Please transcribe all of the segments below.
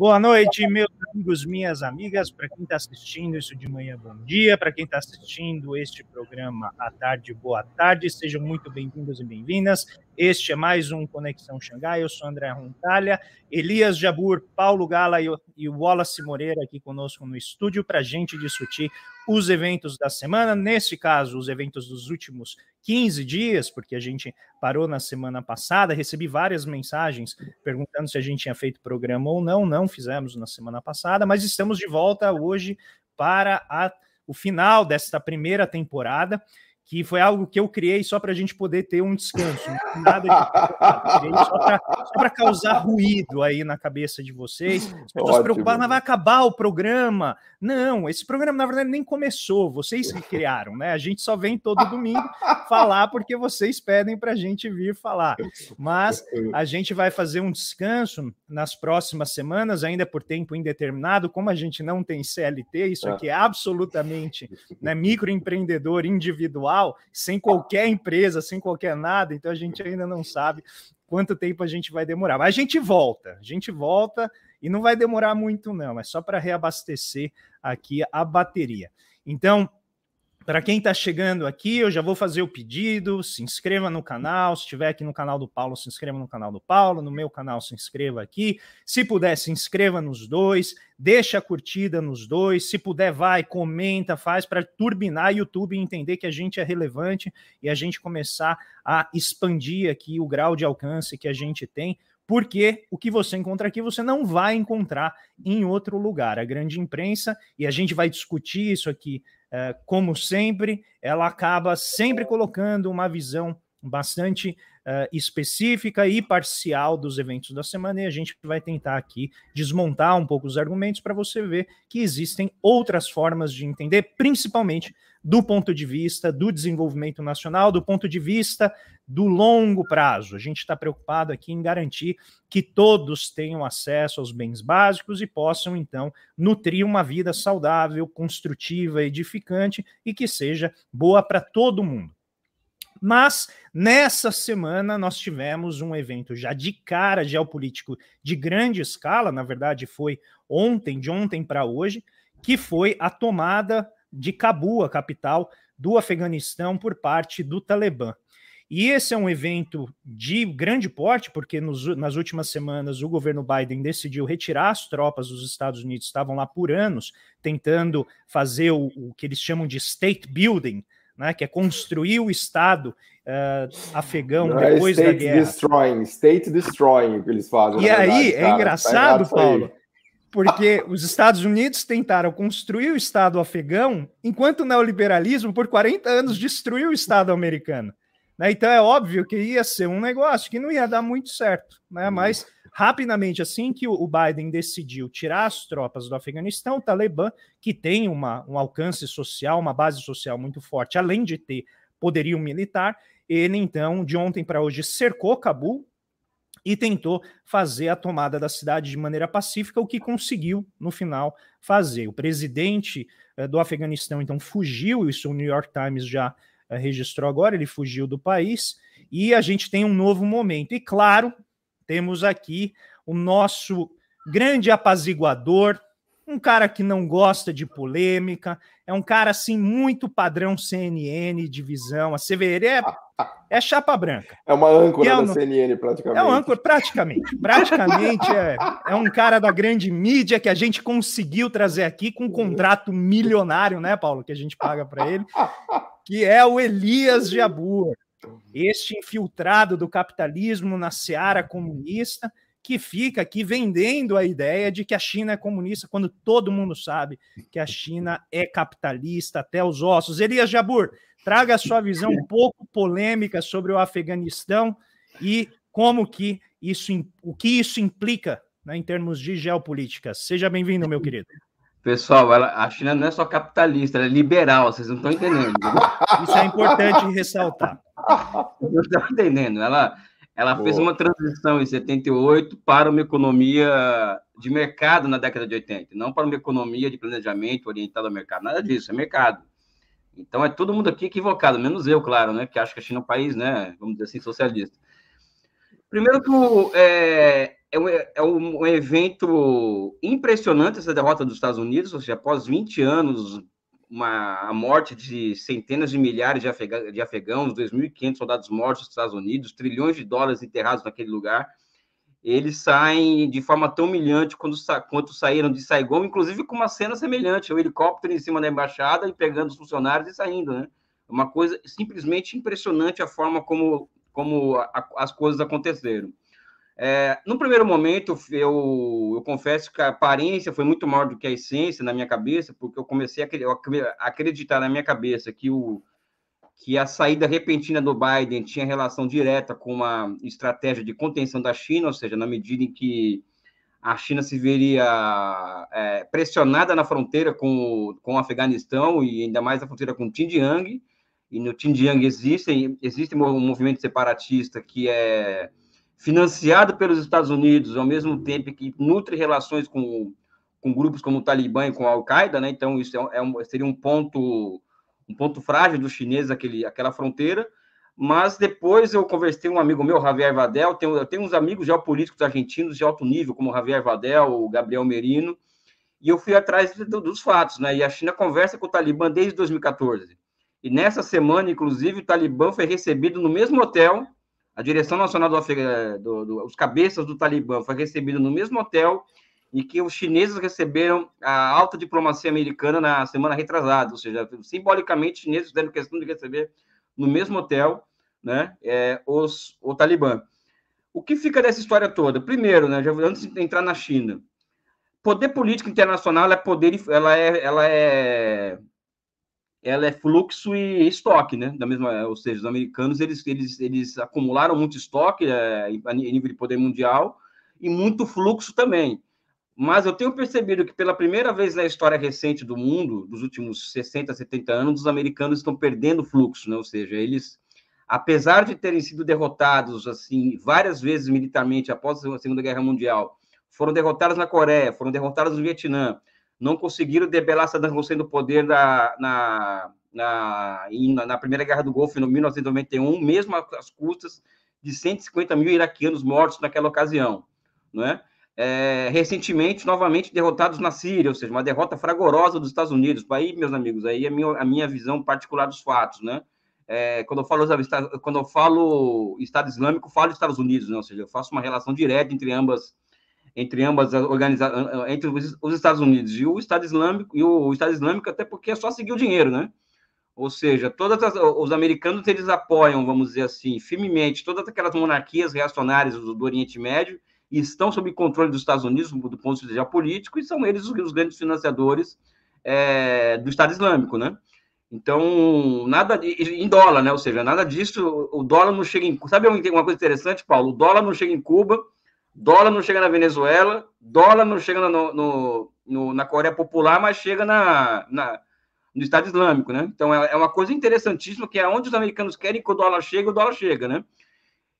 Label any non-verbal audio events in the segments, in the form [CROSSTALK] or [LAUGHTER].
Boa noite, meus amigos, minhas amigas. Para quem está assistindo isso de manhã, bom dia. Para quem está assistindo este programa à tarde, boa tarde. Sejam muito bem-vindos e bem-vindas. Este é mais um Conexão Xangai. Eu sou André Rontalha, Elias Jabur, Paulo Gala e Wallace Moreira aqui conosco no estúdio para a gente discutir os eventos da semana. Nesse caso, os eventos dos últimos 15 dias, porque a gente parou na semana passada. Recebi várias mensagens perguntando se a gente tinha feito programa ou não. Não fizemos na semana passada, mas estamos de volta hoje para a, o final desta primeira temporada que foi algo que eu criei só para a gente poder ter um descanso. Nada de... só para causar ruído aí na cabeça de vocês. As pessoas Ótimo. preocupadas, mas vai acabar o programa. Não, esse programa, na verdade, nem começou. Vocês que criaram, né? A gente só vem todo domingo falar porque vocês pedem para a gente vir falar. Mas a gente vai fazer um descanso nas próximas semanas, ainda por tempo indeterminado. Como a gente não tem CLT, isso aqui é absolutamente né, microempreendedor individual sem qualquer empresa, sem qualquer nada, então a gente ainda não sabe quanto tempo a gente vai demorar. Mas a gente volta, a gente volta e não vai demorar muito, não, é só para reabastecer aqui a bateria. Então, para quem está chegando aqui, eu já vou fazer o pedido. Se inscreva no canal. Se estiver aqui no canal do Paulo, se inscreva no canal do Paulo. No meu canal, se inscreva aqui. Se puder, se inscreva nos dois. Deixa a curtida nos dois. Se puder, vai, comenta, faz para turbinar o YouTube e entender que a gente é relevante e a gente começar a expandir aqui o grau de alcance que a gente tem porque o que você encontra aqui você não vai encontrar em outro lugar. A grande imprensa, e a gente vai discutir isso aqui como sempre, ela acaba sempre colocando uma visão bastante uh, específica e parcial dos eventos da semana, e a gente vai tentar aqui desmontar um pouco os argumentos para você ver que existem outras formas de entender, principalmente do ponto de vista do desenvolvimento nacional, do ponto de vista do longo prazo. A gente está preocupado aqui em garantir que todos tenham acesso aos bens básicos e possam, então, nutrir uma vida saudável, construtiva, edificante e que seja boa para todo mundo. Mas nessa semana nós tivemos um evento já de cara geopolítico de grande escala, na verdade foi ontem, de ontem para hoje, que foi a tomada de Cabul, a capital do Afeganistão, por parte do Talibã. E esse é um evento de grande porte, porque nos, nas últimas semanas o governo Biden decidiu retirar as tropas dos Estados Unidos, estavam lá por anos, tentando fazer o, o que eles chamam de state building, né, que é construir o Estado uh, afegão Não é depois é da guerra. Destroying, state destroying, que eles fazem. E aí, é engraçado, tá Paulo, porque os Estados Unidos tentaram construir o Estado afegão, enquanto o neoliberalismo, por 40 anos, destruiu o Estado americano. Né? Então é óbvio que ia ser um negócio que não ia dar muito certo, né? Uhum. Mas rapidamente, assim que o Biden decidiu tirar as tropas do Afeganistão, o Talibã, que tem uma, um alcance social, uma base social muito forte, além de ter poderio militar, ele então, de ontem para hoje, cercou Cabul e tentou fazer a tomada da cidade de maneira pacífica, o que conseguiu no final fazer. O presidente eh, do Afeganistão então fugiu, isso o New York Times já eh, registrou agora, ele fugiu do país, e a gente tem um novo momento. E claro, temos aqui o nosso grande apaziguador, um cara que não gosta de polêmica, é um cara assim muito padrão CNN, divisão, a CVR é, é chapa branca. É uma âncora é um, da CNN praticamente. É uma âncora praticamente, praticamente é, é um cara da grande mídia que a gente conseguiu trazer aqui com um contrato milionário, né, Paulo, que a gente paga para ele que é o Elias Jabur, este infiltrado do capitalismo na seara comunista, que fica aqui vendendo a ideia de que a China é comunista, quando todo mundo sabe que a China é capitalista até os ossos. Elias Jabur, traga a sua visão um pouco polêmica sobre o Afeganistão e como que isso, o que isso implica né, em termos de geopolítica. Seja bem-vindo, meu querido. Pessoal, ela, a China não é só capitalista, ela é liberal, vocês não estão entendendo. Isso é importante ressaltar. Não estão entendendo. Ela, ela fez uma transição em 78 para uma economia de mercado na década de 80, não para uma economia de planejamento orientada ao mercado. Nada disso, é mercado. Então é todo mundo aqui equivocado, menos eu, claro, né? Que acho que a China é um país, né? Vamos dizer assim, socialista. Primeiro que é, é um, é um evento impressionante essa derrota dos Estados Unidos, ou seja, após 20 anos, uma, a morte de centenas de milhares de, afega, de afegãos, 2.500 soldados mortos nos Estados Unidos, trilhões de dólares enterrados naquele lugar, eles saem de forma tão humilhante quando, quanto saíram de Saigon, inclusive com uma cena semelhante, o helicóptero em cima da embaixada e pegando os funcionários e saindo, né? Uma coisa simplesmente impressionante a forma como, como a, as coisas aconteceram. É, no primeiro momento, eu, eu, confesso que a aparência foi muito maior do que a essência na minha cabeça, porque eu comecei a acreditar na minha cabeça que, o, que a saída repentina do Biden tinha relação direta com uma estratégia de contenção da China, ou seja, na medida em que a China se veria é, pressionada na fronteira com, com o Afeganistão e ainda mais na fronteira com o Xinjiang, e no Xinjiang existe, existe um movimento separatista que é financiado pelos Estados Unidos, ao mesmo tempo que nutre relações com, com grupos como o Talibã e com a Al-Qaeda, né? Então, isso é, é um, seria um ponto, um ponto frágil dos chineses, aquele, aquela fronteira. Mas depois eu conversei com um amigo meu, Javier Vadel, tenho, eu tenho uns amigos geopolíticos argentinos de alto nível, como Javier Vadel, o Gabriel Merino, e eu fui atrás do, dos fatos, né? E a China conversa com o Talibã desde 2014. E nessa semana, inclusive, o Talibã foi recebido no mesmo hotel a direção nacional do, do, do, os cabeças do Talibã foi recebida no mesmo hotel e que os chineses receberam a alta diplomacia americana na semana retrasada, ou seja, simbolicamente os chineses fizeram questão de receber no mesmo hotel, né, é, os, o Talibã. O que fica dessa história toda? Primeiro, né, já antes de entrar na China, poder político internacional é poder, ela é, ela é ela é fluxo e estoque, né? Da mesma, ou seja, os americanos eles, eles, eles acumularam muito estoque é, a nível de poder mundial e muito fluxo também. Mas eu tenho percebido que pela primeira vez na história recente do mundo, dos últimos 60, 70 anos, os americanos estão perdendo fluxo, né? Ou seja, eles, apesar de terem sido derrotados assim várias vezes militarmente após a Segunda Guerra Mundial, foram derrotados na Coreia, foram derrotados no Vietnã, não conseguiram debelar Saddam Hussein do poder na, na, na, na Primeira Guerra do Golfo, em 1991, mesmo às custas de 150 mil iraquianos mortos naquela ocasião. Não é? É, recentemente, novamente derrotados na Síria, ou seja, uma derrota fragorosa dos Estados Unidos. Aí, meus amigos, aí é a minha, a minha visão particular dos fatos, né? É, quando, eu falo, quando eu falo Estado Islâmico, falo Estados Unidos, né? ou seja, eu faço uma relação direta entre ambas entre ambas organizações, entre os Estados Unidos e o Estado Islâmico, e o Estado Islâmico, até porque é só seguir o dinheiro, né? Ou seja, todas as, os americanos eles apoiam, vamos dizer assim, firmemente todas aquelas monarquias reacionárias do, do Oriente Médio e estão sob controle dos Estados Unidos do ponto de vista político e são eles os, os grandes financiadores é, do Estado Islâmico, né? Então, nada em dólar, né? Ou seja, nada disso, o dólar não chega em. Sabe uma coisa interessante, Paulo? O dólar não chega em Cuba, Dólar não chega na Venezuela, dólar não chega no, no, no na Coreia Popular, mas chega na, na, no Estado Islâmico, né? Então é, é, uma coisa interessantíssima que é onde os americanos querem que o dólar chegue, o dólar chega, né?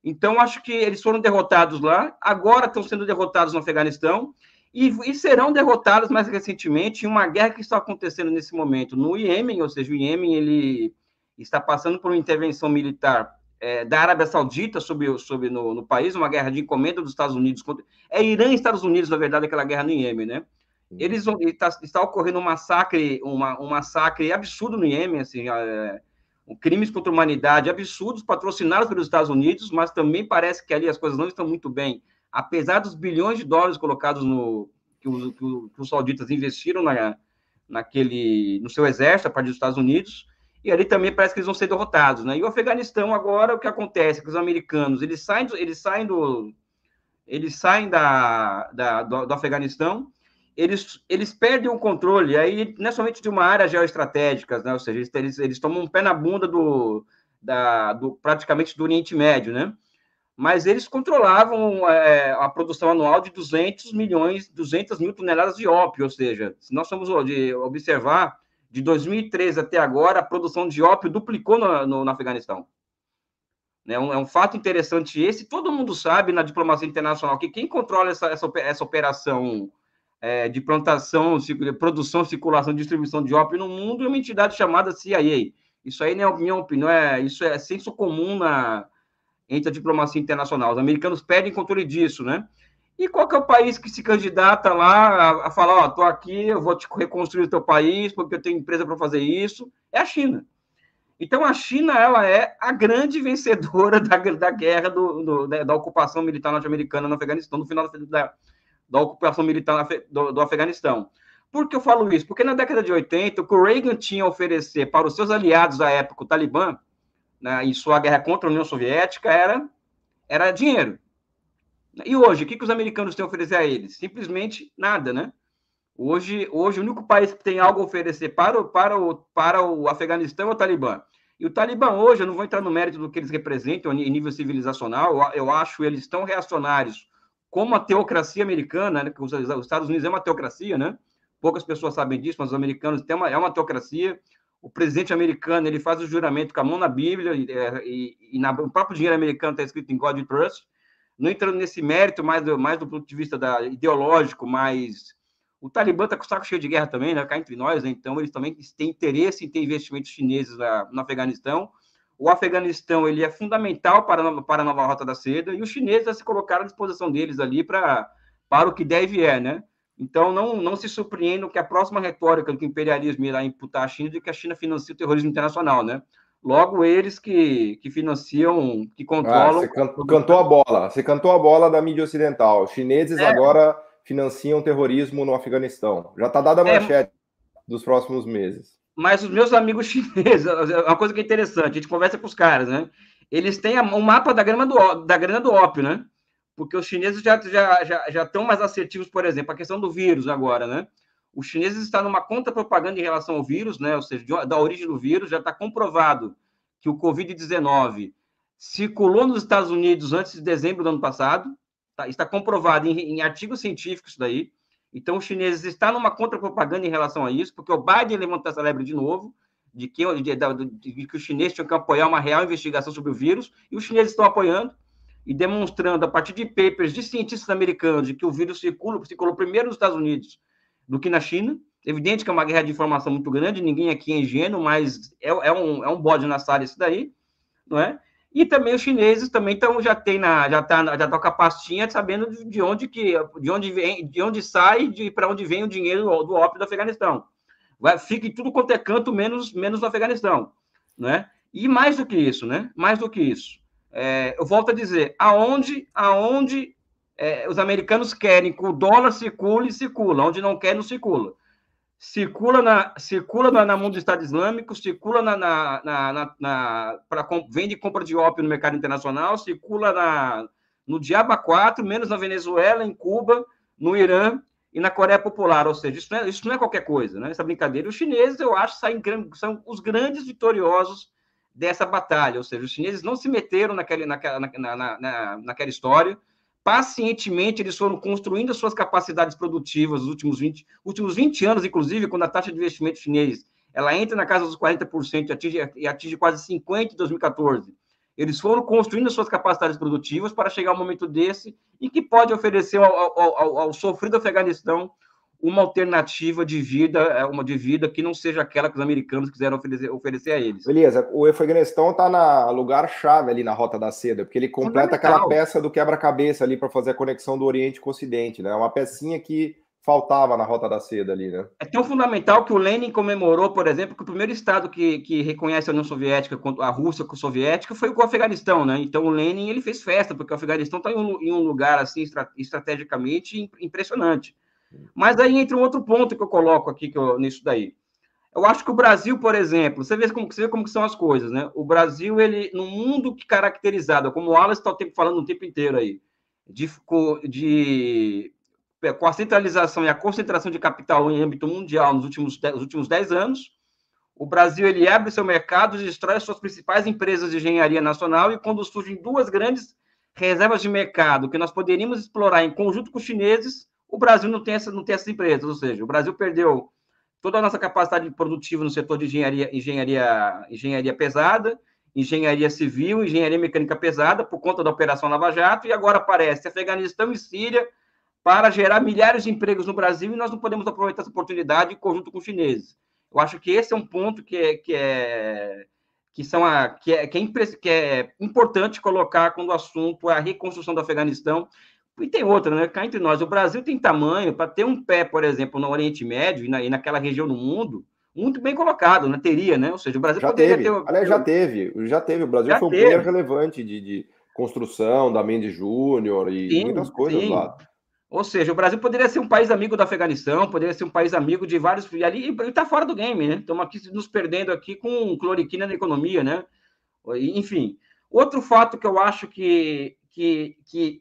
Então acho que eles foram derrotados lá, agora estão sendo derrotados no Afeganistão e, e serão derrotados mais recentemente em uma guerra que está acontecendo nesse momento no Iêmen, ou seja, o Iêmen ele está passando por uma intervenção militar é, da Arábia Saudita sobre, sobre no, no, país, uma guerra de encomenda dos Estados Unidos contra. É Irã e Estados Unidos, na verdade, aquela guerra no Iêmen, né? Eles está, está ocorrendo um massacre, uma, um massacre absurdo no Iêmen, assim, é, crimes contra a humanidade absurdos, patrocinados pelos Estados Unidos, mas também parece que ali as coisas não estão muito bem, apesar dos bilhões de dólares colocados no que os, que os sauditas investiram na, naquele no seu exército a partir dos Estados Unidos e ali também parece que eles vão ser derrotados, né? E o Afeganistão agora o que acontece? Que os americanos eles saem, eles saem do, eles saem da, da do, do, Afeganistão, eles, eles perdem o controle aí não é somente de uma área geoestratégica, né? Ou seja, eles, eles, tomam um pé na bunda do, da, do praticamente do Oriente Médio, né? Mas eles controlavam é, a produção anual de 200 milhões, 200 mil toneladas de ópio, ou seja, se nós formos observar de 2013 até agora, a produção de ópio duplicou no, no, no Afeganistão. É um, é um, fato interessante esse. Todo mundo sabe na diplomacia internacional que quem controla essa, essa, essa operação é, de plantação, produção, circulação, distribuição de ópio no mundo é uma entidade chamada CIA. Isso aí não é minha opinião, é, isso é senso comum na, entre a diplomacia internacional. Os americanos perdem controle disso, né? E qual que é o país que se candidata lá a, a falar, ó, oh, tô aqui, eu vou te reconstruir o teu país porque eu tenho empresa para fazer isso? É a China. Então a China ela é a grande vencedora [LAUGHS] da, da guerra do, do da, da, ocupação militar norte-americana no Afeganistão, no final da, da ocupação militar do, Afeganistão. Por que eu falo isso? Porque na década de 80, o que o Reagan tinha a oferecer para os seus aliados da época, o Talibã, né, em sua guerra contra a União Soviética, era, era dinheiro. E hoje, o que, que os americanos têm a oferecer a eles? Simplesmente nada, né? Hoje, hoje o único país que tem algo a oferecer para o, para o, para o Afeganistão é o Talibã. E o Talibã hoje, eu não vou entrar no mérito do que eles representam em nível civilizacional, eu, eu acho eles tão reacionários como a teocracia americana, né? Os, os Estados Unidos é uma teocracia, né? Poucas pessoas sabem disso, mas os americanos têm uma, é uma teocracia. O presidente americano ele faz o juramento com a mão na Bíblia e, é, e, e na, o próprio dinheiro americano está escrito em God we Trust não entrando nesse mérito mais do, mais do ponto de vista da, ideológico, mas o Talibã está com o saco cheio de guerra também, né? Cá entre nós, né? então eles também têm interesse em ter investimentos chineses na, no Afeganistão. O Afeganistão ele é fundamental para, para a nova rota da seda e os chineses já se colocaram à disposição deles ali para para o que deve é, né? Então não não se surpreendam que a próxima retórica do imperialismo irá imputar à China de que a China financia o terrorismo internacional, né? Logo, eles que, que financiam, que controlam. Ah, você cantou a bola, você cantou a bola da mídia ocidental. Os chineses é. agora financiam terrorismo no Afeganistão. Já está dada a é. manchete é. dos próximos meses. Mas os meus amigos chineses, [LAUGHS] uma coisa que é interessante, a gente conversa com os caras, né? Eles têm um mapa da grana do, da grana do ópio, né? Porque os chineses já, já, já, já estão mais assertivos, por exemplo, a questão do vírus agora, né? os chineses estão numa contra-propaganda em relação ao vírus, né? ou seja, da origem do vírus, já está comprovado que o Covid-19 circulou nos Estados Unidos antes de dezembro do ano passado, tá? está comprovado em, em, artigos científicos daí. Então, os chineses estão numa contra-propaganda em relação a isso, porque o Biden levantou essa lebre de novo, de que, de, de, de que os chineses tinham que apoiar uma real investigação sobre o vírus, e os chineses estão apoiando e demonstrando, a partir de papers de cientistas americanos, de que o vírus circula, circulou primeiro nos Estados Unidos do que na China. Evidente que é uma guerra de informação muito grande, ninguém aqui é ingênuo, mas é, é um, é um bode na sala isso daí, não é? E também os chineses também estão já tem na já tá já tá com a pastinha sabendo de, de onde que de onde vem de onde sai de para onde vem o dinheiro do, ópio do Afeganistão. Vai, fique tudo quanto é canto menos menos no Afeganistão, né? E mais do que isso, né? Mais do que isso. É, eu volto a dizer, aonde aonde é, os americanos querem que o dólar circule, circula. Onde não quer, não circula. Circula na, circula na, na mão do Estado Islâmico, circula na, na, na, na para vende e compra de ópio no mercado internacional, circula na, no Diaba 4, menos na Venezuela, em Cuba, no Irã e na Coreia Popular. Ou seja, isso não é, isso não é qualquer coisa, né? Essa brincadeira. Os chineses, eu acho, saem, são os grandes vitoriosos dessa batalha. Ou seja, os chineses não se meteram naquela, naquela, na, na, naquela história pacientemente eles foram construindo as suas capacidades produtivas nos últimos 20, últimos 20 anos, inclusive, quando a taxa de investimento chinês ela entra na casa dos 40% e atinge, e atinge quase 50% em 2014. Eles foram construindo as suas capacidades produtivas para chegar ao momento desse e que pode oferecer ao, ao, ao, ao sofrido Afeganistão uma alternativa de vida, é, uma de vida que não seja aquela que os americanos quiseram oferecer, oferecer a eles. Beleza, o Afeganistão está na lugar-chave ali na Rota da Seda, porque ele completa aquela peça do quebra-cabeça ali para fazer a conexão do Oriente com o Ocidente, né? É uma pecinha que faltava na Rota da Seda ali, né? É tão fundamental que o Lenin comemorou, por exemplo, que o primeiro estado que, que reconhece a União Soviética, a Rússia com a Soviética, foi o Afeganistão, né? Então o Lenin ele fez festa, porque o Afeganistão está em, um, em um lugar assim estrategicamente impressionante. Mas aí entra um outro ponto que eu coloco aqui que eu, nisso daí. Eu acho que o Brasil, por exemplo, você vê como, você vê como são as coisas, né? O Brasil, ele, no mundo que caracterizado, como o Wallace está falando o tempo inteiro aí, de, de, com a centralização e a concentração de capital em âmbito mundial nos últimos, nos últimos 10 anos, o Brasil ele abre seu mercado, destrói as suas principais empresas de engenharia nacional e quando surgem duas grandes reservas de mercado que nós poderíamos explorar em conjunto com os chineses, o Brasil não tem, essa, não tem essas empresas, ou seja, o Brasil perdeu toda a nossa capacidade produtiva no setor de engenharia, engenharia, engenharia pesada, engenharia civil, engenharia mecânica pesada, por conta da Operação Lava Jato, e agora aparece Afeganistão e Síria para gerar milhares de empregos no Brasil, e nós não podemos aproveitar essa oportunidade em conjunto com os chineses. Eu acho que esse é um ponto que é, que é, que são a, que é, que é, que é importante colocar quando o assunto é a reconstrução do Afeganistão, E tem outra, né? Cá entre nós, o Brasil tem tamanho para ter um pé, por exemplo, no Oriente Médio e, na, e naquela região do mundo, muito bem colocado, né? Teria, né? Ou seja, o Brasil já poderia teve. ter. Aliás, já teve, já teve. O Brasil já foi um player relevante de, de, construção da Mendes Júnior e sim, muitas coisas sim. lá. Ou seja, o Brasil poderia ser um país amigo do Afeganistão, poderia ser um país amigo de vários. E ali está fora do game, né? Estamos aqui nos perdendo aqui com cloriquina na economia, né? Enfim. Outro fato que eu acho que, que, que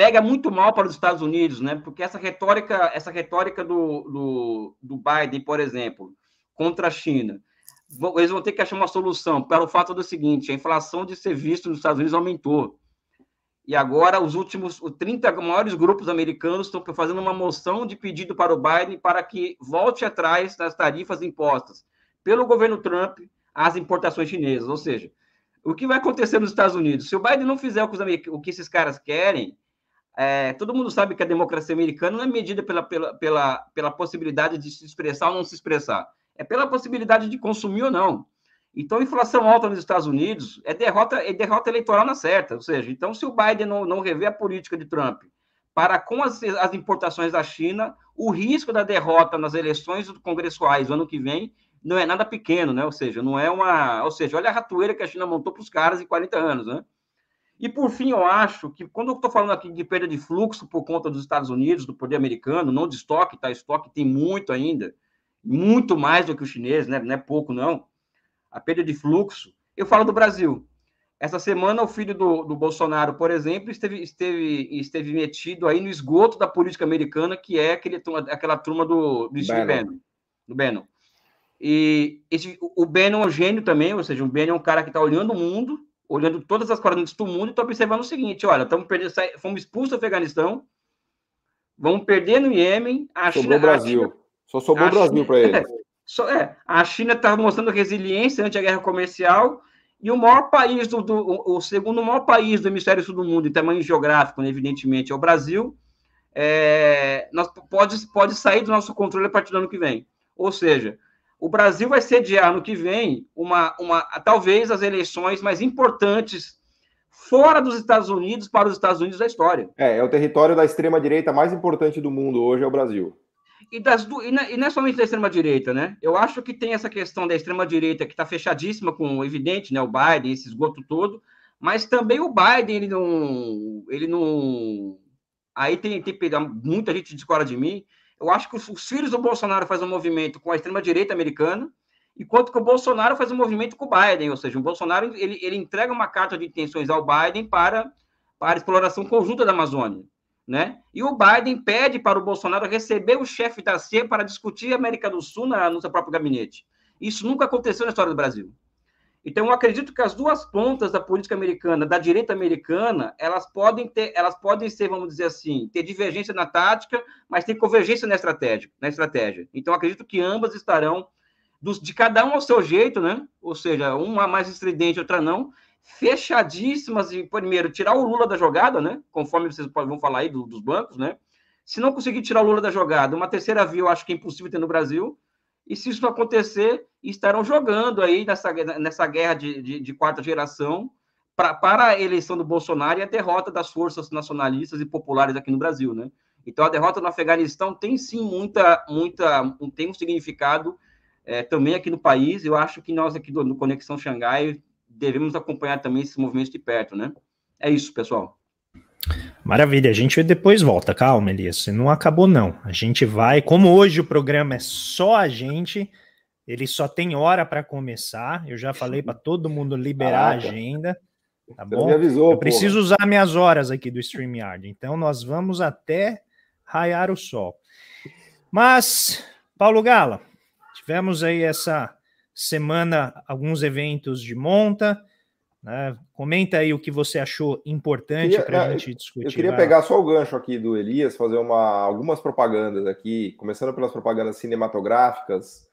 pega muito mal para os Estados Unidos, né? Porque essa retórica, essa retórica do, do, do Biden, por exemplo, contra a China, eles vão ter que achar uma solução para o fato do seguinte: a inflação de serviços nos Estados Unidos aumentou. E agora os últimos os 30 maiores grupos americanos estão fazendo uma moção de pedido para o Biden para que volte atrás das tarifas impostas pelo governo Trump às importações chinesas. Ou seja, o que vai acontecer nos Estados Unidos? Se o Biden não fizer o que, os, o que esses caras querem, é, todo mundo sabe que a democracia americana não é medida pela, pela, pela, pela possibilidade de se expressar ou não se expressar, é pela possibilidade de consumir ou não. Então, inflação alta nos Estados Unidos é derrota, é derrota eleitoral na certa. Ou seja, então, se o Biden não, não rever a política de Trump para com as, as importações da China, o risco da derrota nas eleições congressuais ano que vem não é nada pequeno, né? Ou seja, não é uma. Ou seja, olha a ratoeira que a China montou para os caras em 40 anos, né? E por fim, eu acho que quando eu estou falando aqui de perda de fluxo por conta dos Estados Unidos, do poder americano, não de estoque, tá? Estoque tem muito ainda, muito mais do que o chinês, né? Não é pouco, não. A perda de fluxo. Eu falo do Brasil. Essa semana, o filho do, do Bolsonaro, por exemplo, esteve, esteve, esteve metido aí no esgoto da política americana, que é aquele, aquela turma do, do Steve Bannon. Do Bannon. E esse, o Bannon é um gênio também, ou seja, o Bannon é um cara que está olhando o mundo, olhando todas as coordenadas do mundo e estou observando o seguinte: olha, estamos perdendo, fomos expulsos do Afeganistão, vamos perder no Iêmen. A sobrou o Brasil. China, Só sobrou o Brasil para ele. É, é, a China está mostrando resiliência ante a guerra comercial e o maior país do, do o, o, segundo maior país do hemisfério sul do mundo em tamanho geográfico, né, evidentemente, é o Brasil. É, nós pode, pode sair do nosso controle a partir do ano que vem. Ou seja, o Brasil vai sediar no que vem uma, uma, talvez as eleições mais importantes fora dos Estados Unidos para os Estados Unidos da história. É, é o território da extrema direita mais importante do mundo hoje é o Brasil. E, das, e, não, e não é somente da extrema direita, né? Eu acho que tem essa questão da extrema direita que está fechadíssima com o evidente, né? O Biden, esse esgoto todo, mas também o Biden ele não, ele não, aí tem, tem muita gente discorda de mim eu acho que os filhos do Bolsonaro fazem um movimento com a extrema-direita americana, enquanto que o Bolsonaro faz um movimento com o Biden, ou seja, o Bolsonaro ele, ele entrega uma carta de intenções ao Biden para, para a exploração conjunta da Amazônia. Né? E o Biden pede para o Bolsonaro receber o chefe da CIA para discutir a América do Sul na, no seu próprio gabinete. Isso nunca aconteceu na história do Brasil. Então, eu acredito que as duas pontas da política americana, da direita americana, elas podem ter, elas podem ser, vamos dizer assim, ter divergência na tática, mas ter convergência na estratégia, na estratégia. Então, acredito que ambas estarão dos, de cada um ao seu jeito, né? Ou seja, uma mais estridente, outra não, fechadíssimas e primeiro tirar o Lula da jogada, né? Conforme vocês vão falar aí do, dos bancos, né? Se não conseguir tirar o Lula da jogada, uma terceira via eu acho que é impossível ter no Brasil. E se isso acontecer, estarão jogando aí nessa, nessa guerra de, de, de quarta geração pra, para a eleição do Bolsonaro e a derrota das forças nacionalistas e populares aqui no Brasil, né? Então, a derrota no Afeganistão tem sim muita, muita, tem um significado é, também aqui no país. Eu acho que nós aqui do, do Conexão Xangai devemos acompanhar também esses movimentos de perto, né? É isso, pessoal. Maravilha, a gente depois volta, calma, Elias, não acabou não. A gente vai, como hoje o programa é só a gente, ele só tem hora para começar. Eu já falei para todo mundo liberar Caraca. a agenda, tá Você bom? Me avisou, Eu preciso porra. usar minhas horas aqui do StreamYard. Então nós vamos até raiar o sol. Mas, Paulo Gala, tivemos aí essa semana alguns eventos de monta. Né? Comenta aí o que você achou importante para a é, gente discutir. Eu queria pegar só o gancho aqui do Elias, fazer uma, algumas propagandas aqui, começando pelas propagandas cinematográficas.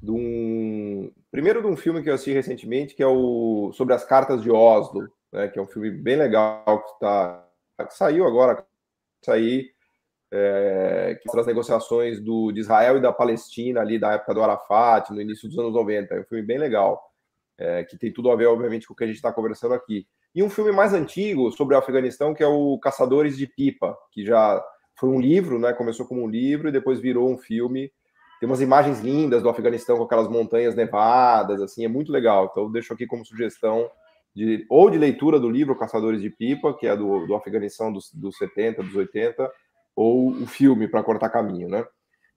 De um, primeiro de um filme que eu assisti recentemente, que é o sobre as cartas de Oslo, né, que é um filme bem legal que, tá, que saiu agora, sair, é, que traz negociações do, de Israel e da Palestina ali da época do Arafat, no início dos anos 90. É um filme bem legal é, que tem tudo a ver, obviamente, com o que a gente está conversando aqui. e um filme mais antigo sobre o Afeganistão, que é o Caçadores de Pipa, que já foi um livro, né? Começou como um livro e depois virou um filme. Tem umas imagens lindas do Afeganistão com aquelas montanhas nevadas, assim, é muito legal. Então, deixo aqui como sugestão de, ou de leitura do livro Caçadores de Pipa, que é do, do Afeganistão dos, dos 70, dos 80, ou o filme para cortar caminho, né?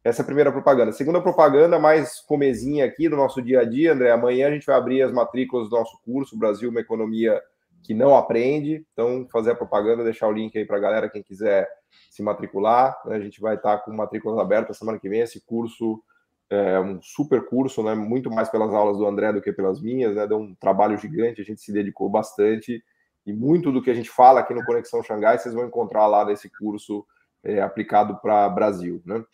Essa é a primeira propaganda. Segunda propaganda, mais comezinha aqui do nosso dia a dia, André. Amanhã a gente vai abrir as matrículas do nosso curso Brasil, uma economia que não aprende. Então, fazer a propaganda, deixar o link aí para a galera, quem quiser se matricular. Né? A gente vai estar com matrículas abertas semana que vem. Esse curso é um super curso, né? muito mais pelas aulas do André do que pelas minhas. Né? Deu um trabalho gigante, a gente se dedicou bastante. E muito do que a gente fala aqui no Conexão Xangai, vocês vão encontrar lá nesse curso é, aplicado para Brasil. Né?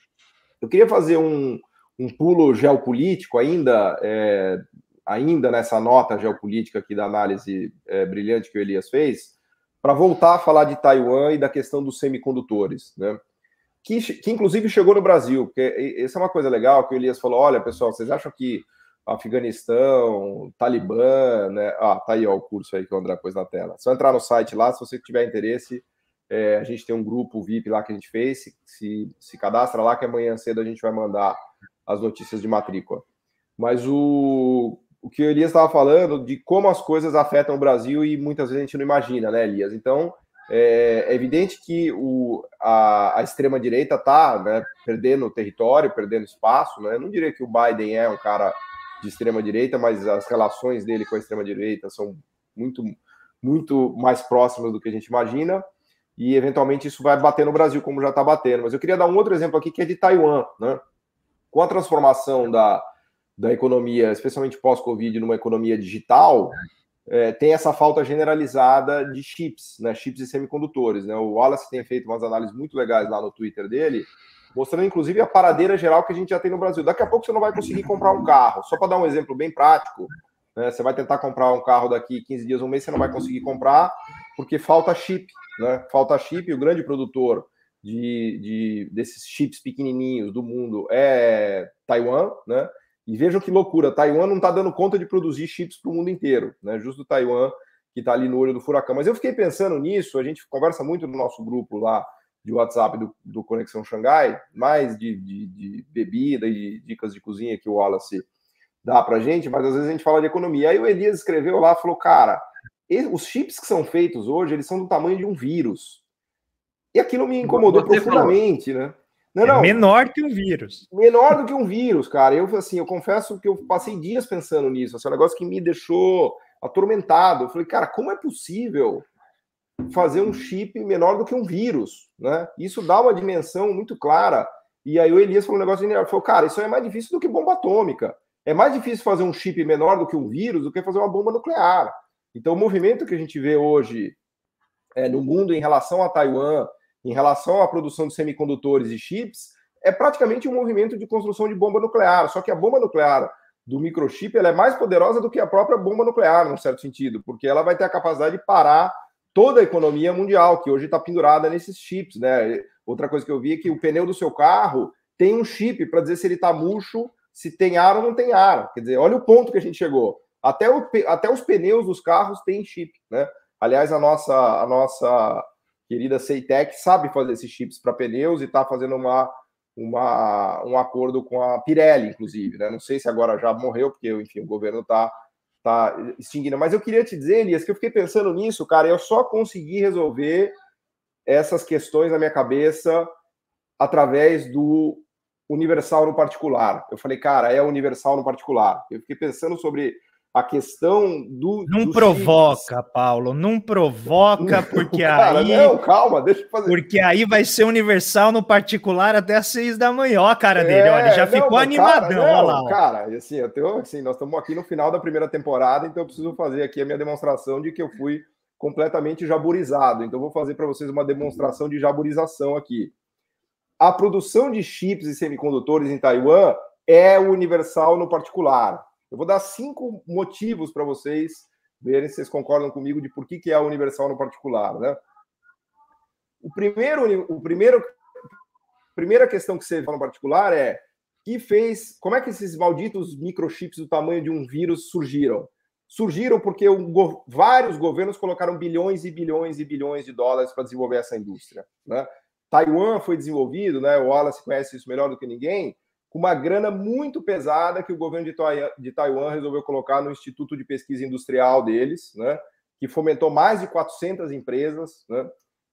Eu queria fazer um, um pulo geopolítico ainda, é, ainda nessa nota geopolítica aqui da análise é, brilhante que o Elias fez, para voltar a falar de Taiwan e da questão dos semicondutores, né? Que, que inclusive chegou no Brasil, porque essa é uma coisa legal que o Elias falou: olha, pessoal, vocês acham que Afeganistão, Talibã, né? Ah, tá aí ó, o curso aí que o André pôs na tela. Só entrar no site lá, se você tiver interesse, é, a gente tem um grupo VIP lá que a gente fez. Se, se, se, cadastra lá, que amanhã cedo a gente vai mandar as notícias de matrícula. Mas o, o que o Elias estava falando de como as coisas afetam o Brasil e muitas vezes a gente não imagina, né, Elias? Então, é, é evidente que o, a, a extrema-direita está né, perdendo território, perdendo espaço. Né? Não diria que o Biden é um cara de extrema-direita, mas as relações dele com a extrema-direita são muito, muito mais próximas do que a gente imagina e eventualmente isso vai bater no Brasil, como já está batendo. Mas eu queria dar um outro exemplo aqui que é de Taiwan, né? Com a transformação da, da economia, especialmente pós-Covid, numa economia digital, é, tem essa falta generalizada de chips, né? Chips e semicondutores. Né? O Wallace tem feito umas análises muito legais lá no Twitter dele, mostrando inclusive a paradeira geral que a gente já tem no Brasil. Daqui a pouco você não vai conseguir comprar um carro. Só para dar um exemplo bem prático, né? você vai tentar comprar um carro daqui 15 dias, um mês, você não vai conseguir comprar porque falta chip né? Falta chip, o grande produtor de, de, desses chips pequenininhos do mundo é Taiwan, né? E vejam que loucura, Taiwan não está dando conta de produzir chips para o mundo inteiro, né? Justo Taiwan que está ali no olho do furacão. Mas eu fiquei pensando nisso, a gente conversa muito no nosso grupo lá de WhatsApp do, do Conexão Xangai, mais de, de, de bebida e dicas de cozinha que o Wallace dá para gente, mas às vezes a gente fala de economia. Aí o Elias escreveu lá, falou, cara, os chips que são feitos hoje, eles são do tamanho de um vírus. E aquilo me incomodou Você profundamente, falou. né? Não, é não, menor que um vírus. Menor do que um vírus, cara. Eu, assim, eu confesso que eu passei dias pensando nisso. Assim, é um negócio que me deixou atormentado. Eu falei, cara, como é possível fazer um chip menor do que um vírus, né? Isso dá uma dimensão muito clara. E aí o Elias falou um negócio genial. Falou, cara, isso é mais difícil do que bomba atômica. É mais difícil fazer um chip menor do que um vírus do que fazer uma bomba nuclear. Então, o movimento que a gente vê hoje é, no mundo em relação a Taiwan, em relação à produção de semicondutores e chips, é praticamente um movimento de construção de bomba nuclear. Só que a bomba nuclear do microchip ela é mais poderosa do que a própria bomba nuclear, num certo sentido, porque ela vai ter a capacidade de parar toda a economia mundial, que hoje está pendurada nesses chips. Né? Outra coisa que eu vi é que o pneu do seu carro tem um chip para dizer se ele está murcho, se tem ar ou não tem ar. Quer dizer, olha o ponto que a gente chegou. Até, o, até os pneus dos carros têm chip, né? Aliás, a nossa, a nossa querida Ceitec sabe fazer esses chips para pneus e está fazendo uma, uma, um acordo com a Pirelli, inclusive, né? Não sei se agora já morreu, porque, enfim, o governo está tá extinguindo. Mas eu queria te dizer, Elias, que eu fiquei pensando nisso, cara, eu só consegui resolver essas questões na minha cabeça através do universal no particular. Eu falei, cara, é universal no particular. Eu fiquei pensando sobre a questão do. Não provoca. Paulo, não provoca, porque Cara, aí. Não, calma, deixa eu fazer. Porque aí vai ser universal no particular até às seis da manhã. Ó, a cara é, dele, olha, já não, ficou animadão. Cara, não, olha lá. Cara, assim, eu tenho, assim, nós estamos aqui no final da primeira temporada, então eu preciso fazer aqui a minha demonstração de que eu fui completamente jaburizado. Então, vou fazer para vocês uma demonstração de jaburização aqui. A produção de chips e semicondutores em Taiwan é universal no particular eu vou dar cinco motivos para vocês verem se vocês concordam comigo de por que, que é universal no particular, né? O primeiro, o primeiro, primeira questão que você fala no particular é que fez, como é que esses malditos microchips do tamanho de um vírus surgiram? surgiram porque vários governos colocaram bilhões e bilhões e bilhões de dólares para desenvolver essa indústria. Né? Taiwan foi desenvolvido, né? o Wallace conhece isso melhor do que ninguém, com uma grana muito pesada que o governo de, Taiwan resolveu colocar no Instituto de Pesquisa Industrial deles, né? que fomentou mais de 400 empresas, né?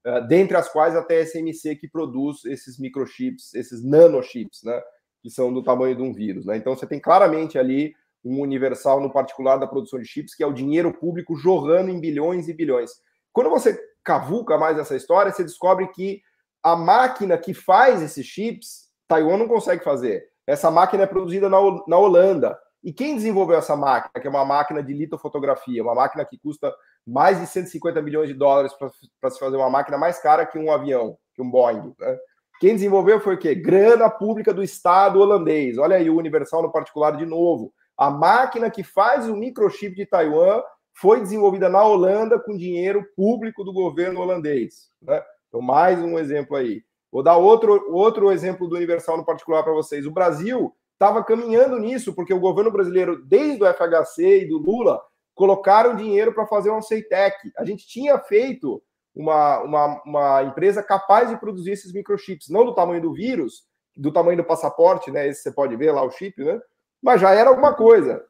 Uh, dentre as quais a TSMC, que produz esses microchips, esses nanochips, né? que são do tamanho de um vírus. Né? Então, você tem claramente ali um universal, no particular, da produção de chips, que é o dinheiro público jorrando em bilhões e bilhões. Quando você cavuca mais essa história, você descobre que a máquina que faz esses chips Taiwan não consegue fazer. Essa máquina é produzida na, na Holanda. E quem desenvolveu essa máquina, que é uma máquina de litofotografia, uma máquina que custa mais de 150 milhões de dólares para se fazer uma máquina mais cara que um avião, que um Boeing. Né? Quem desenvolveu foi o quê? Grana pública do Estado holandês. Olha aí o Universal no particular de novo. A máquina que faz o microchip de Taiwan foi desenvolvida na Holanda com dinheiro público do governo holandês. Né? Então, mais um exemplo aí. Vou dar outro, outro exemplo do Universal no particular para vocês. O Brasil estava caminhando nisso, porque o governo brasileiro, desde o FHC e do Lula, colocaram dinheiro para fazer um CEITEC. A gente tinha feito uma, uma, uma, empresa capaz de produzir esses microchips, não do tamanho do vírus, do tamanho do passaporte, né? Esse você pode ver lá o chip, né? Mas já era alguma coisa.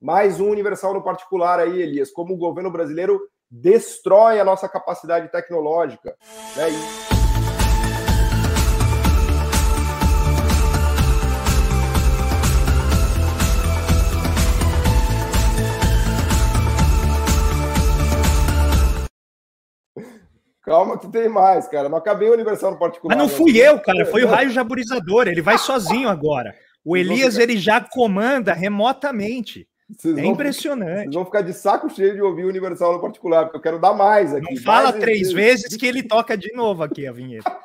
Mais um universal no particular aí, Elias, como o governo brasileiro destrói a nossa capacidade tecnológica. Né? E... Calma que tem mais, cara. Não acabei o Universal no particular. Mas não fui eu, cara. Foi o raio jaburizador. Ele vai sozinho agora. O [LAUGHS] Elias, ficar... ele já comanda remotamente. Vocês é impressionante. Vocês vão ficar de saco cheio de ouvir o Universal no particular, porque eu quero dar mais aqui. Não fala três vezes. vezes que ele toca de novo aqui a vinheta. [LAUGHS]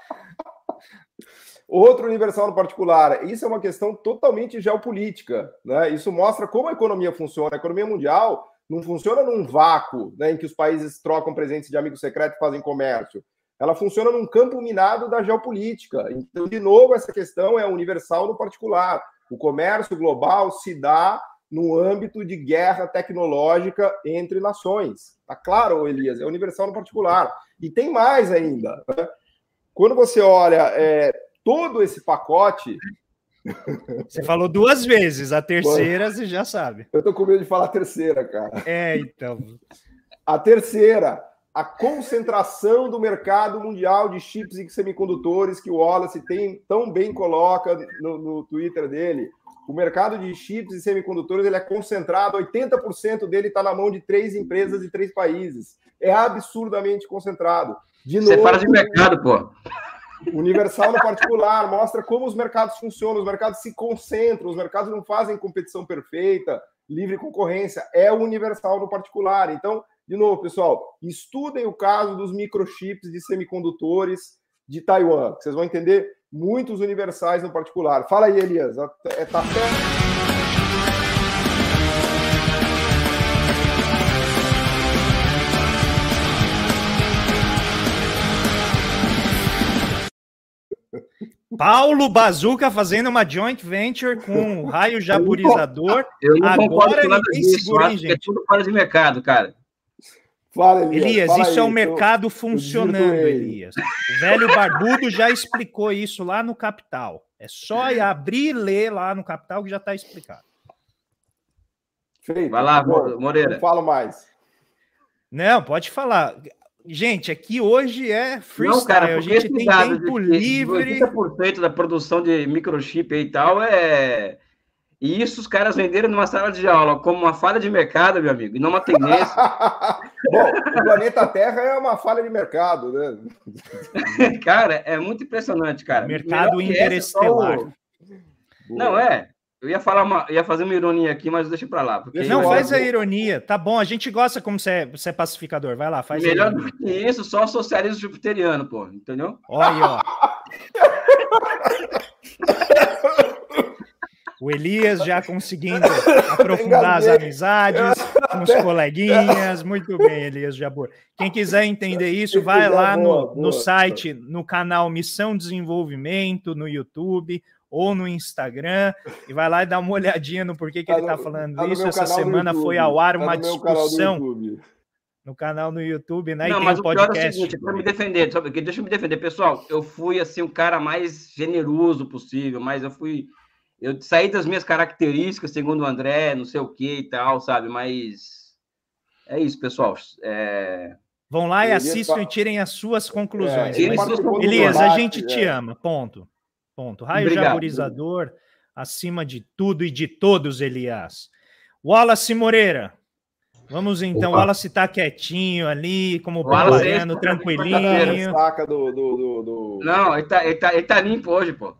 Outro universal no particular. Isso é uma questão totalmente geopolítica. Né? Isso mostra como a economia funciona. A economia mundial não funciona num vácuo né, em que os países trocam presentes de amigo secreto e fazem comércio. Ela funciona num campo minado da geopolítica. Então, de novo, essa questão é universal no particular. O comércio global se dá no âmbito de guerra tecnológica entre nações. Tá claro, Elias? É universal no particular. E tem mais ainda. Né? Quando você olha é, todo esse pacote, você falou duas vezes, a terceira você já sabe. Eu tô com medo de falar a terceira, cara. É, então. A terceira, a concentração do mercado mundial de chips e semicondutores que o Wallace tem, tão bem coloca no, no Twitter dele. O mercado de chips e semicondutores ele é concentrado, 80% dele está na mão de três empresas e três países. É absurdamente concentrado. De Você novo, fala de mercado, pô. Universal no particular, mostra como os mercados funcionam, os mercados se concentram, os mercados não fazem competição perfeita, livre concorrência, é o universal no particular. Então, de novo, pessoal, estudem o caso dos microchips de semicondutores de Taiwan, vocês vão entender muitos universais no particular. Fala aí, Elias, é, tá certo? Paulo Bazuca fazendo uma joint venture com o raio jaburizador. Eu não Agora com nada disso, hein, gente? É tudo fora de mercado, cara. Fala, Elias. Elias fala isso aí, é um mercado funcionando, Elias. O velho barbudo já explicou isso lá no Capital. É só abrir e ler lá no Capital que já está explicado. Feito. Vai lá, Moreira. Não falo mais. Não, pode falar. Gente, aqui hoje é freestyle, Não, cara, a gente tem tempo livre. 80% da produção de microchip e tal é. E isso os caras venderam numa sala de aula como uma falha de mercado, meu amigo, e não uma tendência. [LAUGHS] Bom, o planeta Terra é uma falha de mercado, né? [LAUGHS] cara, é muito impressionante, cara. Mercado interestelar. Essa, Não, é. Eu ia falar uma, ia fazer uma ironia aqui, mas deixa para lá. Porque não, faz a ironia. Tá bom, a gente gosta como você é, você é pacificador. Vai lá, faz Melhor do que isso, só socialismo jupiteriano, pô. Entendeu? Olha aí, ó. [LAUGHS] O Elias já conseguindo aprofundar as amizades com os coleguinhas. Muito bem, Elias Jabor. Quem quiser entender isso, vai lá no, no site, no canal Missão Desenvolvimento, no YouTube ou no Instagram e vai lá e dá uma olhadinha no porquê que tá ele está falando tá isso. Essa semana foi ao ar tá uma discussão no canal no YouTube, né? Não, mas o podcast. Pior é o seguinte, para me defender, sabe? deixa eu me defender, pessoal. Eu fui assim o cara mais generoso possível, mas eu fui eu saí das minhas características, segundo o André, não sei o que e tal, sabe? Mas é isso, pessoal. É... Vão lá e assistam e tirem as suas conclusões. É, Mas, Elias, a gente te é. ama. Ponto. Ponto. Raio Obrigado. jaburizador, acima de tudo e de todos, Elias. Wallace Moreira. Vamos então, Opa. Wallace tá quietinho ali, como baiano, tranquilinho. Saca do, do, do, do, Não, ele tá, ele, tá, ele tá limpo hoje, pô.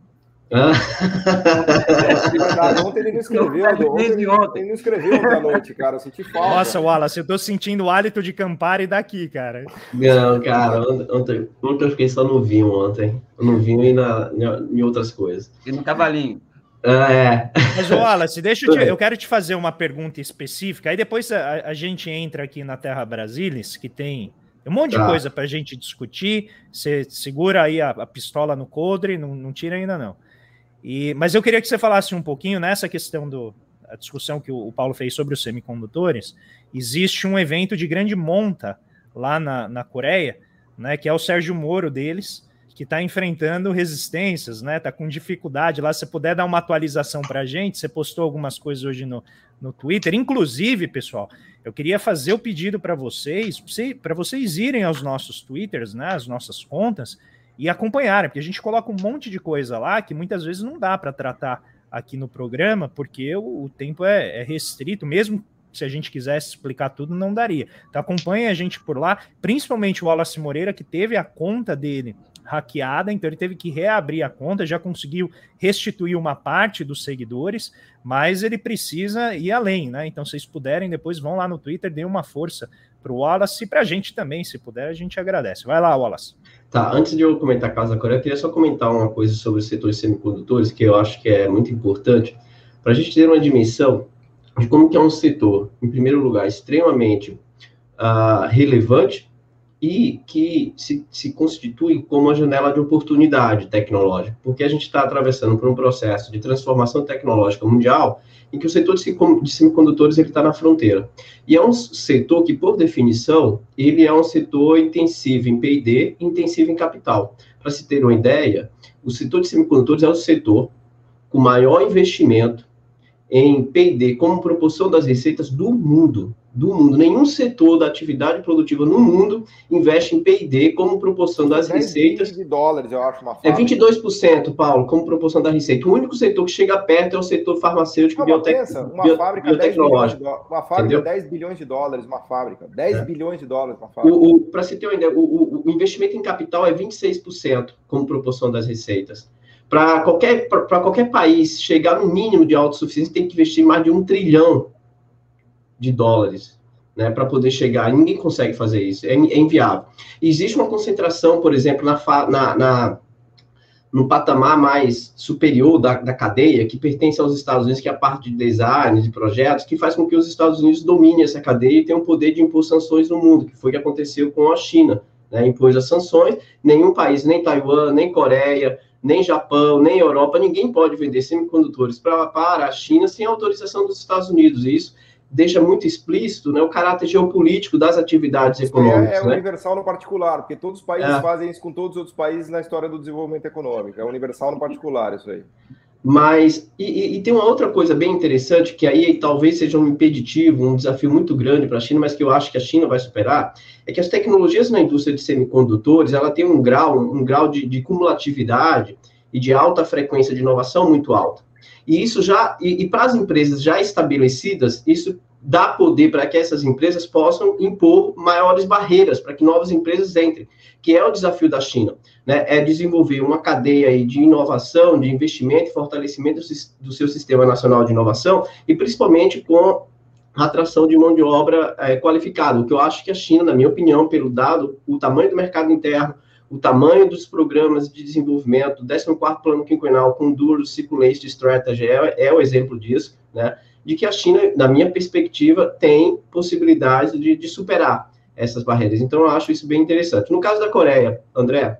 [LAUGHS] ontem ele não escreveu, ontem, ele, ontem. não escreveu ontem à noite, cara. Eu senti falta. Nossa, Wallace, eu tô sentindo o hálito de Campari daqui, cara. Não, cara, ontem, ontem eu fiquei só no vinho ontem. No vinho e na, em outras coisas. E no cavalinho. Ah, é. Mas, Wallace, deixa eu, te, [LAUGHS] eu quero te fazer uma pergunta específica. Aí depois a, a gente entra aqui na Terra Brasilis, que tem um monte de tá. coisa para a gente discutir. Você segura aí a, a pistola no codre, não, não tira ainda não. E, mas eu queria que você falasse um pouquinho nessa questão do a discussão que o, o Paulo fez sobre os semicondutores. Existe um evento de grande monta lá na, na Coreia, né, que é o Sérgio Moro deles, que está enfrentando resistências, né? Está com dificuldade lá. Se puder dar uma atualização para a gente, você postou algumas coisas hoje no, no Twitter. Inclusive, pessoal, eu queria fazer o pedido para vocês, para vocês irem aos nossos Twitters, né? As nossas contas e acompanharem, porque a gente coloca um monte de coisa lá que muitas vezes não dá para tratar aqui no programa, porque o, o tempo é, é, restrito, mesmo se a gente quisesse explicar tudo, não daria. Então acompanhe a gente por lá, principalmente o Wallace Moreira, que teve a conta dele hackeada, então ele teve que reabrir a conta, já conseguiu restituir uma parte dos seguidores, mas ele precisa ir além, né? Então, se vocês puderem, depois vão lá no Twitter, dê uma força para o Wallace e para a gente também, se puder, a gente agradece. Vai lá, Wallace. Tá, antes de eu comentar a Casa Coreia, eu queria só comentar uma coisa sobre o setor de semicondutores, que eu acho que é muito importante, para a gente ter uma dimensão de como que é um setor, em primeiro lugar, extremamente uh, relevante e que se, se constitui como uma janela de oportunidade tecnológica, porque a gente está atravessando por um processo de transformação tecnológica mundial em que o setor de semicondutores está na fronteira. E é um setor que, por definição, ele é um setor intensivo em P&D intensivo em capital. Para se ter uma ideia, o setor de semicondutores é o setor com maior investimento em P&D como proporção das receitas do mundo do mundo. Nenhum setor da atividade produtiva no mundo investe em P&D como proporção das receitas. de dólares, eu acho, uma É 22%, Paulo, como proporção da receita. O único setor que chega perto é o setor farmacêutico e biotec... uma bio... fábrica biotecnológico. uma fábrica Entendeu? 10 bilhões de dólares, uma fábrica. 10 é. bilhões de dólares, uma fábrica. Para se ter uma ideia, o, o, investimento em capital é 26% como proporção das receitas. Para qualquer, qualquer país chegar no mínimo de autossuficiência, tem que investir mais de um trilhão de dólares né, para poder chegar. Ninguém consegue fazer isso, é, é inviável. Existe uma concentração, por exemplo, na, na, na no patamar mais superior da, da, cadeia, que pertence aos Estados Unidos, que é a parte de design, de projetos, que faz com que os Estados Unidos dominem essa cadeia e tenham o poder de impor sanções no mundo, que foi o que aconteceu com a China. Né, impôs as sanções, nenhum país, nem Taiwan, nem Coreia, nem Japão, nem Europa, ninguém pode vender semicondutores para a China sem autorização dos Estados Unidos. E isso deixa muito explícito né, o caráter geopolítico das atividades isso econômicas. É, é né? universal no particular, porque todos os países é. fazem isso com todos os outros países na história do desenvolvimento econômico. É universal no particular, isso aí. Mas, e, e, tem uma outra coisa bem interessante, que aí talvez seja um impeditivo, um desafio muito grande para a China, mas que eu acho que a China vai superar, é que as tecnologias na indústria de semicondutores, ela tem um grau, um grau de, de cumulatividade e de alta frequência de inovação muito alta. E isso já, e, e para as empresas já estabelecidas, isso dá poder para que essas empresas possam impor maiores barreiras para que novas empresas entrem, que é o desafio da China, né? É desenvolver uma cadeia de inovação, de investimento e fortalecimento do, seu sistema nacional de inovação e principalmente com a atração de mão de obra é, qualificada, o que eu acho que a China, na minha opinião, pelo dado, o tamanho do mercado interno, o tamanho dos programas de desenvolvimento, o 14º Plano Quinquenal com duro Circulation Strategy é, é o exemplo disso, né? De que a China, na minha perspectiva, tem possibilidade de, de superar essas barreiras. Então, eu acho isso bem interessante. No caso da Coreia, André,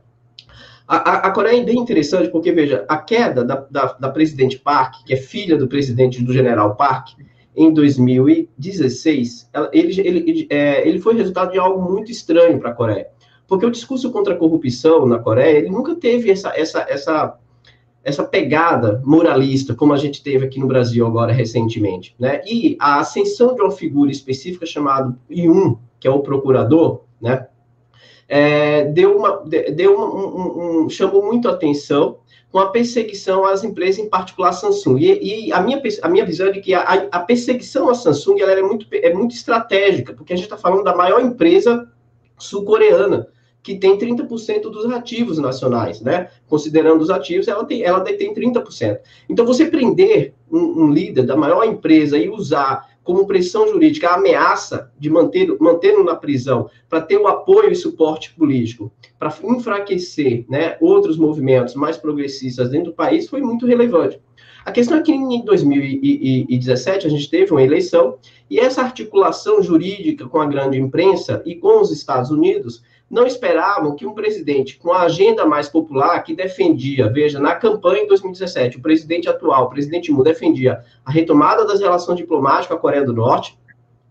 A, a, Coreia é bem interessante, porque, veja, a queda da, da, da, presidente Park, que é filha do presidente do general Park, em 2016, ela, ele, ele, é, ele foi resultado de algo muito estranho para a Coreia. Porque o discurso contra a corrupção na Coreia, ele nunca teve essa, essa, essa, essa pegada moralista, como a gente teve aqui no Brasil agora recentemente. Né? E a ascensão de uma figura específica chamada Yun, que é o procurador, né? é, deu uma, deu um, um, um, chamou muito atenção com a perseguição às empresas, em particular a Samsung. E, e a, minha, a minha visão é de que a, a perseguição à Samsung ela é, muito, é muito estratégica, porque a gente está falando da maior empresa sul-coreana, que tem 30% dos ativos nacionais, né? Considerando os ativos, ela, tem, ela detém 30%. Então, você prender um, um líder da maior empresa e usar como pressão jurídica a ameaça de manter mantê-lo na prisão para ter o apoio e suporte político, para enfraquecer né, outros movimentos mais progressistas dentro do país, foi muito relevante. A questão é que em 2017 a gente teve uma eleição e essa articulação jurídica com a grande imprensa e com os Estados Unidos não esperavam que um presidente com a agenda mais popular, que defendia, veja, na campanha em 2017, o presidente atual, o presidente Moon, defendia a retomada das relações diplomáticas com a Coreia do Norte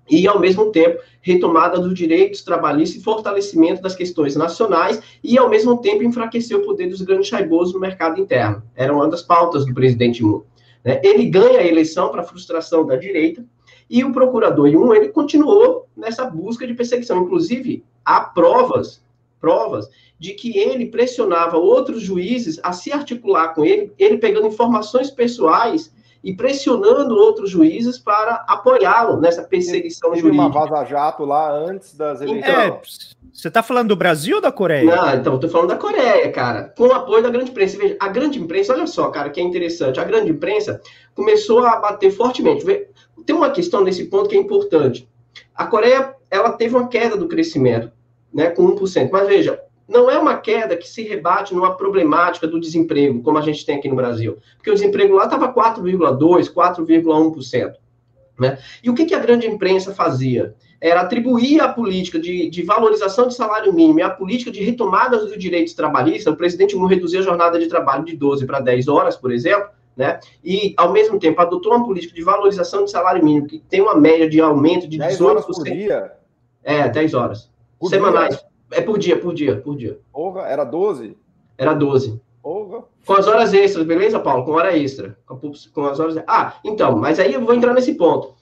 e, ao mesmo tempo, retomada dos direitos trabalhistas e fortalecimento das questões nacionais e, ao mesmo tempo, enfraquecer o poder dos grandes chaibos no mercado interno. Era uma das pautas do presidente Moon. Né? Ele ganha a eleição para frustração da direita, e o procurador Yun, ele continuou nessa busca de perseguição. Inclusive, há provas, provas de que ele pressionava outros juízes a se articular com ele, ele pegando informações pessoais e pressionando outros juízes para apoiá-lo nessa perseguição Teve jurídica. uma vaza-jato lá antes das então, eleições. É, você está falando do Brasil ou da Coreia? Não, então, estou falando da Coreia, cara, com o apoio da grande imprensa. Veja, a grande imprensa, olha só, cara, que é interessante, a grande imprensa começou a bater fortemente. Tem uma questão nesse ponto que é importante. A Coreia, ela teve uma queda do crescimento, né, com 1%. Mas veja, não é uma queda que se rebate numa problemática do desemprego, como a gente tem aqui no Brasil. Porque o desemprego lá estava 4,2%, 4,1%. Né? E o que, que a grande imprensa fazia? Era atribuir a política de, de valorização de salário mínimo e a política de retomada dos direitos trabalhistas. O presidente Moon reduziu a jornada de trabalho de 12 para 10 horas, por exemplo, né? E, ao mesmo tempo, adotou uma política de valorização de salário mínimo, que tem uma média de aumento de 10 18%. horas por dia? É, 10 horas. Por Semanais. Dia? É por dia, por dia, por dia. Porra, era 12? Era 12. Porra. Com as horas extras, beleza, Paulo? Com hora extra. Com as horas. Ah, então, mas aí eu vou entrar nesse ponto.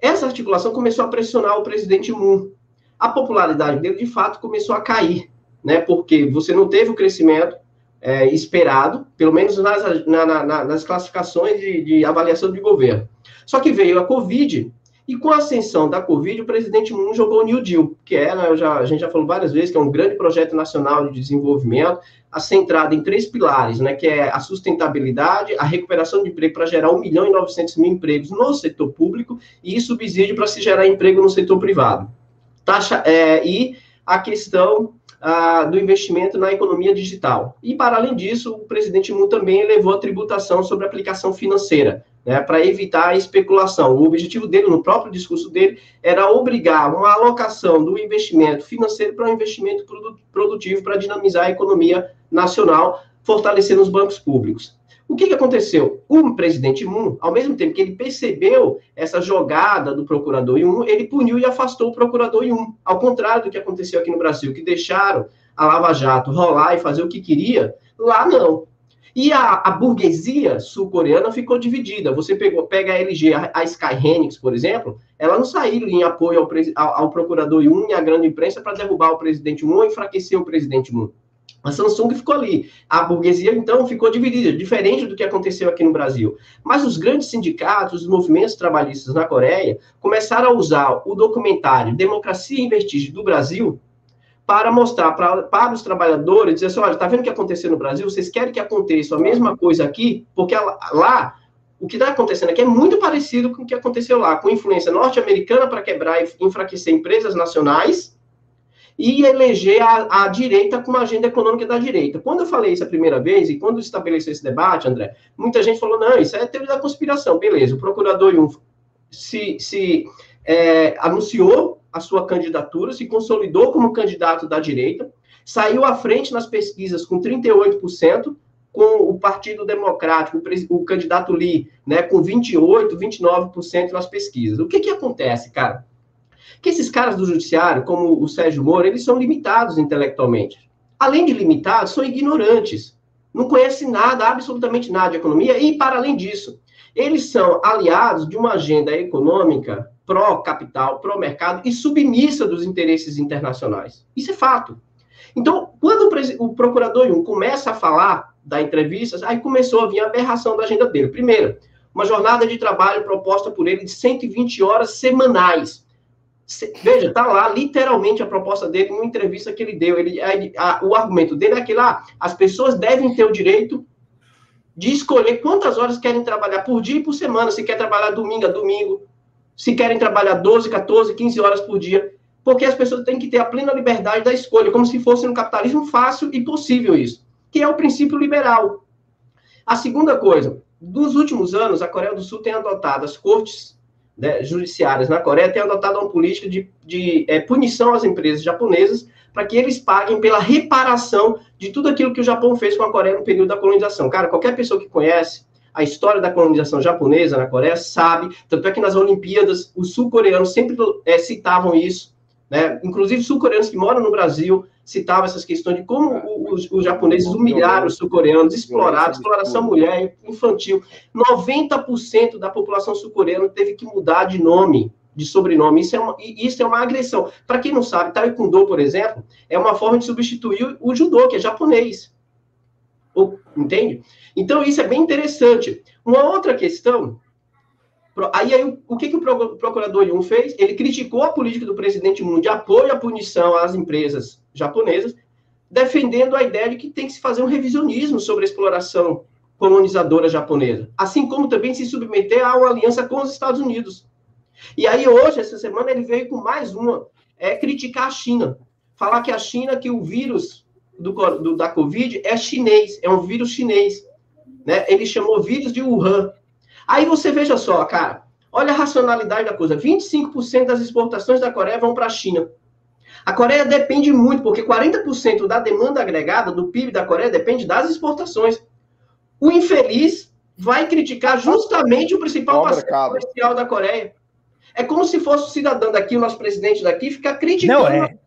Essa articulação começou a pressionar o presidente Moon. A popularidade dele, de fato, começou a cair, né? Porque você não teve o crescimento é, esperado, pelo menos nas, na, na, nas classificações de, de, avaliação de governo. Só que veio a Covid, e com a ascensão da Covid, o presidente Moon jogou o New Deal, que é, né, já, a gente já falou várias vezes, que é um grande projeto nacional de desenvolvimento, centrado em três pilares, né, que é a sustentabilidade, a recuperação de emprego para gerar 1 milhão e 900 mil empregos no setor público e subsídio para se gerar emprego no setor privado. Taxa, é, e a questão do investimento na economia digital. E, para além disso, o presidente Moon também elevou a tributação sobre a aplicação financeira, né, para evitar a especulação. O objetivo dele, no próprio discurso dele, era obrigar uma alocação do investimento financeiro para um investimento produtivo para dinamizar a economia nacional, fortalecendo os bancos públicos. O que, que aconteceu? O presidente Moon, ao mesmo tempo que ele percebeu essa jogada do procurador Yun, ele puniu e afastou o procurador Yun. Ao contrário do que aconteceu aqui no Brasil, que deixaram a Lava Jato rolar e fazer o que queria, lá não. E a, a burguesia sul-coreana ficou dividida. Você pegou, pega a LG, a, a Sky por exemplo, ela não saiu em apoio ao, ao, ao procurador Yun e à grande imprensa para derrubar o presidente Moon e enfraquecer o presidente Moon. A Samsung ficou ali. A burguesia, então, ficou dividida, diferente do que aconteceu aqui no Brasil. Mas os grandes sindicatos, os movimentos trabalhistas na Coreia, começaram a usar o documentário Democracia em Vestígio do Brasil para mostrar pra, para os trabalhadores, dizer assim, olha, está vendo o que aconteceu no Brasil? Vocês querem que aconteça a mesma coisa aqui? Porque lá, o que está acontecendo aqui é muito parecido com o que aconteceu lá, com influência norte-americana para quebrar e enfraquecer empresas nacionais, e eleger a, a, direita com uma agenda econômica da direita. Quando eu falei isso a primeira vez, e quando estabeleceu esse debate, André, muita gente falou, não, isso é teoria da conspiração. Beleza, o procurador Jung se, se é, anunciou a sua candidatura, se consolidou como candidato da direita, saiu à frente nas pesquisas com 38%, com o Partido Democrático, o, candidato Lee, né, com 28%, 29% nas pesquisas. O que, que acontece, cara? Que esses caras do judiciário, como o Sérgio Moro, eles são limitados intelectualmente. Além de limitados, são ignorantes. Não conhecem nada, absolutamente nada de economia, e, para além disso, eles são aliados de uma agenda econômica pró-capital, pró-mercado e submissa dos interesses internacionais. Isso é fato. Então, quando o, procurador Jung começa a falar da entrevista, aí começou a vir a aberração da agenda dele. Primeiro, uma jornada de trabalho proposta por ele de 120 horas semanais. Veja, está lá literalmente a proposta dele numa entrevista que ele deu. Ele, a, a, o argumento dele é que lá as pessoas devem ter o direito de escolher quantas horas querem trabalhar por dia e por semana. Se quer trabalhar domingo a domingo, se querem trabalhar 12, 14, 15 horas por dia. Porque as pessoas têm que ter a plena liberdade da escolha, como se fosse um capitalismo fácil e possível isso, que é o princípio liberal. A segunda coisa, nos últimos anos, a Coreia do Sul tem adotado as cortes né, judiciárias na Coreia têm adotado uma política de, de é, punição às empresas japonesas para que eles paguem pela reparação de tudo aquilo que o Japão fez com a Coreia no período da colonização. Cara, qualquer pessoa que conhece a história da colonização japonesa na Coreia sabe, tanto é que nas Olimpíadas os sul-coreanos sempre é, citavam isso, né? Inclusive sul-coreanos que moram no Brasil citavam essas questões de como os, os japoneses humilharam os sul-coreanos, exploraram, exploração mulher, infantil. 90% da população sul-coreana teve que mudar de nome, de sobrenome. Isso é uma, isso é uma agressão. Para quem não sabe, Taekwondo, por exemplo, é uma forma de substituir o judô, que é japonês. Entende? Então, isso é bem interessante. Uma outra questão Aí, aí o que, que o procurador Yun fez? Ele criticou a política do presidente Moon de apoio à punição às empresas japonesas, defendendo a ideia de que tem que se fazer um revisionismo sobre a exploração colonizadora japonesa, assim como também se submeter a uma aliança com os Estados Unidos. E aí hoje, essa semana, ele veio com mais uma, é criticar a China, falar que a China, que o vírus do, do da Covid é chinês, é um vírus chinês, né? Ele chamou vírus de Wuhan, Aí você veja só, cara, olha a racionalidade da coisa: 25% das exportações da Coreia vão para a China. A Coreia depende muito, porque 40% da demanda agregada do PIB da Coreia depende das exportações. O infeliz vai criticar justamente o principal parceiro comercial da Coreia. É como se fosse o cidadão daqui, o nosso presidente daqui, ficar criticando. Não, é.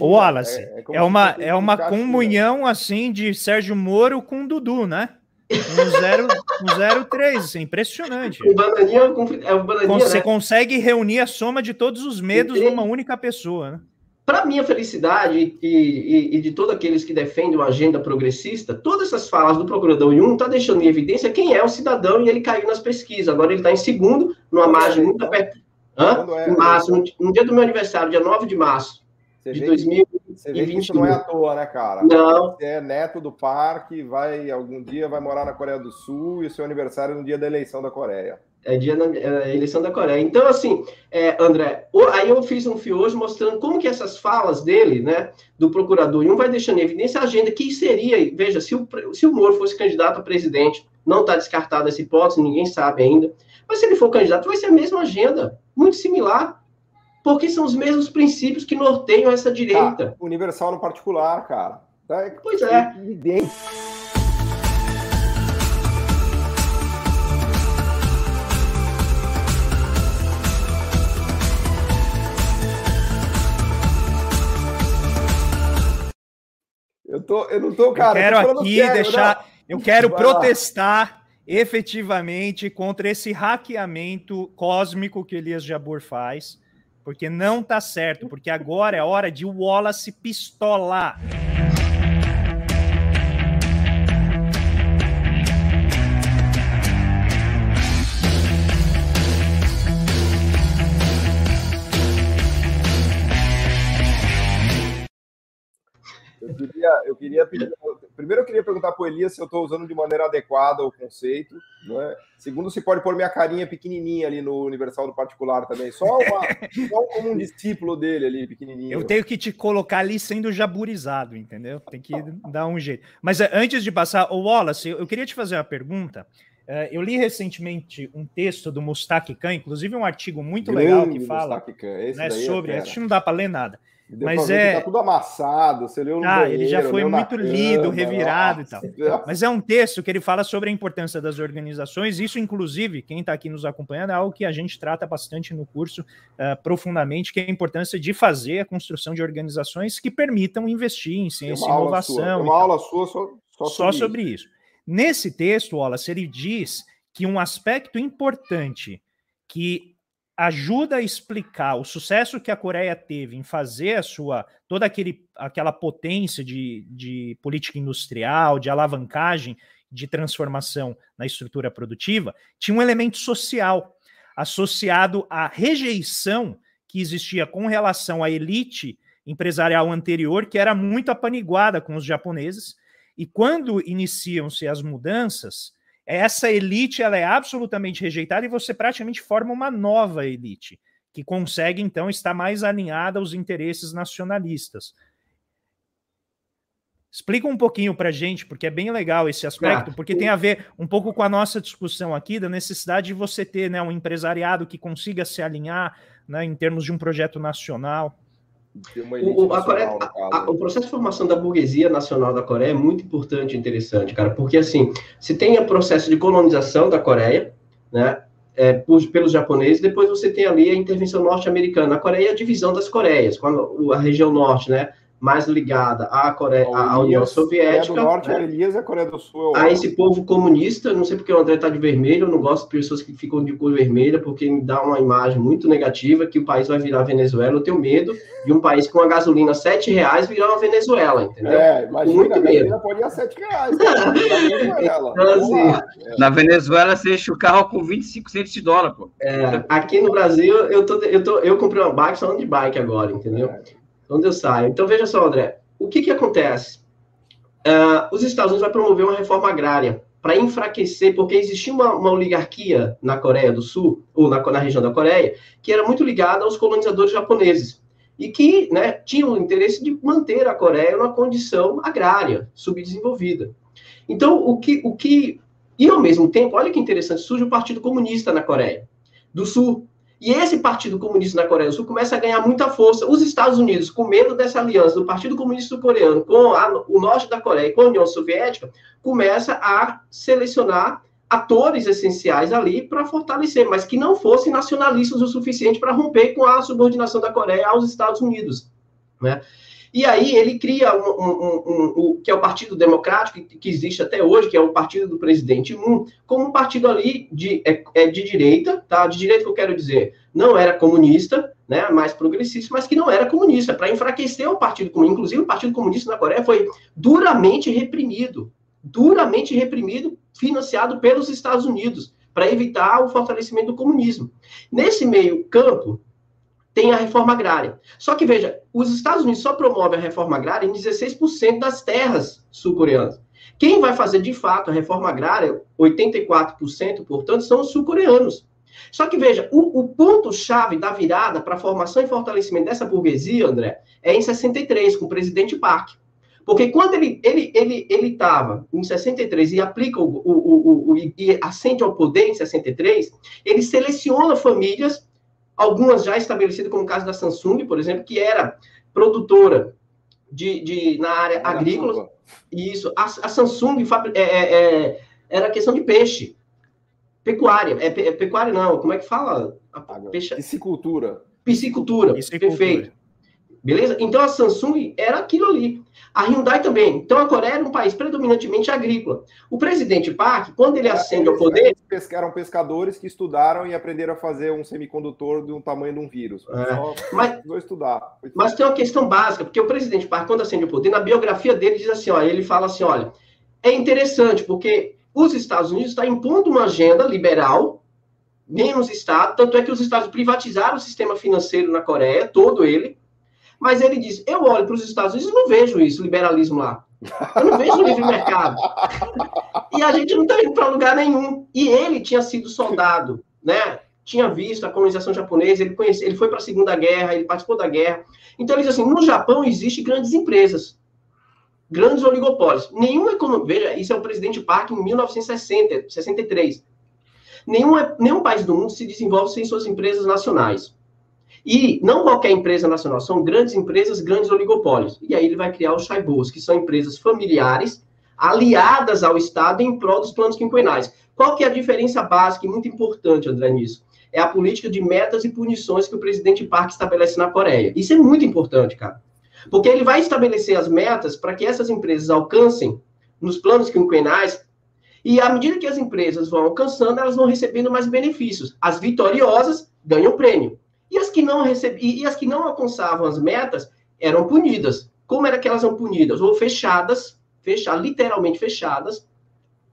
O Wallace, é, é, é uma, é uma comunhão assim de Sérgio Moro com Dudu, né? Um 0,3, isso é impressionante. O bananinha é o bananinha, Você né? consegue reunir a soma de todos os medos numa única pessoa, né? Para minha felicidade e, e, e, de todos aqueles que defendem uma agenda progressista, todas essas falas do procurador Yun está deixando em evidência quem é o cidadão e ele caiu nas pesquisas. Agora ele está em segundo, numa margem muito apertada. É, em março, no, no, dia do meu aniversário, dia 9 de março Você de 2000, você vê que isso não é à toa, né, cara? Não. Você é neto do parque, vai algum dia vai morar na Coreia do Sul e o seu aniversário é no dia da eleição da Coreia. É dia da é eleição da Coreia. Então, assim, é, André, aí eu fiz um fio hoje mostrando como que essas falas dele, né, do procurador, e um vai deixando em evidência a agenda que seria, veja, se o, se o Moro fosse candidato a presidente, não está descartada essa hipótese, ninguém sabe ainda, mas se ele for candidato, vai ser a mesma agenda, muito similar porque são os mesmos princípios que norteiam essa direita. Ah, universal no particular, cara. Tá? Pois é. Evidente. Eu, tô, eu não tô, cara. Eu quero aqui sério, deixar. Não. Eu quero Vai protestar lá. efetivamente contra esse hackeamento cósmico que Elias Jabur faz porque não tá certo, porque agora é hora de Wallace pistolar. Eu queria, eu queria pedir, primeiro eu queria perguntar para o Elias se eu estou usando de maneira adequada o conceito. Né? Segundo, se pode pôr minha carinha pequenininha ali no Universal do Particular também. Só, uma, [LAUGHS] só como um discípulo dele ali, pequenininho. Eu tenho que te colocar ali sendo jaburizado, entendeu? Tem que dar um jeito. Mas eh, antes de passar, o Wallace, eu queria te fazer uma pergunta. Eh, eu li recentemente um texto do Mustak Khan, inclusive um artigo muito Grande legal que fala né, sobre. É acho que não dá para ler nada Mas é. Tá tudo amassado, você leu no Ah, banheiro, ele já foi muito lido, cama, revirado e nossa. tal. Mas é um texto que ele fala sobre a importância das organizações. Isso, inclusive, quem está aqui nos acompanhando, é algo que a gente trata bastante no curso eh, profundamente, que é a importância de fazer a construção de organizações que permitam investir em ciência e sua, inovação. e uma tal. aula sua só, só Só sobre, sobre isso. Nesse texto, Wallace, ele diz que um aspecto importante que ajuda a explicar o sucesso que a Coreia teve em fazer a sua toda aquele, aquela potência de, de política industrial, de alavancagem, de transformação na estrutura produtiva, tinha um elemento social associado à rejeição que existia com relação à elite empresarial anterior, que era muito apaniguada com os japoneses, e quando iniciam-se as mudanças, essa elite ela é absolutamente rejeitada e você praticamente forma uma nova elite, que consegue então estar mais alinhada aos interesses nacionalistas. Explica um pouquinho para gente, porque é bem legal esse aspecto, Ah, porque tem a ver um pouco com a nossa discussão aqui da necessidade de você ter né, um empresariado que consiga se alinhar né, em termos de um projeto nacional. O, a Coreia- a- caso. o processo de formação da burguesia nacional da Coreia é muito importante e interessante, cara, porque assim, se tem o processo de colonização da Coreia, né, é, por- pelos japoneses, depois você tem ali a intervenção norte-americana. A Coreia é a divisão das Coreias, quando a região norte, né, mais ligada à, Coreia, à União Soviética, Coreia do Norte né, é Elias a Coreia do Sul é a esse povo comunista, não sei porque o André está de vermelho, eu não gosto de pessoas que ficam de cor vermelha, porque me dá uma imagem muito negativa que o país vai virar Venezuela. Eu tenho medo de um país com a gasolina 7 reais virar uma Venezuela, entendeu? É, imagina, Muito a gasolina pode ir a 7 reais. [LAUGHS] Cara. Venezuela. Então, assim. Na Venezuela, você enche o carro com 25 centos de dólar, pô. É, aqui no Brasil, eu, tô, eu, tô, eu comprei uma bike falando de bike agora, entendeu? Onde eu saio. Então, veja só, André, o que que acontece? Ah, os Estados Unidos vai promover uma reforma agrária para enfraquecer, porque existia uma, uma oligarquia na Coreia do Sul, ou na, na região da Coreia, que era muito ligada aos colonizadores japoneses, e que né, tinham o interesse de manter a Coreia numa condição agrária, subdesenvolvida. Então, o que, o que... E, ao mesmo tempo, olha que interessante, surge o Partido Comunista na Coreia do Sul, e esse Partido Comunista na Coreia do Sul começa a ganhar muita força. Os Estados Unidos, com medo dessa aliança do Partido Comunista Sul-Coreano com a- o norte da Coreia e com a União Soviética, começa a selecionar atores essenciais ali para fortalecer, mas que não fossem nacionalistas o suficiente para romper com a subordinação da Coreia aos Estados Unidos. Né? E aí ele cria um, um- um- um- que é o Partido Democrático, que, que existe até hoje, que é o partido do presidente Moon, como um partido ali de, é, é de direita, tá? De direita que eu quero dizer, não era comunista, né? Mais progressista, mas que não era comunista, para enfraquecer o Partido Comunista. Inclusive, o Partido Comunista na Coreia foi duramente reprimido, duramente reprimido, financiado pelos Estados Unidos, para evitar o fortalecimento do comunismo. Nesse meio campo, tem a reforma agrária. Só que, veja, os Estados Unidos só promovem a reforma agrária em 16% das terras sul-coreanas. Quem vai fazer, de fato, a reforma agrária, 84%, portanto, são os sul-coreanos. Só que, veja, o, o ponto-chave da virada para a formação e fortalecimento dessa burguesia, André, é em 63, com o presidente Park. Porque quando ele ele ele ele estava em 63 e aplica o, o, o, o, e ascende ao poder em 63, ele seleciona famílias algumas já estabelecidas, como o caso da Samsung, por exemplo, que era produtora de, de na área agrícola. Isso, a, a Samsung é, é, é, era questão de peixe, pecuária, é, é, pecuária não, como é que fala? A peixe... Piscicultura. Piscicultura, Piscicultura, perfeito. Beleza? Então a Samsung era aquilo ali. A Hyundai também. Então a Coreia era um país predominantemente agrícola. O presidente Park, quando ele ascende ao poder. Eram pescadores que estudaram e aprenderam a fazer um semicondutor do tamanho de um vírus. É. Só mas, vou estudar. Mas tem uma questão básica, porque o presidente Park, quando ascende ao poder, na biografia dele diz assim: olha, ele fala assim: olha, é interessante, porque os Estados Unidos estão impondo uma agenda liberal, menos Estado, tanto é que os Estados privatizaram o sistema financeiro na Coreia, todo ele. Mas ele diz: eu olho para os Estados Unidos e não vejo isso, liberalismo lá. Eu não vejo livre mercado. [LAUGHS] E a gente não está indo para lugar nenhum. E ele tinha sido soldado, né? Tinha visto a colonização japonesa, ele, conhece, ele foi para a Segunda Guerra, ele participou da guerra. Então ele diz assim: no Japão existem grandes empresas, grandes oligopólios. Nenhuma economia. Veja, isso é o presidente Park em 1960, 63. Nenhum, nenhum país do mundo se desenvolve sem suas empresas nacionais. E não qualquer empresa nacional, são grandes empresas, grandes oligopólios. E aí ele vai criar os Chaibos, que são empresas familiares aliadas ao Estado em prol dos planos quinquenais. Qual que é a diferença básica e muito importante, André, nisso? É a política de metas e punições que o presidente Park estabelece na Coreia. Isso é muito importante, cara. Porque ele vai estabelecer as metas para que essas empresas alcancem nos planos quinquenais e à medida que as empresas vão alcançando, elas vão recebendo mais benefícios. As vitoriosas ganham prêmio. E as que não recebiam, e as que não alcançavam as metas eram punidas. Como era que elas eram punidas? Ou fechadas, fechadas, literalmente fechadas,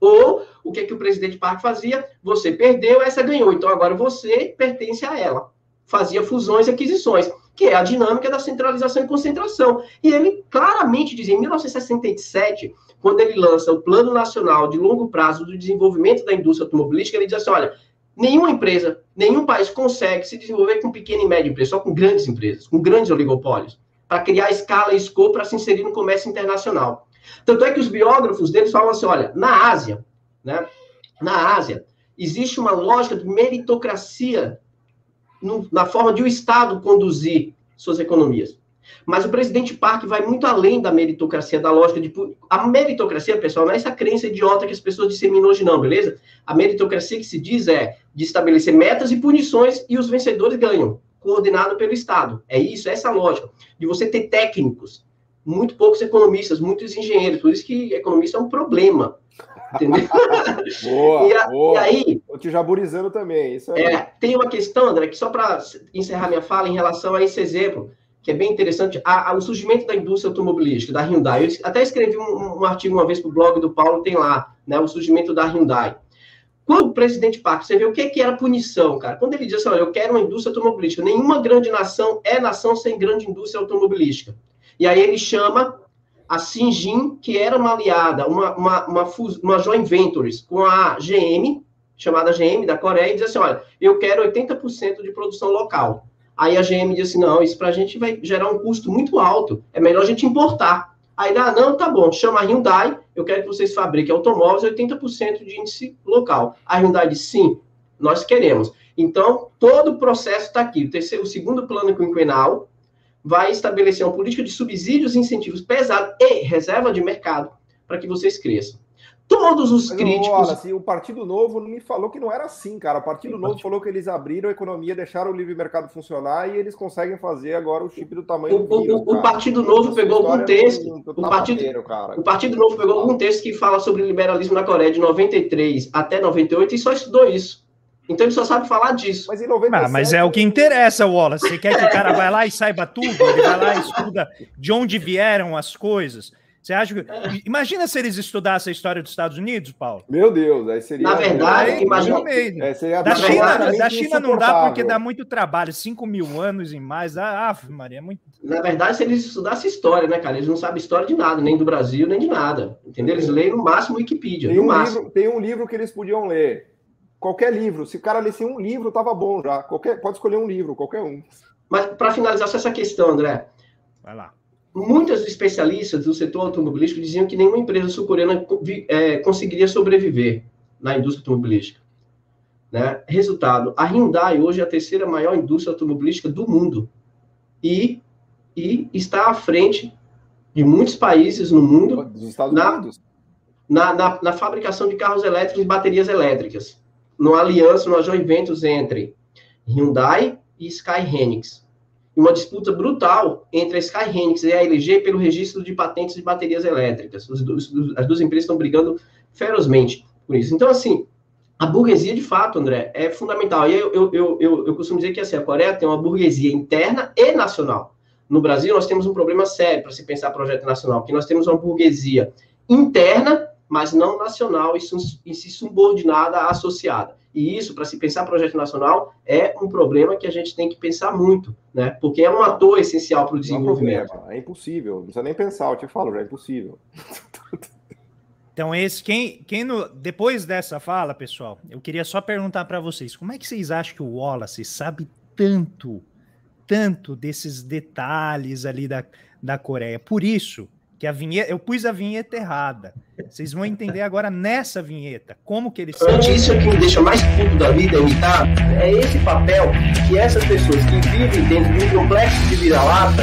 ou o que, que o presidente Park fazia? Você perdeu, essa ganhou. Então agora você pertence a ela. Fazia fusões e aquisições, que é a dinâmica da centralização e concentração. E ele claramente diz, em 1967, quando ele lança o Plano Nacional de Longo Prazo do Desenvolvimento da Indústria Automobilística, ele diz assim: olha, nenhuma empresa, nenhum país consegue se desenvolver com pequena e média empresa, só com grandes empresas, com grandes oligopólios, para criar escala e escopo para se inserir no comércio internacional. Tanto é que os biógrafos deles falam assim: olha, na Ásia, né, na Ásia, existe uma lógica de meritocracia no, na forma de o Estado conduzir suas economias. Mas o presidente Park vai muito além da meritocracia, da lógica de. A meritocracia, pessoal, não é essa crença idiota que as pessoas disseminam hoje, não, beleza? A meritocracia que se diz é de estabelecer metas e punições e os vencedores ganham, coordenado pelo Estado. É isso, é essa lógica. De você ter técnicos, muito poucos economistas, muitos engenheiros, por isso que economista é um problema. Entendeu? [LAUGHS] boa, e, a, boa. e aí. Estou te jaburizando também. Isso é, tem uma questão, André, que só para encerrar minha fala em relação a esse exemplo que é bem interessante, a, a, o surgimento da indústria automobilística, da Hyundai. Eu até escrevi um, um artigo uma vez para o blog do Paulo, tem lá, né, o surgimento da Hyundai. Quando o presidente Park, você vê o que, que era punição, cara? Quando ele diz assim, olha, eu quero uma indústria automobilística, nenhuma grande nação é nação sem grande indústria automobilística. E aí ele chama a Sinjin, que era uma aliada, uma, uma, uma, uma joint ventures com a GM, chamada GM da Coreia, e diz assim, olha, eu quero 80% de produção local. Aí a GM disse não, isso para a gente vai gerar um custo muito alto, é melhor a gente importar. Aí ah, não, tá bom, chama a Hyundai, eu quero que vocês fabriquem automóveis 80% de índice local. A Hyundai disse, sim, nós queremos. Então, todo o processo está aqui. O, terceiro, o segundo plano quinquenal vai estabelecer uma política de subsídios e incentivos pesados e reserva de mercado para que vocês cresçam. Todos os Mas, críticos. Olha, assim, o Partido Novo me falou que não era assim, cara. O Partido Novo falou que eles abriram a economia, deixaram o livre mercado funcionar e eles conseguem fazer agora o chip do tamanho o, do vírus, o, o Partido Novo pegou algum texto. o, partido, o Partido Novo pegou algum texto que fala sobre liberalismo na Coreia de 93 até 98 e só estudou isso. Então ele só sabe falar disso. Mas, em 97... ah, mas é o que interessa, Wallace. Você quer que o cara vá lá e saiba tudo? Ele vai lá e estuda de onde vieram as coisas. Você acha que... Imagina se eles estudassem a história dos Estados Unidos, Paulo. Meu Deus, aí seria. Na verdade, aí, imagina. É, seria da, China, da China não dá porque dá muito trabalho. 5 mil anos e mais. Ah, ah, Maria, é muito. Na verdade, se eles estudassem história, né, cara? Eles não sabem história de nada, nem do Brasil, nem de nada. Entendeu? Eles leem no máximo Wikipedia. Tem, um livro, tem um livro que eles podiam ler. Qualquer livro. Se o cara lesse um livro, tava bom já. Qualquer, pode escolher um livro, qualquer um. Mas, para finalizar só essa questão, André. Vai lá muitos especialistas do setor automobilístico diziam que nenhuma empresa sul-coreana é, conseguiria sobreviver na indústria automobilística. Né? Resultado, a Hyundai hoje é a terceira maior indústria automobilística do mundo e, e está à frente de muitos países no mundo na, Unidos. Na, na, na, fabricação de carros elétricos e baterias elétricas, numa aliança, numa joint venture entre Hyundai e Sky Henix uma disputa brutal entre a Sky e a LG pelo registro de patentes de baterias elétricas. Os, os, as duas empresas estão brigando ferozmente por isso. Então, assim, a burguesia, de fato, André, é fundamental. E eu, eu, eu, eu, eu costumo dizer que assim, a Coreia tem uma burguesia interna e nacional. No Brasil, nós temos um problema sério para se pensar projeto nacional, porque nós temos uma burguesia interna, mas não nacional e, se subordinada, associada. E isso, para se pensar projeto nacional, é um problema que a gente tem que pensar muito, né? Porque é um ator essencial para o desenvolvimento. É, é, impossível, não precisa nem pensar, eu te falo, já é impossível. Então, esse, quem, quem no, depois dessa fala, pessoal, eu queria só perguntar para vocês, como é que vocês acham que o Wallace sabe tanto, tanto desses detalhes ali da, da Coreia? Por isso que a vinheta, eu pus a vinheta errada. Vocês vão entender agora nessa vinheta como que eles. Isso é que me deixa mais puto da vida, imitar, é esse papel que essas pessoas que vivem dentro de um complexo de vira-lata,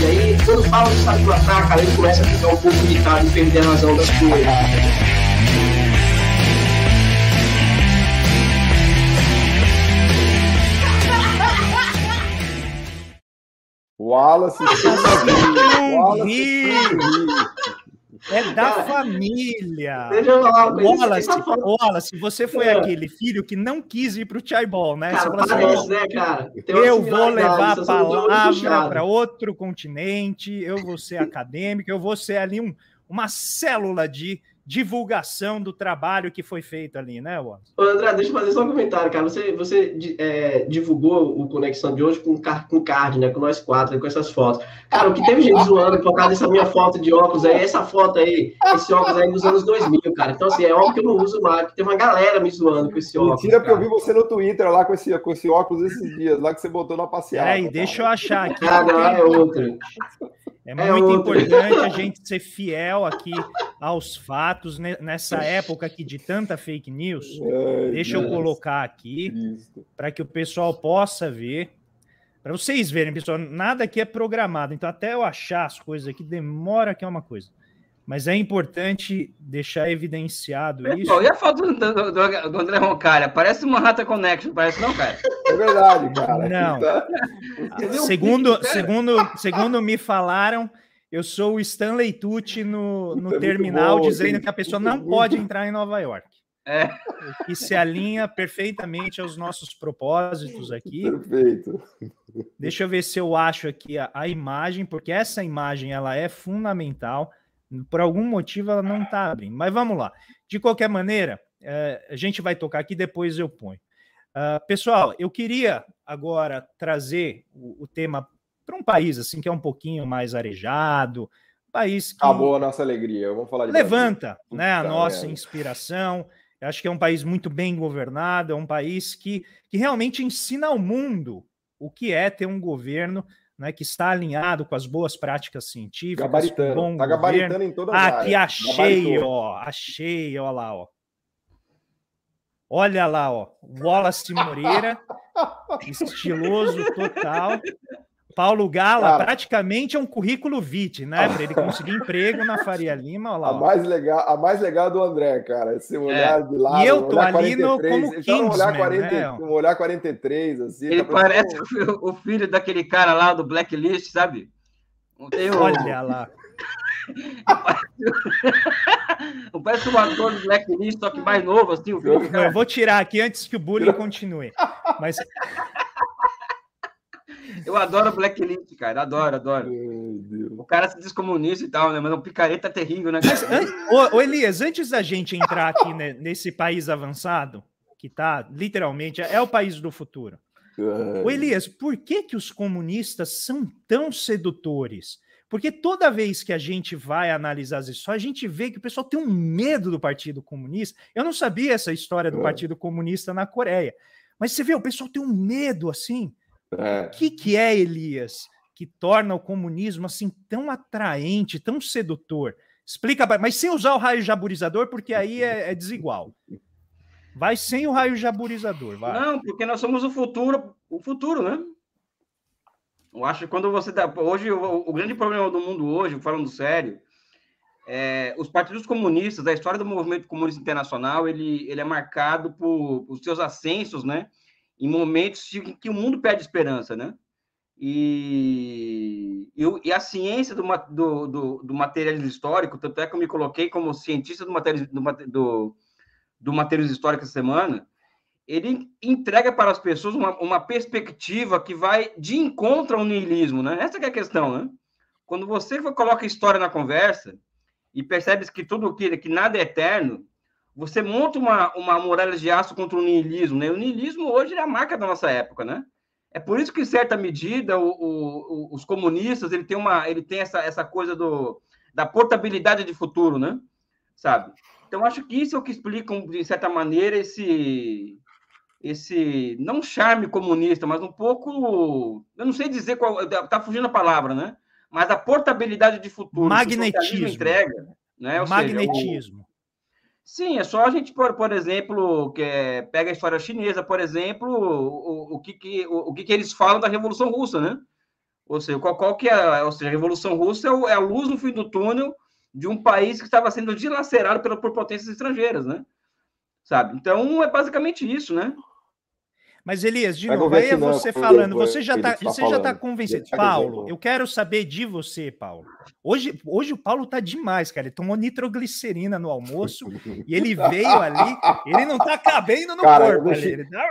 e aí, quando falam de sabe matar, cara, ele começa a ficar um pouco irritado e perder a razão das coisas. Wallace Wallace É da família. Deixa eu falar uma coisa. Wallace, foto- Wallace, você foi É. aquele filho que não quis ir pro Chaibol, né? Você Cara, falou assim, parece, né, cara? Eu vou levar a palavra para outro continente, eu vou ser [LAUGHS] acadêmico, eu vou ser ali um, uma célula de divulgação do trabalho que foi feito ali, né, Wallace? André, deixa eu fazer só um comentário, cara. Você, você é, divulgou o Conexão de hoje com, car- com card, né? Com nós quatro, com essas fotos. Cara, o que teve gente zoando por causa dessa minha foto de óculos aí, essa foto aí, esse óculos aí dos anos 2000, cara. Então, assim, é óbvio que eu não uso mais, porque tem uma galera me zoando com esse óculos. Mentira, porque eu vi você no Twitter lá com esse, com esse óculos esses dias, lá que você botou na passeada. Peraí, deixa eu achar aqui. Ah, não, é outra. É É muito outra. importante a gente [LAUGHS] ser fiel aqui aos fatos ne- nessa época aqui de tanta fake news. Ai, Deixa eu Deus colocar aqui para que o pessoal possa ver. Para vocês verem, pessoal, nada aqui é programado. Então, até eu achar as coisas aqui, demora que é uma coisa. Mas é importante deixar evidenciado isso. Pô, e a foto do, do- do- do André Roncalha? Parece uma Rata Connection, parece não, cara? É verdade, cara. Não. Tá- Segundo, segundo, segundo me falaram, eu sou o Stanley Tucci no, no Isso é terminal, bom, dizendo que a pessoa isso não pode entrar em Nova York. É. Que se alinha perfeitamente aos nossos propósitos aqui. Perfeito. Deixa eu ver se eu acho aqui a, a imagem, porque essa imagem ela é fundamental. Por algum motivo ela não está abrindo. Mas vamos lá. De qualquer maneira, eh, a gente vai tocar aqui, depois eu ponho. Ah, pessoal, eu queria agora trazer o, o tema para um país assim que é um pouquinho mais arejado, país que Acabou a nossa alegria. Vamos falar de Brasil. levanta né, a Puta nossa merda. inspiração. Eu acho que é um país muito bem governado, é um país que, que realmente ensina ao mundo o que é ter um governo né, que está alinhado com as boas práticas científicas, Gabaritando. bom Tá governo. gabaritando em todas as Ah, áreas. aqui achei, Gabaritou. ó, achei, ó lá, ó. Olha lá, ó, Wallace Moreira, [LAUGHS] estiloso total. Paulo Gala, Cara. praticamente é um currículo vitae, né? Para ele conseguir [LAUGHS] emprego na Faria Lima, olha lá. A mais, legal, a mais legal do André, cara. Esse olhar de lado. É. E eu tô olhar ali no- 43, como ele tá no olhar Kingsman, 40, né? um olhar 43, assim. Ele tá parece o fi- o filho daquele cara lá do Blacklist, sabe? Olha lá. [LAUGHS] Parece um ator do Blacklist, só que mais novo, assim, o filho. Eu vou tirar aqui antes que o bullying [LAUGHS] continue. Mas Eu adoro Blacklist, cara. Adoro, adoro. O cara se diz comunista e tal, né? Mas o picareta é terrível, né? Mas, ô, ô, Elias, antes da gente entrar aqui né, nesse país avançado, que tá literalmente é o país do futuro. Ô, Ai, Elias, por que, que os comunistas são tão sedutores? Porque toda vez que a gente vai analisar as histórias, a gente vê que o pessoal tem um medo do Partido Comunista. Eu não sabia essa história do É. Partido Comunista na Coreia. Mas você vê, o pessoal tem um medo assim. É. O que, que é, Elias, que torna o comunismo assim tão atraente, tão sedutor? Explica, mas sem usar o raio jaburizador, porque aí é, é desigual. Vai sem o raio jaburizador, vai. Não, porque nós somos o futuro, o futuro, né? Eu acho que quando você dá. Hoje, o, o grande problema do mundo hoje, falando sério, é, os partidos comunistas, a história do movimento comunista internacional, ele, ele é marcado por, por seus ascensos, né? Em momentos em que o mundo perde esperança, né? E, e, o- e a ciência do, do, do, do materialismo histórico, tanto é que eu me coloquei como cientista do, materi- do, do, materialismo histórico essa semana, ele entrega para as pessoas uma, uma perspectiva que vai de encontro ao niilismo, né? Essa é a questão, né? Quando você coloca história na conversa e percebe que tudo que, que nada é eterno, você monta uma, uma muralha de aço contra o niilismo, né? O niilismo hoje é a marca da nossa época, né? É por isso que, em certa medida, o, o, os comunistas ele tem, uma, ele tem essa, essa coisa do, da portabilidade de futuro, né? Sabe? Então, acho que isso é o que explica, de certa maneira, esse, esse não charme comunista, mas um pouco, eu não sei dizer qual, tá fugindo a palavra, né? Mas a portabilidade de futuro, Magnetismo. entrega, Né? Ou Magnetismo. Seja, o... Sim, é só a gente, por, por exemplo, que é, pega a história chinesa, por exemplo, o, o, que, que, o, o que, que eles falam da Revolução Russa, né? Ou seja, qual, qual que é, ou seja, a Revolução Russa é, é a luz no fim do túnel de um país que estava sendo dilacerado pela, por potências estrangeiras, né? Sabe? Então, é basicamente isso, né? Mas, Elias, de novo, aí é você falando, você já está tá você já tá convencido. Paulo, eu quero saber de você, Paulo. Hoje, hoje o Paulo tá demais, cara. Ele tomou nitroglicerina no almoço e ele [LAUGHS] veio ali, ele não tá cabendo no cara, corpo ali. Ele, tá,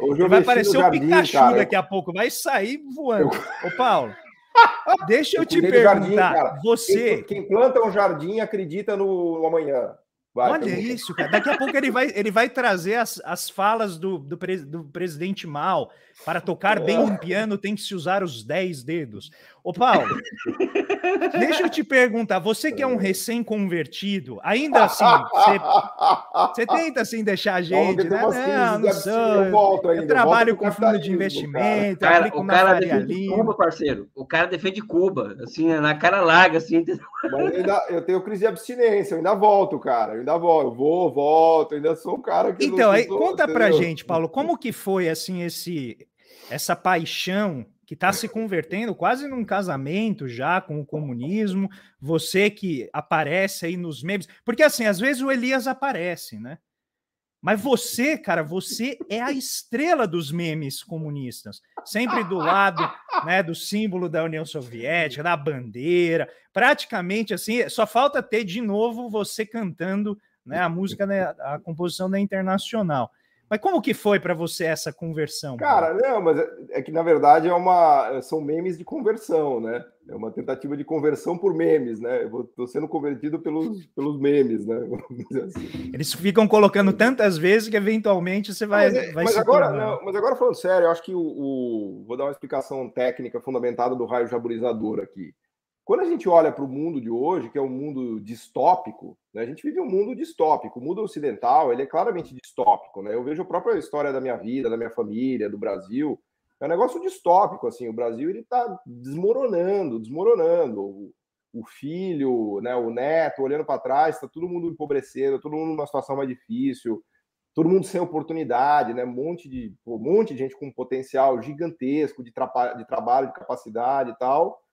ele vai aparecer o Pikachu cara. daqui a pouco, vai sair voando. Eu... Ô, Paulo, [LAUGHS] deixa eu, eu te perguntar, jardim, você... Quem, quem planta um jardim acredita no amanhã. Vai, Olha isso, cara. Daqui a pouco ele vai, ele vai trazer as, as falas do, do, do presidente Mal. Para tocar bem um piano tem que se usar os dez dedos. Ô, Paulo, deixa eu te perguntar, você que é um recém-convertido, ainda assim, você, você, tenta assim deixar a gente, né? Não, não sou. Eu, volto ainda, eu trabalho com fundo de investimento, cara. o cara defende Cuba, parceiro. O cara defende Cuba, assim, na cara larga, assim. Mas eu, ainda, eu tenho crise de abstinência, eu ainda volto, cara. Eu ainda volto, eu vou, volto, eu ainda sou um cara que. Então, aí, conta entendeu? pra gente, Paulo, como que foi assim esse essa paixão que está se convertendo quase num casamento já com o comunismo, você que aparece aí nos memes, porque assim, às vezes o Elias aparece, né? Mas você, cara, você é a estrela dos memes comunistas, sempre do lado, né, do símbolo da União Soviética, da bandeira, praticamente assim, só falta ter de novo você cantando, né, a música, né, a composição da Internacional. Mas como que foi para você essa conversão? Cara, não, mas é, é, que na verdade é uma são memes de conversão, né? É uma tentativa de conversão por memes, né? Eu estou sendo convertido pelos, pelos memes, né? [LAUGHS] Assim. Eles ficam colocando tantas vezes que eventualmente você vai, mas, é, vai mas agora, não, mas agora falando sério, eu acho que o, o, vou dar uma explicação técnica fundamentada do raio jaburizador aqui. Quando a gente olha para o mundo de hoje, que é um mundo distópico, né, a gente vive um mundo distópico. O mundo ocidental ele é claramente distópico. Né? Eu vejo a própria história da minha vida, da minha família, do Brasil. É um negócio distópico. Assim, o Brasil ele está desmoronando, desmoronando. O, o, filho, né, o neto, olhando para trás, está todo mundo empobrecendo, todo mundo numa situação mais difícil, todo mundo sem oportunidade, né? Um monte de, um monte de gente com um potencial gigantesco de, de trabalho, de capacidade e tal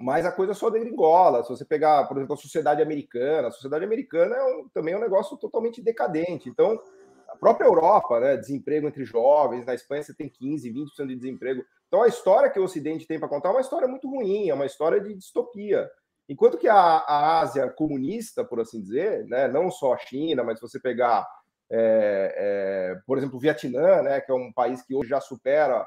mas a coisa só degringola. Se você pegar, por exemplo, a sociedade americana, a sociedade americana é um, também é um negócio totalmente decadente. Então, a própria Europa, né, desemprego entre jovens, na Espanha você tem 15, 20% de desemprego. Então, a história que o Ocidente tem para contar é uma história muito ruim, é uma história de distopia. Enquanto que a, a Ásia comunista, por assim dizer, né, não só a China, mas se você pegar, é, é, por exemplo, o Vietnã, né, que é um país que hoje já supera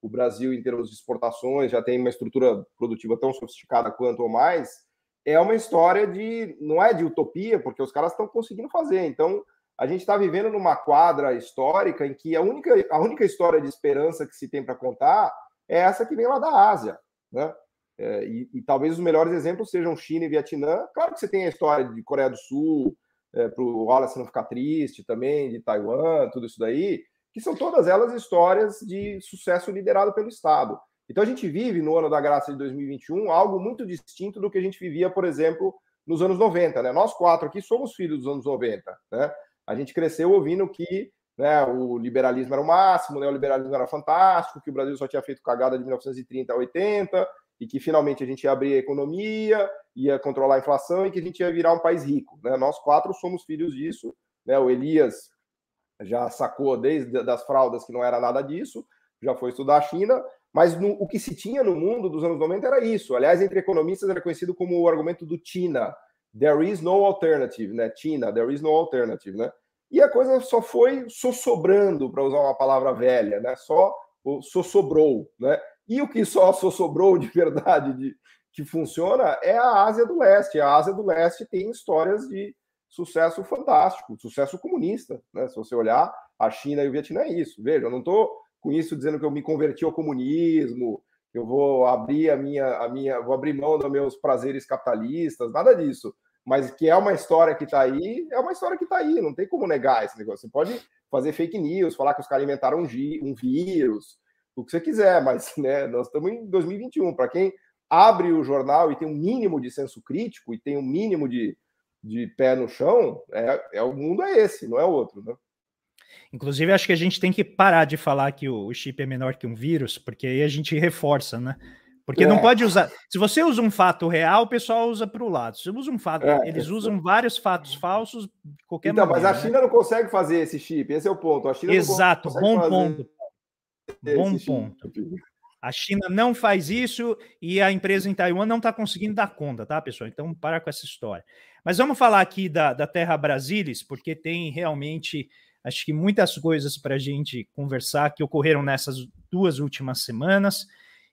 o Brasil, em termos de exportações, já tem uma estrutura produtiva tão sofisticada quanto ou mais, é uma história de. não é de utopia, porque os caras estão conseguindo fazer. Então, a gente está vivendo numa quadra histórica em que a única, a única história de esperança que se tem para contar é essa que vem lá da Ásia. Né? É, e, e, talvez os melhores exemplos sejam China e Vietnã. Claro que você tem a história de Coreia do Sul, é, para o Wallace não ficar triste também, de Taiwan, tudo isso daí que são todas elas histórias de sucesso liderado pelo Estado. Então a gente vive no ano da graça de 2021 algo muito distinto do que a gente vivia, por exemplo, nos anos 90. Né? Nós quatro aqui somos filhos dos anos 90. Né? A gente cresceu ouvindo que né, o liberalismo era o máximo, né, o liberalismo era fantástico, que o Brasil só tinha feito cagada de 1930 a 80 e que finalmente a gente ia abrir a economia, ia controlar a inflação e que a gente ia virar um país rico. Né? Nós quatro somos filhos disso. Né? O Elias já sacou desde das fraldas que não era nada disso, já foi estudar a China, mas no, o que se tinha no mundo dos anos 90 era isso. Aliás, entre economistas era conhecido como o argumento do China. There is no alternative, né? China, there is no alternative, né? E a coisa só foi sobrando, para usar uma palavra velha, né? Só sobrou, né? E o que só sobrou de [LAUGHS] verdade, de, que funciona, é a Ásia do Leste. A Ásia do Leste tem histórias de sucesso fantástico, sucesso comunista. Né? Se você olhar, a China e o Vietnã é isso. Veja, eu não estou com isso dizendo que eu me converti ao comunismo, que eu vou abrir a minha, a minha, vou abrir mão dos meus prazeres capitalistas, nada disso. Mas que é uma história que está aí, é uma história que está aí, não tem como negar esse negócio. Você pode fazer fake news, falar que os caras inventaram um, um vírus, o que você quiser, [LAUGHS] mas né, nós estamos em 2021. Para quem abre o jornal e tem um mínimo de senso crítico e tem um mínimo de, de pé no chão, é, é o mundo é esse, não é outro, né? Inclusive, acho que a gente tem que parar de falar que o, o chip é menor que um vírus, porque aí a gente reforça, né? Porque é. não pode usar. Se você usa um fato real, o pessoal usa para o lado. Se usa um fato, é, eles usam vários fatos falsos de qualquer Então, maneira, mas a né? China né? não consegue fazer esse chip, esse é o ponto. A China Exato, bom ponto. Bom ponto. A China não faz isso e a empresa em Taiwan não está conseguindo dar conta, tá, pessoal? Então, para com essa história. Mas vamos falar aqui da, da Terra Brasilis, porque tem realmente, acho que muitas coisas para a gente conversar que ocorreram nessas duas últimas semanas.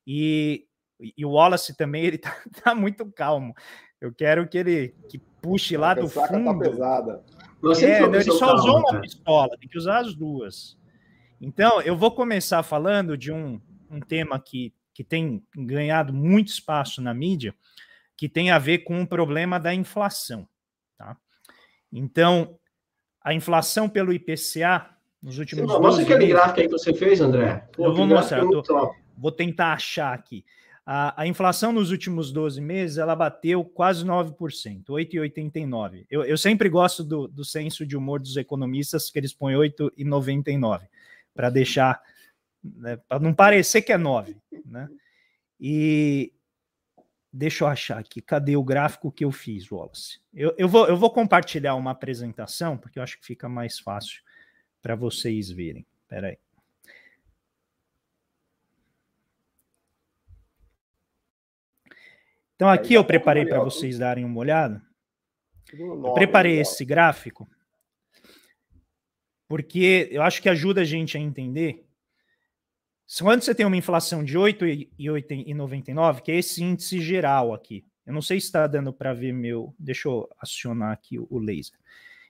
E e o Wallace também, ele [LAUGHS] tá, tá, muito calmo. Eu quero que ele que puxe lá do tá fundo. Tá pesada. É, não, ele só calmo, usou uma pistola, tem que usar as duas. Então, eu vou começar falando de um, um tema que, que tem ganhado muito espaço na mídia, que tem a ver com o problema da inflação. Tá? Então, a inflação pelo IPCA nos últimos Sim, Mostra aquele gráfico aí que você fez, André. Pô, eu vou mostrar. Eu tô, vou tentar achar aqui. A, a, inflação nos últimos 12 meses ela bateu quase 9%, 8,89%. Eu, eu sempre gosto do, do senso de humor dos economistas, que eles põem 8,99%, para deixar, né, para não parecer que é 9%. Né? E deixa eu achar aqui, cadê o gráfico que eu fiz, Wallace? Eu, eu, vou, eu vou compartilhar uma apresentação, porque eu acho que fica mais fácil para vocês verem. Espera aí. Então, aqui eu preparei para vocês darem uma olhada. Eu preparei esse gráfico porque eu acho que ajuda a gente a entender. Quando você tem uma inflação de 8,99, que é esse índice geral aqui. Eu não sei se está dando para ver meu. Deixa eu acionar aqui o laser.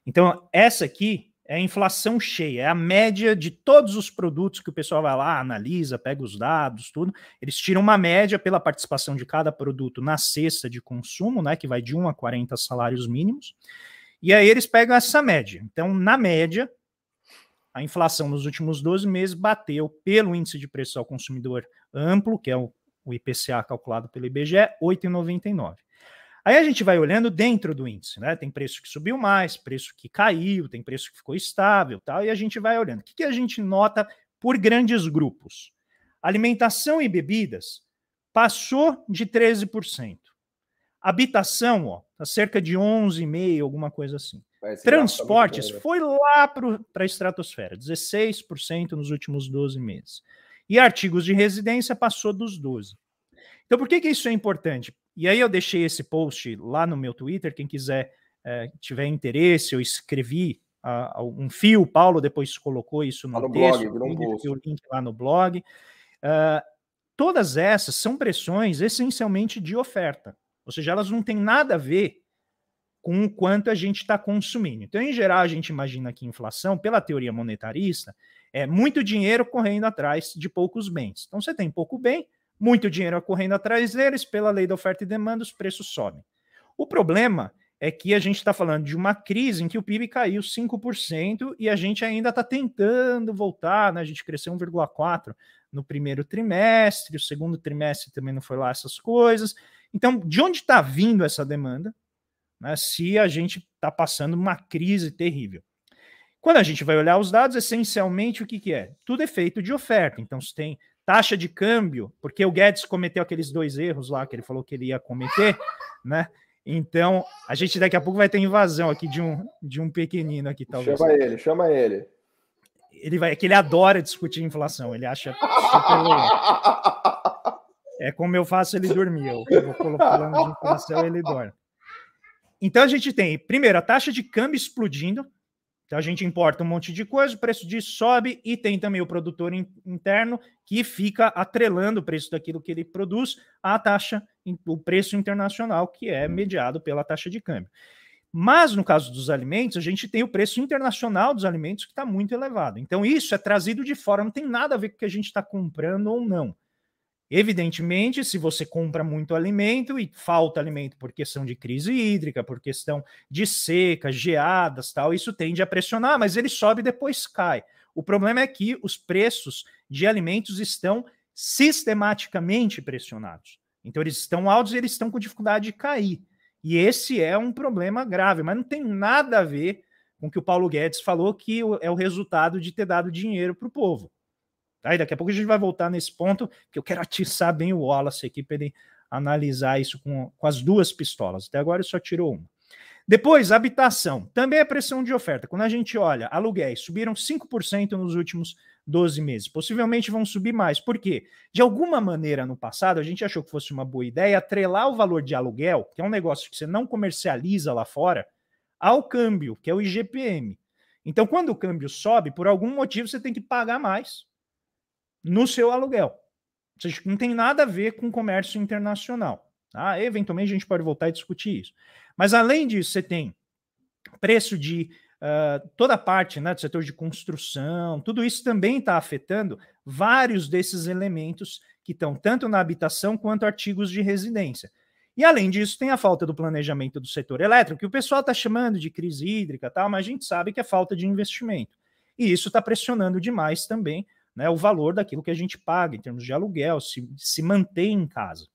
Então, essa aqui é a inflação cheia, é a média de todos os produtos que o pessoal vai lá, analisa, pega os dados, tudo. Eles tiram uma média pela participação de cada produto na cesta de consumo, né, que vai de 1 a 40 salários mínimos. E aí eles pegam essa média. Então, na média, a inflação nos últimos 12 meses bateu pelo índice de preço ao consumidor amplo, que é o, o IPCA calculado pelo IBGE, 8,99. Aí a gente vai olhando dentro do índice, né? Tem preço que subiu mais, preço que caiu, tem preço que ficou estável, tal, e a gente vai olhando. O que, que a gente nota por grandes grupos? Alimentação e bebidas passou de 13%. Habitação, ó, tá cerca de 11,5, alguma coisa assim. Transportes foi lá para a estratosfera, 16% nos últimos 12 meses. E artigos de residência passou dos 12. Então, por que, que isso é importante? E aí eu deixei esse post lá no meu Twitter, quem quiser é, tiver interesse, eu escrevi uh, um fio, o Paulo depois colocou isso no, no texto, blog, o link lá no blog. Uh, todas essas são pressões essencialmente de oferta, ou seja, elas não têm nada a ver com o quanto a gente está consumindo. Então, em geral, a gente imagina que inflação, pela teoria monetarista, é muito dinheiro correndo atrás de poucos bens. Então, você tem pouco bem, muito dinheiro correndo atrás deles, pela lei da oferta e demanda, os preços sobem. O problema é que a gente está falando de uma crise em que o PIB caiu 5% e a gente ainda está tentando voltar, né? A gente cresceu 1,4% no primeiro trimestre, o segundo trimestre também não foi lá essas coisas. Então, de onde está vindo essa demanda? Né, se a gente está passando uma crise terrível. Quando a gente vai olhar os dados, essencialmente o que, que é? Tudo é feito de oferta. Então, se tem taxa de câmbio, porque o Guedes cometeu aqueles dois erros lá que ele falou que ele ia cometer, né? Então, a gente daqui a pouco vai ter invasão aqui de um, de um pequenino aqui, talvez. Chama ele, chama ele. Ele vai, é que ele adora discutir inflação, ele acha super. É como eu faço ele dormir, eu vou falando de inflação, ele dorme. Então a gente tem, primeiro, a taxa de câmbio explodindo, então a gente importa um monte de coisa, o preço disso sobe e tem também o produtor interno que fica atrelando o preço daquilo que ele produz à taxa, o preço internacional, que é mediado pela taxa de câmbio. Mas no caso dos alimentos, a gente tem o preço internacional dos alimentos que está muito elevado. Então isso é trazido de fora, não tem nada a ver com o que a gente está comprando ou não. Evidentemente, se você compra muito alimento e falta alimento por questão de crise hídrica, por questão de seca, geadas, tal, isso tende a pressionar, mas ele sobe e depois cai. O problema é que os preços de alimentos estão sistematicamente pressionados. Então eles estão altos e eles estão com dificuldade de cair. E esse é um problema grave, mas não tem nada a ver com o que o Paulo Guedes falou, que é o resultado de ter dado dinheiro para o povo. Tá? E daqui a pouco a gente vai voltar nesse ponto, que eu quero atiçar bem o Wallace aqui para ele analisar isso com, com as duas pistolas. Até agora ele só tirou uma. Depois, habitação. Também é pressão de oferta. Quando a gente olha, aluguéis subiram 5% nos últimos 12 meses. Possivelmente vão subir mais. Por quê? De alguma maneira, no passado, a gente achou que fosse uma boa ideia atrelar o valor de aluguel, que é um negócio que você não comercializa lá fora, ao câmbio, que é o IGPM. Então, quando o câmbio sobe, por algum motivo você tem que pagar mais no seu aluguel. Ou seja, não tem nada a ver com comércio internacional. Tá? Eventualmente a gente pode voltar e discutir isso. Mas além disso, você tem preço de uh, toda a parte né, do setor de construção, tudo isso também está afetando vários desses elementos que estão tanto na habitação quanto artigos de residência. E além disso, tem a falta do planejamento do setor elétrico, que o pessoal está chamando de crise hídrica, tal, mas a gente sabe que é falta de investimento. E isso está pressionando demais também né, o valor daquilo que a gente paga em termos de aluguel, se, se mantém em casa.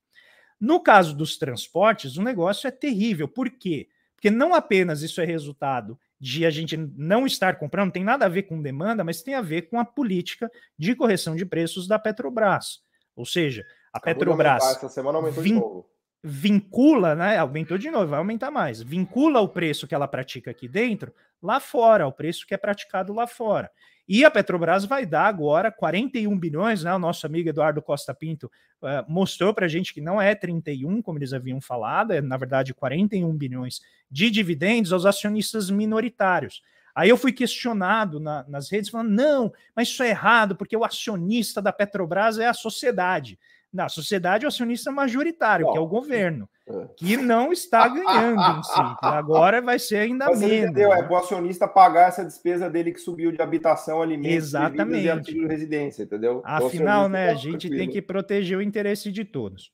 No caso dos transportes, o negócio é terrível. Por quê? Porque não apenas isso é resultado de a gente não estar comprando, não tem nada a ver com demanda, mas tem a ver com a política de correção de preços da Petrobras. Ou seja, a Acabou Petrobras. Essa semana aumentou vin... de novo vincula, né? Aumentou de novo, vai aumentar mais. Vincula o preço que ela pratica aqui dentro lá fora, o preço que é praticado lá fora. E a Petrobras vai dar agora 41 bilhões, né? O nosso amigo Eduardo Costa Pinto uh, mostrou para a gente que não é 31, como eles haviam falado, é na verdade 41 bilhões de dividendos aos acionistas minoritários. Aí eu fui questionado na, nas redes, falando: não, mas isso é errado, porque o acionista da Petrobras é a sociedade. Na sociedade, o acionista majoritário, que é o governo, é. que não está [LAUGHS] ganhando si. Agora vai ser ainda Mas menos. Entendeu? Né? É para o acionista pagar essa despesa dele que subiu de habitação, alimentos Exatamente. e artigo de residência, entendeu? Afinal, né, tá a gente tranquilo. tem que proteger o interesse de todos.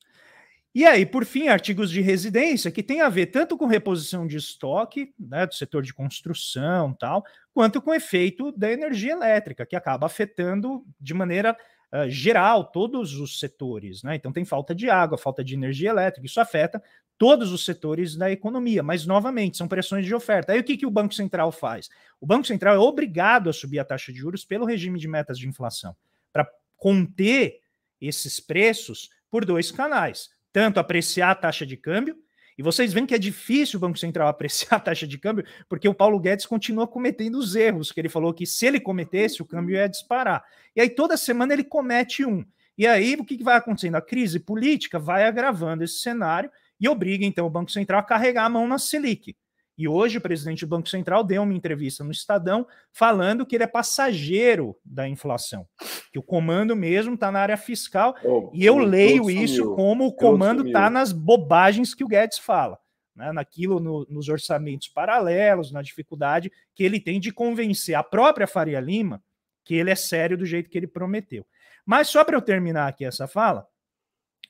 E aí, por fim, artigos de residência, que tem a ver tanto com reposição de estoque, né, do setor de construção tal, quanto com o efeito da energia elétrica, que acaba afetando de maneira uh, geral todos os setores. Né? Então, tem falta de água, falta de energia elétrica, isso afeta todos os setores da economia, mas, novamente, são pressões de oferta. Aí, o que, que o Banco Central faz? O Banco Central é obrigado a subir a taxa de juros pelo regime de metas de inflação, para conter esses preços por dois canais tanto apreciar a taxa de câmbio, e vocês veem que é difícil o Banco Central [LAUGHS] apreciar a taxa de câmbio, porque o Paulo Guedes continua cometendo os erros, que ele falou que se ele cometesse, o câmbio ia disparar. E aí toda semana ele comete um. E aí o que vai acontecendo? A crise política vai agravando esse cenário e obriga então o Banco Central a carregar a mão na Selic. E hoje o presidente do Banco Central deu uma entrevista no Estadão falando que ele é passageiro da inflação, que o comando mesmo está na área fiscal. Oh, e eu leio isso sumiu. como o comando está nas bobagens que o Guedes fala, né, naquilo no, nos orçamentos paralelos, na dificuldade que ele tem de convencer a própria Faria Lima que ele é sério do jeito que ele prometeu. Mas só para eu terminar aqui essa fala,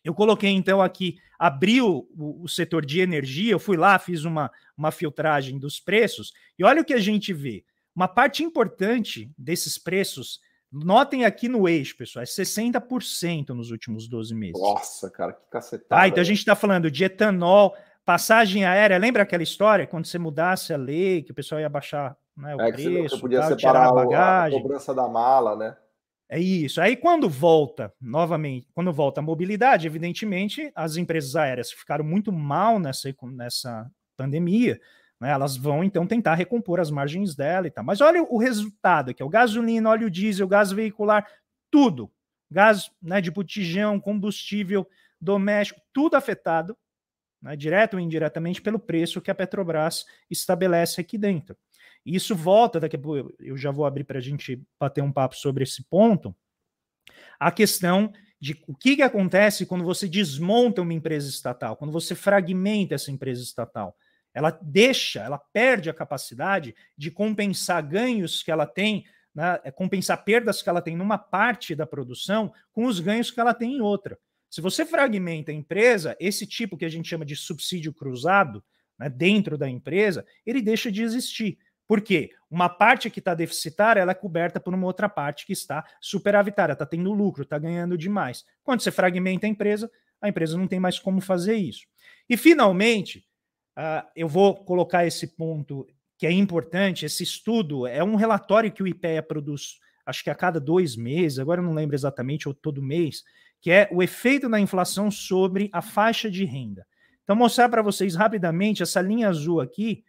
eu coloquei então aqui, abriu o, o, setor de energia, eu fui lá, fiz uma, uma filtragem dos preços, e olha o que a gente vê. Uma parte importante desses preços, notem aqui no eixo, pessoal, é 60% nos últimos 12 meses. Nossa, cara, que cacetada. Ah, então a gente está falando de etanol, passagem aérea, lembra aquela história quando você mudasse a lei, que o pessoal ia baixar né, o é, preço, você podia tal, separar a, bagagem. a cobrança da mala, né? É isso. Aí quando volta, novamente, quando volta a mobilidade, evidentemente, as empresas aéreas ficaram muito mal nessa, nessa pandemia, né? Elas vão então tentar recompor as margens dela e tal. Mas olha o resultado é o gasolina, óleo diesel, gás veicular, tudo. Gás né, de botijão, combustível doméstico, tudo afetado, né, direto ou indiretamente, pelo preço que a Petrobras estabelece aqui dentro. E isso volta, daqui a pouco eu já vou abrir para a gente bater um papo sobre esse ponto, a questão de o que, que acontece quando você desmonta uma empresa estatal, quando você fragmenta essa empresa estatal. Ela deixa, ela perde a capacidade de compensar ganhos que ela tem, né, é compensar perdas que ela tem numa parte da produção com os ganhos que ela tem em outra. Se você fragmenta a empresa, esse tipo que a gente chama de subsídio cruzado, né, dentro da empresa, ele deixa de existir. Por quê? Uma parte que está deficitária ela é coberta por uma outra parte que está superavitária, está tendo lucro, está ganhando demais. Quando você fragmenta a empresa, a empresa não tem mais como fazer isso. E, finalmente, uh, eu vou colocar esse ponto que é importante. Esse estudo é um relatório que o IPEA produz, acho que a cada dois meses, agora eu não lembro exatamente, ou todo mês, que é o efeito da inflação sobre a faixa de renda. Então, mostrar para vocês rapidamente, essa linha azul aqui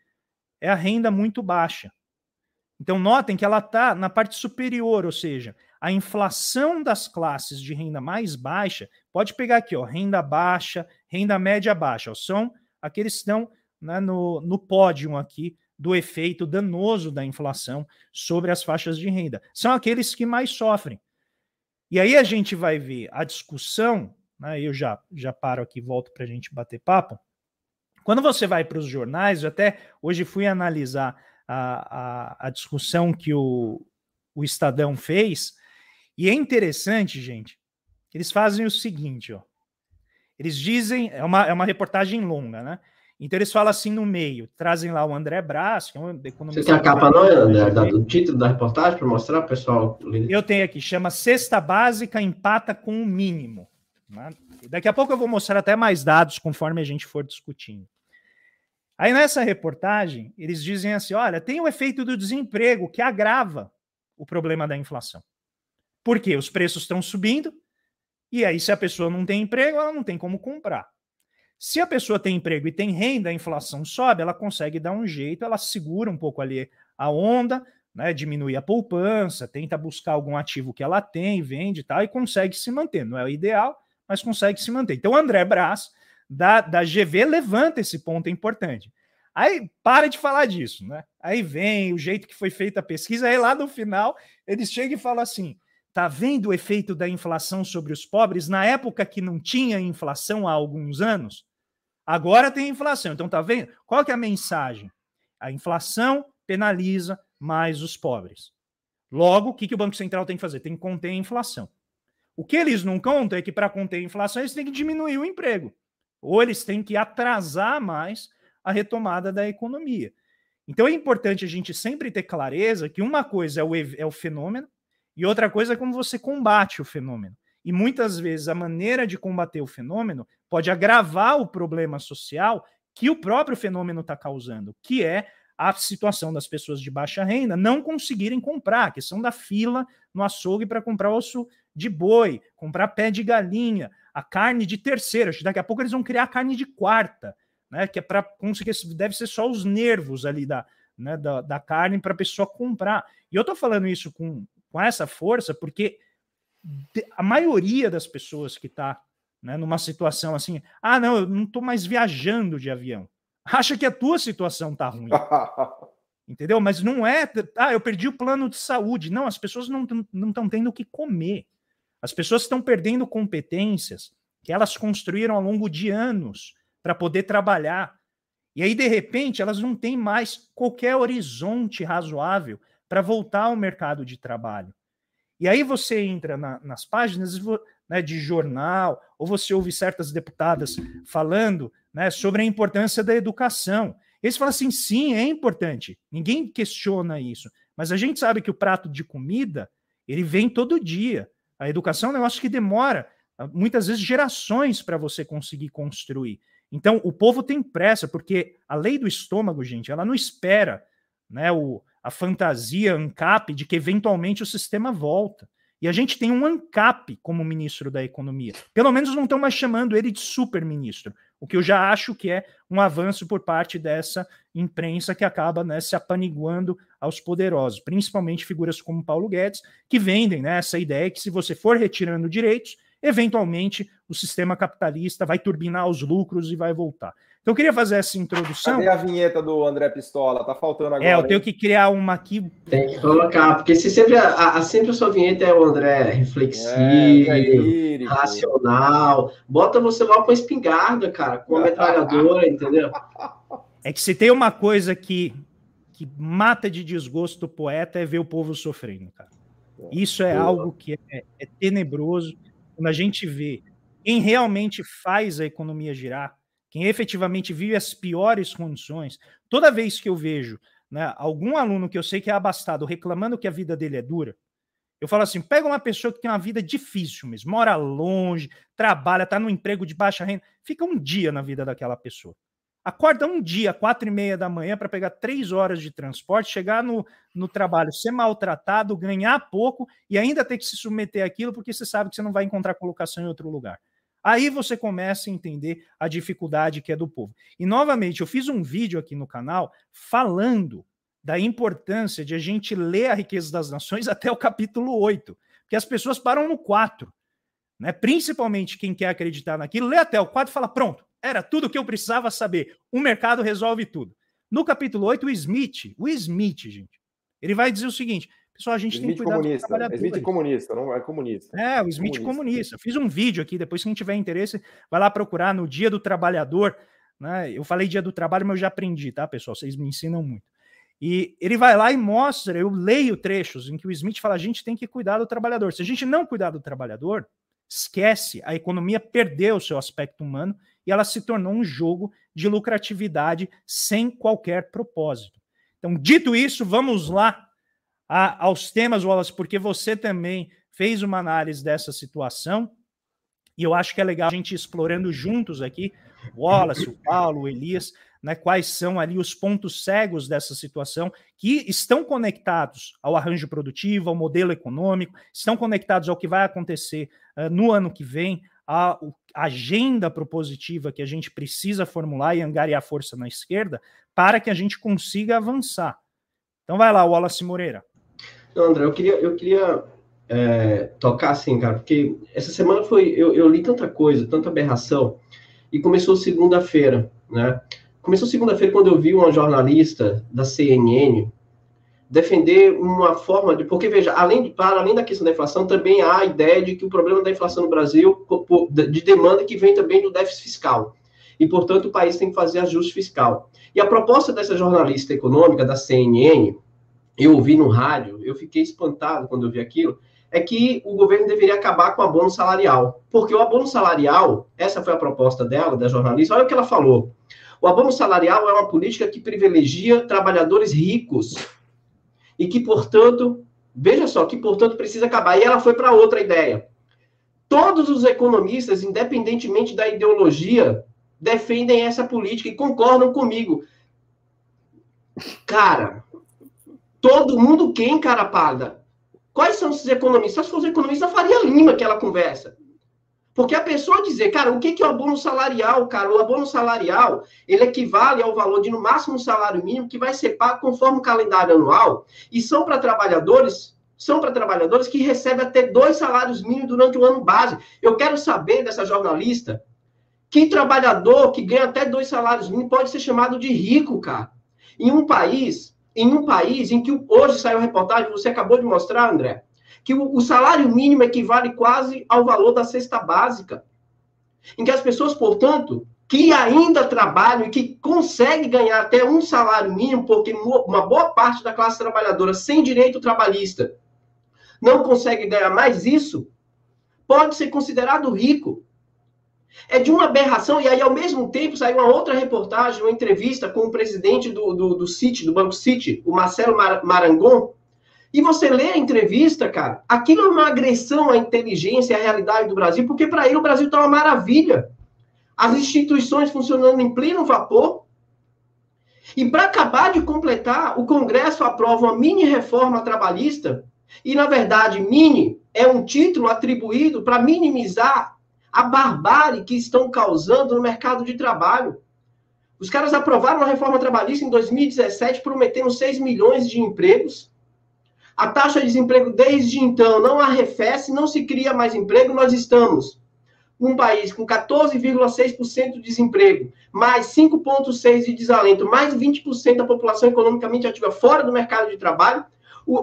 é a renda muito baixa. Então, notem que ela está na parte superior, ou seja, a inflação das classes de renda mais baixa, pode pegar aqui, ó, renda baixa, renda média baixa, ó, são aqueles que estão né, no, no pódio aqui do efeito danoso da inflação sobre as faixas de renda. São aqueles que mais sofrem. E aí a gente vai ver a discussão, né, eu já, já paro aqui volto para a gente bater papo. Quando você vai para os jornais, eu até hoje fui analisar a, a, a discussão que o, o Estadão fez, e é interessante, gente, eles fazem o seguinte, ó. Eles dizem, é uma, é uma reportagem longa, né? Então eles falam assim no meio, trazem lá o André Brás, que é um economista. Você tem a capa não, André, do título da reportagem para mostrar, pessoal? Eu tenho aqui, chama Cesta Básica empata com o mínimo. Né? Daqui a pouco eu vou mostrar até mais dados conforme a gente for discutindo. Aí nessa reportagem, eles dizem assim: olha, tem o efeito do desemprego que agrava o problema da inflação. Por quê? Os preços estão subindo, e aí, se a pessoa não tem emprego, ela não tem como comprar. Se a pessoa tem emprego e tem renda, a inflação sobe, ela consegue dar um jeito, ela segura um pouco ali a onda, né, diminui a poupança, tenta buscar algum ativo que ela tem, vende e tal, e consegue se manter. Não é o ideal, mas consegue se manter. Então, André Brás, da, da GV, levanta esse ponto importante. Aí para de falar disso, né? Aí vem o jeito que foi feita a pesquisa, aí lá no final eles chegam e falam assim: tá vendo o efeito da inflação sobre os pobres na época que não tinha inflação há alguns anos? Agora tem inflação. Então, tá vendo? Qual que é a mensagem? A inflação penaliza mais os pobres. Logo, o que, que o Banco Central tem que fazer? Tem que conter a inflação. O que eles não contam é que para conter a inflação eles têm que diminuir o emprego. Ou eles têm que atrasar mais a retomada da economia. Então é importante a gente sempre ter clareza que uma coisa é o, é o fenômeno e outra coisa é como você combate o fenômeno. E muitas vezes a maneira de combater o fenômeno pode agravar o problema social que o próprio fenômeno está causando, que é a situação das pessoas de baixa renda não conseguirem comprar, a questão da fila no açougue para comprar osso de boi, comprar pé de galinha, a carne de terceira. Daqui a pouco eles vão criar a carne de quarta, né? Que é para conseguir, deve ser só os nervos ali da, né, da, da carne para a pessoa comprar. E eu estou falando isso com, com essa força porque a maioria das pessoas que está né, numa situação assim, ah, não, eu não estou mais viajando de avião, [LAUGHS] acha que a tua situação está ruim. [LAUGHS] Entendeu? Mas não é, ah, eu perdi o plano de saúde. Não, as pessoas não estão tendo o que comer. As pessoas estão perdendo competências que elas construíram ao longo de anos para poder trabalhar. E aí, de repente, elas não têm mais qualquer horizonte razoável para voltar ao mercado de trabalho. E aí você entra na, nas páginas né, de jornal, ou você ouve certas deputadas falando né, sobre a importância da educação. Eles falam assim: sim, é importante, ninguém questiona isso, mas a gente sabe que o prato de comida ele vem todo dia. A educação é um negócio que demora ah, muitas vezes gerações para você conseguir construir. Então, o povo tem pressa, porque a lei do estômago, gente, ela não espera né, o, a fantasia ANCAP de que eventualmente o sistema volta. E a gente tem um ANCAP como ministro da Economia. Pelo menos não estão mais chamando ele de super-ministro, o que eu já acho que é um avanço por parte dessa imprensa que acaba né, se apaniguando aos poderosos, principalmente figuras como Paulo Guedes, que vendem né, essa ideia que se você for retirando direitos, eventualmente o sistema capitalista vai turbinar os lucros e vai voltar. Então eu queria fazer essa introdução. Cadê a vinheta do André Pistola? Tá faltando agora. É, eu tenho que criar uma aqui. Tem que colocar, porque se sempre a, a sempre a sua vinheta é o André reflexivo, é, racional. Bota você lá com a espingarda, cara, com a metralhadora, entendeu? É que se tem uma coisa que, que mata de desgosto o poeta é ver o povo sofrendo, cara. Isso é algo que é, é tenebroso. Quando a gente vê quem realmente faz a economia girar, quem efetivamente vive as piores condições, toda vez que eu vejo né, algum aluno que eu sei que é abastado reclamando que a vida dele é dura, Eu falo assim: pega uma pessoa que tem uma vida difícil mesmo, mora longe, trabalha, está no emprego de baixa renda, fica um dia na vida daquela pessoa. Acorda um dia, quatro e meia da manhã, para pegar três horas de transporte, chegar no, no trabalho, ser maltratado, ganhar pouco e ainda ter que se submeter àquilo, porque você sabe que você não vai encontrar colocação em outro lugar. Aí você começa a entender a dificuldade que é do povo. E novamente, eu fiz um vídeo aqui no canal falando da importância de a gente ler a riqueza das nações [LAUGHS] até o capítulo 8, porque as pessoas param no 4. Né? Principalmente quem quer acreditar naquilo, lê até o 4 e fala: pronto, era tudo o que eu precisava saber. O mercado resolve tudo. No capítulo 8, o Smith, o Smith, gente, ele vai dizer o seguinte: pessoal, a gente Smith tem que cuidar comunista. do Smith comunista, não é comunista. É, o Smith comunista. comunista. Eu fiz um vídeo aqui, depois quem tiver interesse, vai lá procurar no Dia do Trabalhador. Né? Eu falei Dia do Trabalho, mas eu já aprendi, tá, pessoal? Vocês me ensinam muito. E ele vai lá e mostra, eu leio trechos em que o Smith fala: a gente tem que cuidar do trabalhador. Se a gente não cuidar do trabalhador, esquece, a economia perdeu o seu aspecto humano e ela se tornou um jogo de lucratividade sem qualquer propósito. Então, dito isso, vamos lá a, aos temas, Wallace, porque você também fez uma análise dessa situação e eu acho que é legal a gente explorando juntos aqui, Wallace, o Paulo, o Elias, né, quais são ali os pontos cegos dessa situação que estão conectados ao arranjo produtivo, ao modelo econômico, estão conectados ao que vai acontecer uh, no ano que vem, a, agenda propositiva que a gente precisa formular e angariar força na esquerda para que a gente consiga avançar. Então vai lá, Wallace Moreira. Não, André, eu queria, eu queria é, tocar assim, cara, porque essa semana foi. Eu, eu li tanta coisa, tanta aberração, e começou segunda-feira, né? Começou segunda-feira quando eu vi uma jornalista da CNN defender uma forma de. Porque, veja, além, de, para além da questão da inflação, também há a ideia de que o problema da inflação no Brasil, de demanda que vem também do déficit fiscal. E, portanto, o país tem que fazer ajuste fiscal. E a proposta dessa jornalista econômica, da CNN, eu ouvi no rádio, eu fiquei espantado quando eu vi aquilo, é que o governo deveria acabar com o abono salarial. Porque o abono salarial, essa foi a proposta dela, da jornalista, olha o que ela falou. O abono salarial é uma política que privilegia trabalhadores ricos e que, portanto, veja só, que, portanto, precisa acabar. E ela foi para outra ideia. Todos os economistas, independentemente da ideologia, defendem essa política e concordam comigo. Cara, todo mundo quem, cara parda? Quais são esses economistas? Se fosse economista, Faria Lima que ela conversa. Porque a pessoa dizer, cara, o que é o abono salarial, cara? O abono salarial, ele equivale ao valor de no máximo um salário mínimo que vai ser pago conforme o calendário anual e são para trabalhadores, são para trabalhadores que recebem até dois salários mínimos durante o ano base. Eu quero saber dessa jornalista que trabalhador que ganha até dois salários mínimos pode ser chamado de rico, cara. Em um país, em um país em que hoje saiu reportagem, você acabou de mostrar, André, que o, salário mínimo equivale quase ao valor da cesta básica. Em que as pessoas, portanto, que ainda trabalham e que conseguem ganhar até um salário mínimo, porque uma boa parte da classe trabalhadora sem direito trabalhista não consegue ganhar mais isso, pode ser considerado rico. É de uma aberração, e aí, ao mesmo tempo, saiu uma outra reportagem, uma entrevista com o presidente do, do, do City, do Banco City, o Marcelo Marangon, e você lê a entrevista, cara, aquilo é uma agressão à inteligência e à realidade do Brasil, porque para ele o Brasil está uma maravilha. As instituições funcionando em pleno vapor. E para acabar de completar, o Congresso aprova uma mini reforma trabalhista, e na verdade, mini é um título atribuído para minimizar a barbárie que estão causando no mercado de trabalho. Os caras aprovaram uma reforma trabalhista em 2017, prometendo 6 milhões de empregos. A taxa de desemprego desde então não arrefece, não se cria mais emprego. Nós estamos um país com 14,6% de desemprego, mais 5,6% de desalento, mais 20% da população economicamente ativa fora do mercado de trabalho,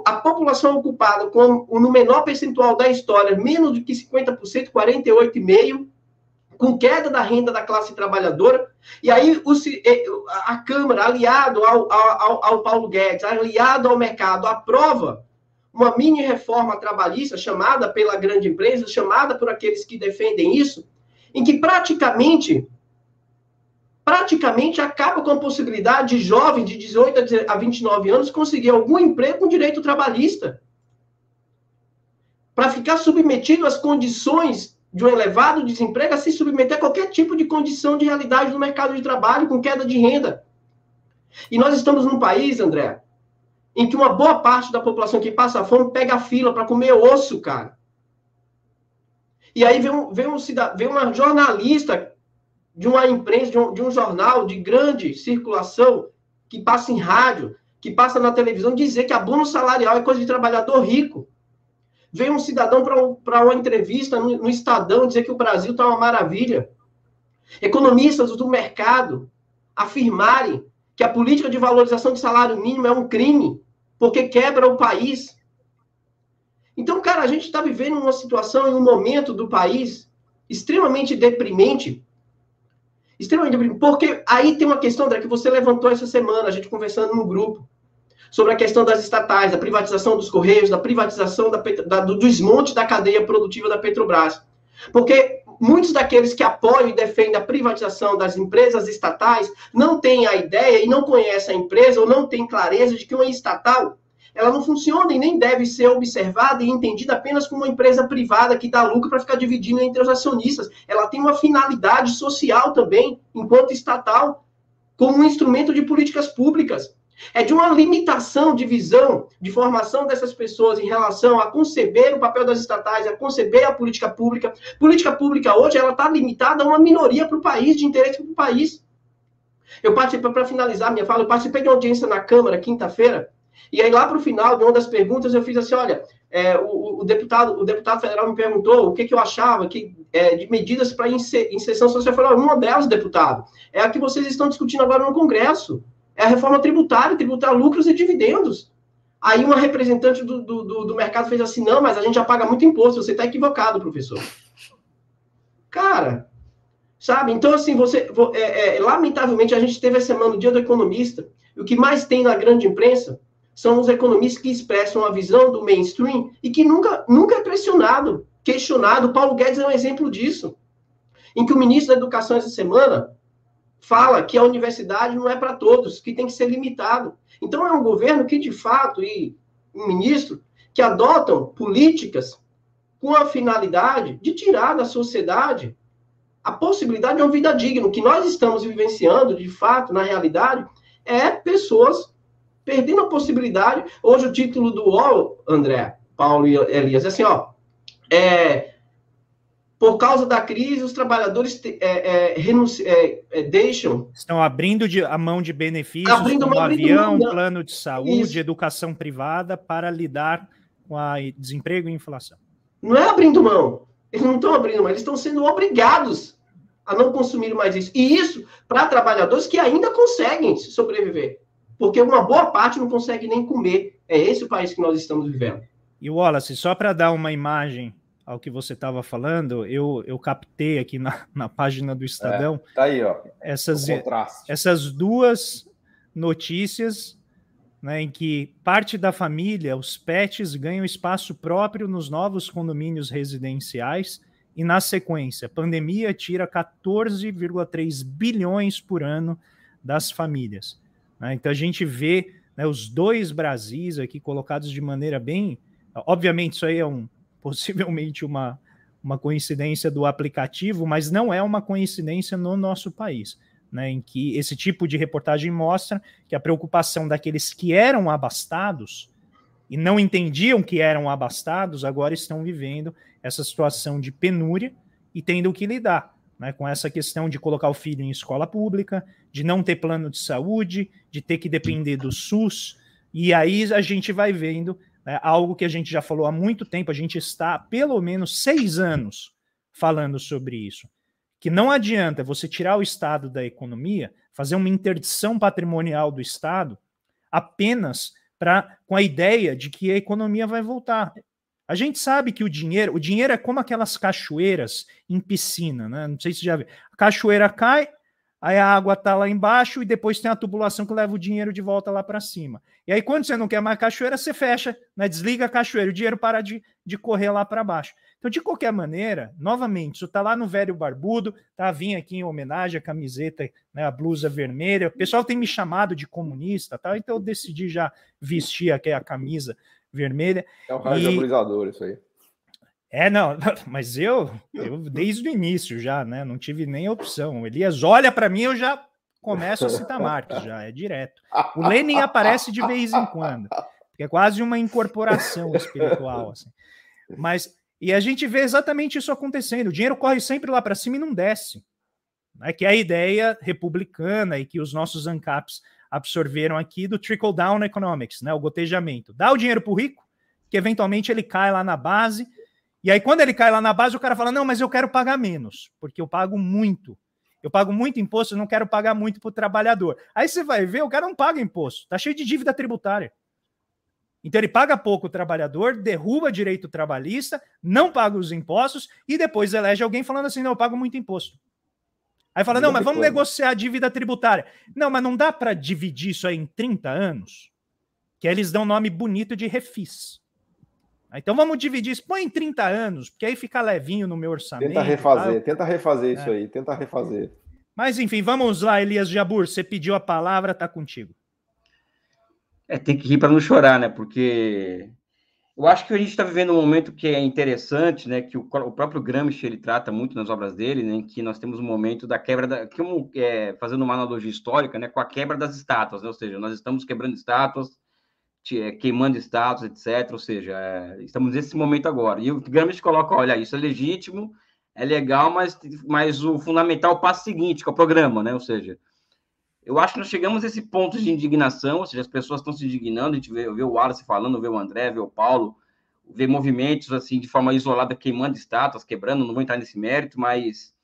a população ocupada com o no menor percentual da história, menos do que 50%, 48,5%, com queda da renda da classe trabalhadora, e aí o, a Câmara, aliado ao, ao, ao Paulo Guedes, aliado ao mercado, aprova uma mini reforma trabalhista chamada pela grande empresa, chamada por aqueles que defendem isso, em que praticamente praticamente acaba com a possibilidade de jovens de 18 a 29 anos conseguir algum emprego com direito trabalhista. para ficar submetido às condições de um elevado desemprego, a se submeter a qualquer tipo de condição de realidade no mercado de trabalho, com queda de renda. E nós estamos num país, André, em que uma boa parte da população que passa fome pega fila para comer osso, cara. E aí vem, um, vem, um, vem uma jornalista de uma empresa, de um, de um jornal de grande circulação, que passa em rádio, que passa na televisão, dizer que abono salarial é coisa de trabalhador rico. Vem um cidadão para uma entrevista no, no Estadão dizer que o Brasil está uma maravilha. Economistas do mercado afirmarem que a política de valorização do salário mínimo é um crime, porque quebra o país. Então, cara, a gente está vivendo uma situação em um momento do país extremamente deprimente. Extremamente deprimente. Porque aí tem uma questão, André, que você levantou essa semana, a gente conversando no grupo, sobre a questão das estatais, da privatização dos Correios, da privatização da, da, do desmonte da cadeia produtiva da Petrobras. Porque muitos daqueles que apoiam e defendem a privatização das empresas estatais não têm a ideia e não conhecem a empresa ou não têm clareza de que uma estatal ela não funciona e nem deve ser observada e entendida apenas como uma empresa privada que dá lucro para ficar dividindo entre os acionistas. Ela tem uma finalidade social também, enquanto estatal, como um instrumento de políticas públicas. É de uma limitação de visão, de formação dessas pessoas em relação a conceber o papel das estatais, a conceber a política pública. Política pública hoje ela está limitada a uma minoria para o país, de interesse para o país. Eu participei, para finalizar minha fala, eu participei de uma audiência na Câmara quinta-feira, e aí, lá para o final de uma das perguntas, eu fiz assim: olha, é, o, o, deputado, o deputado federal me perguntou o que, que eu achava que, é, de medidas para inserção social. Eu falei: uma delas, deputado, é a que vocês estão discutindo agora no Congresso. É a reforma tributária, tributar lucros e dividendos. Aí uma representante do, do, do mercado fez assim: não, mas a gente já paga muito imposto, você está equivocado, professor. Cara, sabe? Então, assim, você. É, é, lamentavelmente, a gente teve essa semana o dia do economista, e o que mais tem na grande imprensa são os economistas que expressam a visão do mainstream e que nunca, nunca é pressionado, questionado. Paulo Guedes é um exemplo disso, em que o ministro da Educação essa semana fala que a universidade não é para todos, que tem que ser limitado. Então é um governo que, de fato, e um ministro que adotam políticas com a finalidade de tirar da sociedade a possibilidade de uma vida digna. O que nós estamos vivenciando, de fato, na realidade, é pessoas perdendo a possibilidade. Hoje o título do UOL, André, Paulo e Elias, é assim, ó. É, por causa da crise, os trabalhadores é, é, é, é, deixam. Estão abrindo de, a mão de benefícios, abrindo como avião, mão, plano de saúde, Isso. educação privada, para lidar com a desemprego e inflação. Não é abrindo mão. Eles não estão abrindo mão, eles estão sendo obrigados a não consumir mais isso. E isso para trabalhadores que ainda conseguem sobreviver porque uma boa parte não consegue nem comer. É esse o país que nós estamos vivendo. E Wallace, só para dar uma imagem ao que você estava falando, eu, eu captei aqui na, [LAUGHS] na página do Estadão. É, tá aí, ó. Essas, essas duas notícias né, em que parte da família, os pets, ganham espaço próprio nos novos condomínios residenciais. E na sequência, pandemia tira 14,3 bilhões por ano das famílias. Né? Então a gente vê né, os dois Brasis aqui colocados de maneira bem. Obviamente, isso aí é um possivelmente uma, uma coincidência do aplicativo, mas não é uma coincidência no nosso país. Né, em que esse tipo de reportagem mostra que a preocupação daqueles que eram abastados e não entendiam que eram abastados agora estão vivendo essa situação de penúria e tendo que lidar né, com essa questão de colocar o filho em escola pública, de não ter plano de saúde, de ter que depender do SUS. E aí a gente vai vendo né, algo que a gente já falou há muito tempo, a gente está há pelo menos seis anos falando sobre isso. Que não adianta você tirar o Estado da economia, fazer uma interdição patrimonial do Estado apenas para com a ideia de que a economia vai voltar. A gente sabe que o dinheiro, o dinheiro é como aquelas cachoeiras em piscina, né? Não sei se já viu. A cachoeira cai, aí a água tá lá embaixo e depois tem a tubulação que leva o dinheiro de volta lá para cima. E aí quando você não quer mais cachoeira, você fecha, né? Desliga a cachoeira, o dinheiro para de, de correr lá para baixo. Então, de qualquer maneira, novamente, isso tá lá no velho barbudo, tá? Vim aqui em homenagem à camiseta, né, a blusa vermelha. O pessoal tem me chamado de comunista, tá? Então eu decidi já vestir aqui a camisa vermelha. É um radioalizador, e... isso aí. É, não, [LAUGHS] mas eu, eu [LAUGHS] desde o início já, né? Não tive nem opção. O Elias olha para mim, eu já começo a citar Marx, já é direto. O Lenin aparece de vez em quando, porque é quase uma incorporação espiritual, assim. Mas e a gente vê exatamente isso acontecendo. O dinheiro corre sempre lá para cima e não desce. Né? Que é a ideia republicana e que os nossos ANCAPs absorveram aqui do trickle-down economics, né? o gotejamento. Dá o dinheiro para o rico, que eventualmente ele cai lá na base, e aí quando ele cai lá na base, o cara fala, não, mas eu quero pagar menos, porque eu pago muito. Eu pago muito imposto, eu não quero pagar muito para o trabalhador. Aí você vai ver, o cara não paga imposto, tá cheio de dívida tributária. Então ele paga pouco o trabalhador, derruba direito trabalhista, não paga os impostos e depois elege alguém falando assim: não, eu pago muito imposto. Aí fala: não, mas vamos negociar a dívida tributária. Não, mas não dá para dividir isso aí em 30 anos, que aí eles dão nome bonito de refis. Então vamos dividir isso, põe em 30 anos, porque aí fica levinho no meu orçamento. Tenta refazer, tá? tenta refazer isso é. aí, tenta refazer. Mas enfim, vamos lá, Elias Jabur, você pediu a palavra, tá contigo. É, tem que rir para não chorar, né? Porque eu acho que a gente está vivendo um momento que é interessante, né? Que o, o, próprio Gramsci ele trata muito nas obras dele, né? Que nós temos um momento da quebra da, que é, fazendo uma analogia histórica, né? Com a quebra das estátuas, né? Ou seja, nós estamos quebrando estátuas, queimando estátuas, etc. Ou seja, é, estamos nesse momento agora. E o Gramsci coloca, olha, isso é legítimo, é legal, mas, mas o fundamental é o passo seguinte, que é o programa, né? Ou seja, eu acho que nós chegamos a esse ponto de indignação, ou seja, as pessoas estão se indignando, a gente vê, vê o Wallace falando, vê o André, vê o Paulo, vê movimentos assim de forma isolada queimando estátuas, quebrando, não vou entrar nesse mérito, mas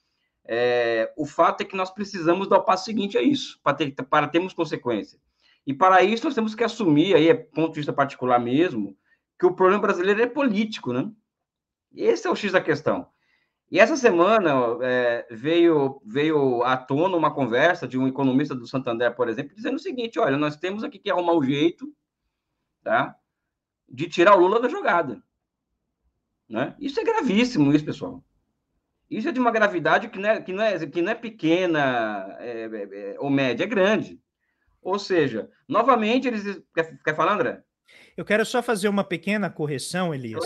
é, o fato é que nós precisamos dar o passo seguinte a isso, para, ter, para termos consequência. E para isso nós temos que assumir, aí é ponto de vista particular mesmo, que o problema brasileiro é político, né? Esse é o X da questão. E essa semana é, veio, veio à tona uma conversa de um economista do Santander, por exemplo, dizendo o seguinte: olha, nós temos aqui que arrumar o jeito tá, de tirar o Lula da jogada. Né? Isso é gravíssimo, isso, pessoal. Isso é de uma gravidade que não é, que não é, que não é pequena é, é, é ou média, é grande. Ou seja, novamente, eles. Quer, quer falar, André? Eu quero só fazer uma pequena correção, Elias,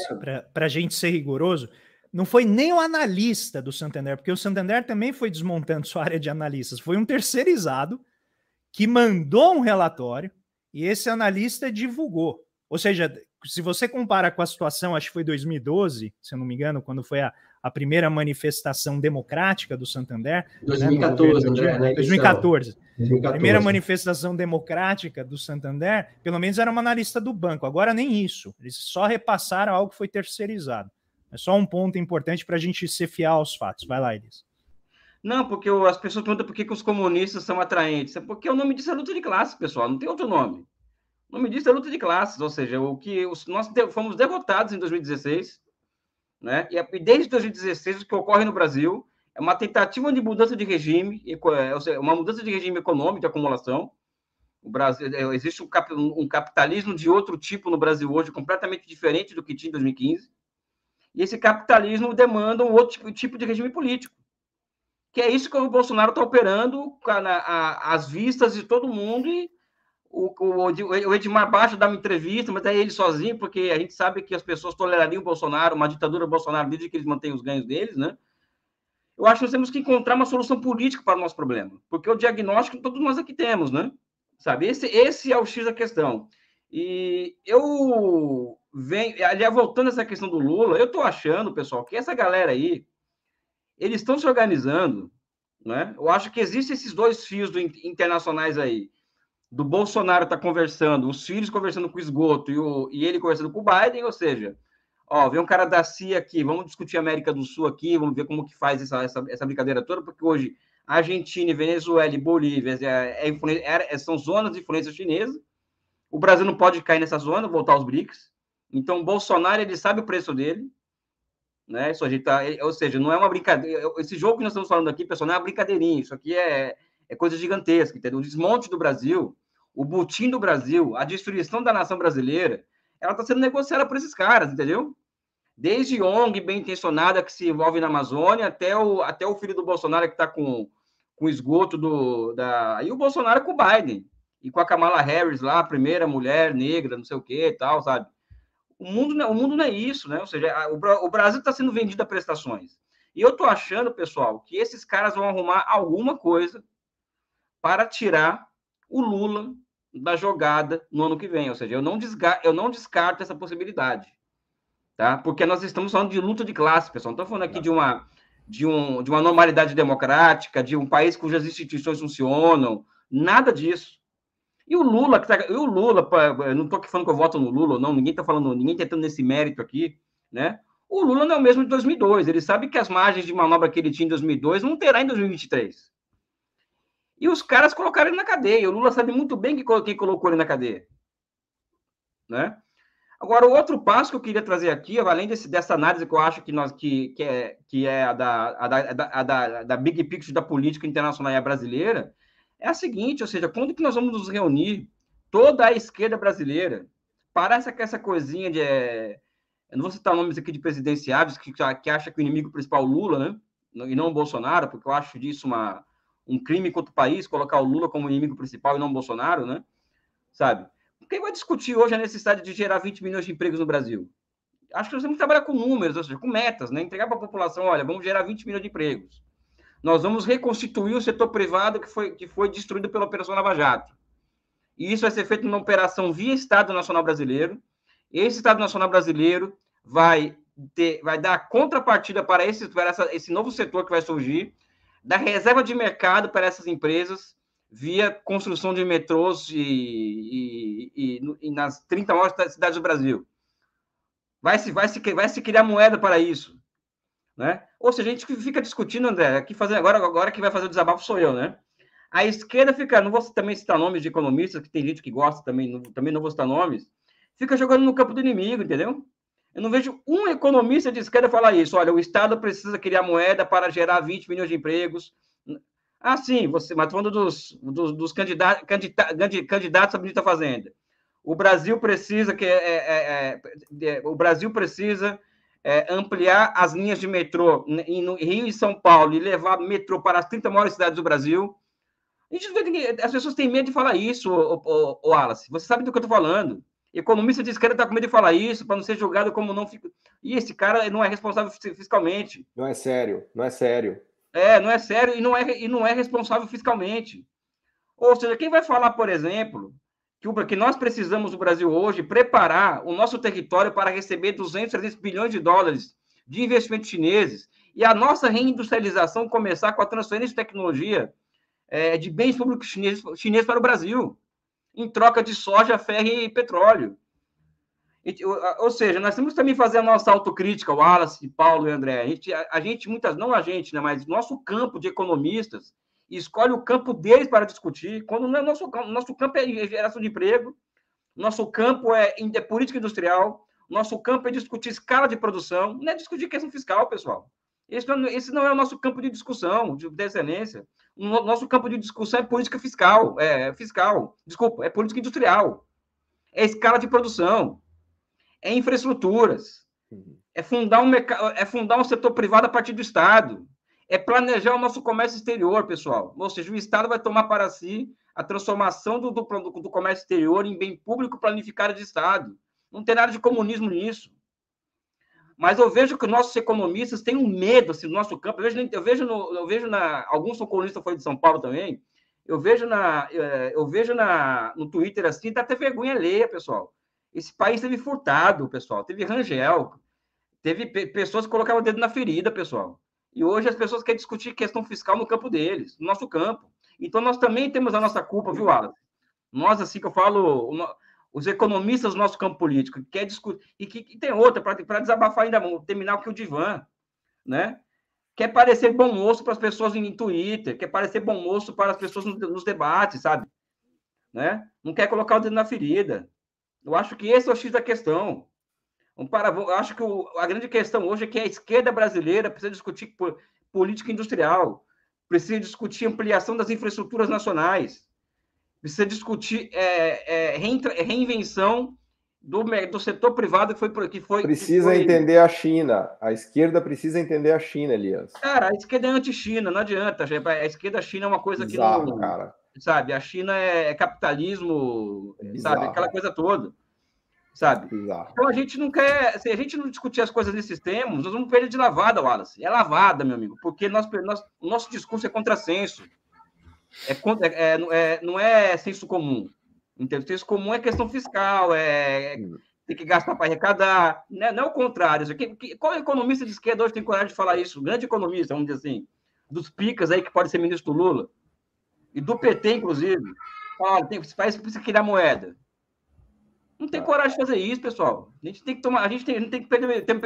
para a gente ser rigoroso não foi nem o analista do Santander, porque o Santander também foi desmontando sua área de analistas. Foi um terceirizado que mandou um relatório e esse analista divulgou. Ou seja, se você compara com a situação, acho que foi 2012, se eu não me engano, quando foi a, a primeira manifestação democrática do Santander. 2014, né, André, né? 2014. 2014. A primeira manifestação democrática do Santander, pelo menos era uma analista do banco. Agora nem isso. Eles só repassaram algo que foi terceirizado. É só um ponto importante para a gente ser fiel aos fatos. Vai lá, Elis. Não, porque as pessoas perguntam por que, que os comunistas são atraentes. É porque o nome disso é luta de classes, pessoal. Não tem outro nome. O nome disso é luta de classes, ou seja, o que os, nós fomos derrotados em 2016, né? E desde 2016 o que ocorre no Brasil é uma tentativa de mudança de regime, é, ou seja, uma mudança de regime econômico de acumulação. O Brasil é, existe um, capitalismo de outro tipo no Brasil hoje, completamente diferente do que tinha em 2015 e esse capitalismo demanda um outro tipo, tipo de regime político. Que é isso que o Bolsonaro está operando às vistas de todo mundo. E o, o, o Edmar Baixo dá uma entrevista, mas é ele sozinho, porque a gente sabe que as pessoas tolerariam o Bolsonaro, uma ditadura Bolsonaro, desde que eles mantêm os ganhos deles, né? Eu acho que nós temos que encontrar uma solução política para o nosso problema, porque o diagnóstico todos nós aqui temos, né? Sabe? Esse, esse é o X da questão. E eu vem, aliás, voltando a essa questão do Lula, eu estou achando, pessoal, que essa galera aí, eles estão se organizando, né? Eu acho que existem esses dois fios do, internacionais aí, do Bolsonaro tá conversando, os filhos conversando com o esgoto e, o, e ele conversando com o Biden, ou seja, ó, vem um cara da CIA aqui, vamos discutir América do Sul aqui, vamos ver como que faz essa, essa, essa brincadeira toda, porque hoje Argentina, Venezuela e Bolívia é, é, é, são zonas de influência chinesa, o Brasil não pode cair nessa zona, voltar aos BRICS, então, o Bolsonaro, ele sabe o preço dele, né? Isso a gente tá, ou seja, não é uma brincadeira. Esse jogo que nós estamos falando aqui, pessoal, não é uma brincadeirinha. Isso aqui é, é coisa gigantesca, entendeu? O desmonte do Brasil, o butim do Brasil, a destruição da nação brasileira, ela está sendo negociada por esses caras, entendeu? Desde ONG bem intencionada que se envolve na Amazônia, até o, até o filho do Bolsonaro que está com, com esgoto do. Da... E o Bolsonaro com o Biden. E com a Kamala Harris lá, a primeira mulher negra, não sei o que e tal, sabe? O mundo, não, o mundo não é isso, né? Ou seja, o, Brasil está sendo vendido a prestações. E eu estou achando, pessoal, que esses caras vão arrumar alguma coisa para tirar o Lula da jogada no ano que vem. Ou seja, eu não, desga eu não descarto essa possibilidade. Tá? Porque nós estamos falando de luta de classe, pessoal. Não estou falando aqui de uma, de, um, de uma normalidade democrática, de um país cujas instituições funcionam, nada disso. E o Lula, que tá, o Lula, eu não estou aqui falando que eu voto no Lula, não, ninguém está falando, ninguém tentando nesse mérito aqui, né? O Lula não é o mesmo de 2002, ele sabe que as margens de manobra que ele tinha em 2002 não terá em 2023. E os caras colocaram ele na cadeia, o Lula sabe muito bem quem colocou ele na cadeia, né? Agora, o outro passo que eu queria trazer aqui, além desse, dessa análise que eu acho que, nós, que, que, é, que é a da, a da, a da, da Big Picture da política internacional e brasileira, é a seguinte, ou seja, quando que nós vamos nos reunir, toda a esquerda brasileira, parece que essa coisinha de... É, eu não vou citar nomes aqui de presidenciáveis que, que acha que o inimigo principal é o Lula, né? E não o Bolsonaro, porque eu acho disso uma, um crime contra o país, colocar o Lula como inimigo principal e não o Bolsonaro, né? Sabe? Quem vai discutir hoje a necessidade de gerar 20 milhões de empregos no Brasil? Acho que nós temos que trabalhar com números, ou seja, com metas, né? Entregar para a população, olha, vamos gerar 20 milhões de empregos. Nós vamos reconstituir o setor privado que foi, que foi destruído pela Operação Lava Jato. E isso vai ser feito numa operação via Estado Nacional Brasileiro. Esse Estado Nacional Brasileiro vai, ter, vai dar contrapartida para, esse, para essa, esse novo setor que vai surgir, da reserva de mercado para essas empresas, via construção de metrôs e, e, e, e nas 30 maiores cidades do Brasil. Vai se, vai, se, vai se criar moeda para isso. Né? Ou seja, a gente fica discutindo, André, aqui fazendo agora, agora que vai fazer o desabafo sou eu, né? A esquerda fica, não vou também citar nomes de economistas, que tem gente que gosta também, não, também não vou citar nomes, fica jogando no campo do inimigo, entendeu? Eu não vejo um economista de esquerda falar isso. Olha, o Estado precisa criar moeda para gerar 20 milhões de empregos. Ah, sim, você, mas falando dos, dos, dos candidatos, candidatos, candidatos à ministra da Fazenda. O Brasil precisa que é, é, é, é o Brasil precisa é, ampliar as linhas de metrô em, no Rio e São Paulo e levar metrô para as 30 maiores cidades do Brasil. A gente as pessoas têm medo de falar isso, o, o, o Wallace. Você sabe do que eu estou falando. Economista de esquerda está com medo de falar isso para não ser julgado como não fica. E esse cara não é responsável fiscalmente. Não é sério, não é sério. É, não é sério e não é, e não é responsável fiscalmente. Ou seja, quem vai falar, por exemplo, que, que nós precisamos no Brasil hoje preparar o nosso território para receber 200, 300 bilhões de dólares de investimentos chineses e a nossa reindustrialização começar com a transferência de tecnologia é, de bens públicos chineses, chineses para o Brasil, em troca de soja, ferro e petróleo. Ou seja, nós temos que também fazer a nossa autocrítica, o Wallace, Paulo e André. A gente, a, gente, muitas, não a gente, né, mas nosso campo de economistas escolhe o campo deles para discutir, quando não é nosso, nosso campo é geração de emprego, nosso campo é, é política industrial, nosso campo é discutir escala de produção, não é discutir questão fiscal, pessoal. Esse não, esse não é o nosso campo de discussão, de, de excelência. O nosso campo de discussão é política fiscal, é fiscal, desculpa, é política industrial, é escala de produção, é infraestruturas, uhum. é fundar um, é fundar um setor privado a partir do Estado, é planejar o nosso comércio exterior, pessoal. Ou seja, o Estado vai tomar para si a transformação do, do, do comércio exterior em bem público planificado de Estado. Não tem nada de comunismo nisso. Mas eu vejo que nossos economistas têm um medo assim, no nosso campo. Eu vejo, eu vejo, no, eu vejo na. Alguns são colunistas, de São Paulo também. Eu vejo, na, eh, eu vejo na, no Twitter assim, dá até vergonha ler, pessoal. Esse país teve furtado, pessoal, teve Rangel, teve pessoas que colocavam o dedo na ferida, pessoal. E hoje as pessoas querem discutir questão fiscal no campo deles, no nosso campo. Então nós também temos a nossa culpa, viu, Alan? Nós, assim que eu falo, os economistas do nosso campo político, que quer discutir, e que, que tem outra, para desabafar ainda, terminar com o Divan, né? Quer parecer bom moço para as pessoas em Twitter, quer parecer bom moço para as pessoas nos debates, sabe? Né? Não quer colocar o dedo na ferida. Eu acho que esse é o X da questão. Um para, eu acho que o, a grande questão hoje é que a esquerda brasileira precisa discutir política industrial, precisa discutir ampliação das infraestruturas nacionais, precisa discutir é, é, reinvenção do, do setor privado que foi que foi precisa que foi... entender a China. A esquerda precisa entender a China, Elias. Cara, a esquerda é anti-China, não adianta. A esquerda China é uma coisa Bizarro, que não, cara. sabe? A China é, é capitalismo, Bizarro. sabe? Aquela coisa toda. sabe? Então a gente não quer, se a gente não discutir as coisas nesses termos, nós vamos perder de lavada, Wallace. É lavada, meu amigo, porque nós, nós, o nosso discurso é contrassenso. É, é, é, é, não é senso comum. Entendeu? Senso comum é questão fiscal, é, tem que gastar para arrecadar. Né? Não é o contrário. qual economista de esquerda hoje tem coragem de falar isso? Grande economista, vamos dizer assim, dos picas aí que pode ser ministro do Lula, e do PT, inclusive. Fala, tem, faz precisa criar moeda. Não tem coragem de fazer isso, pessoal. A gente tem que tomar, a gente tem, tem que perder, tem,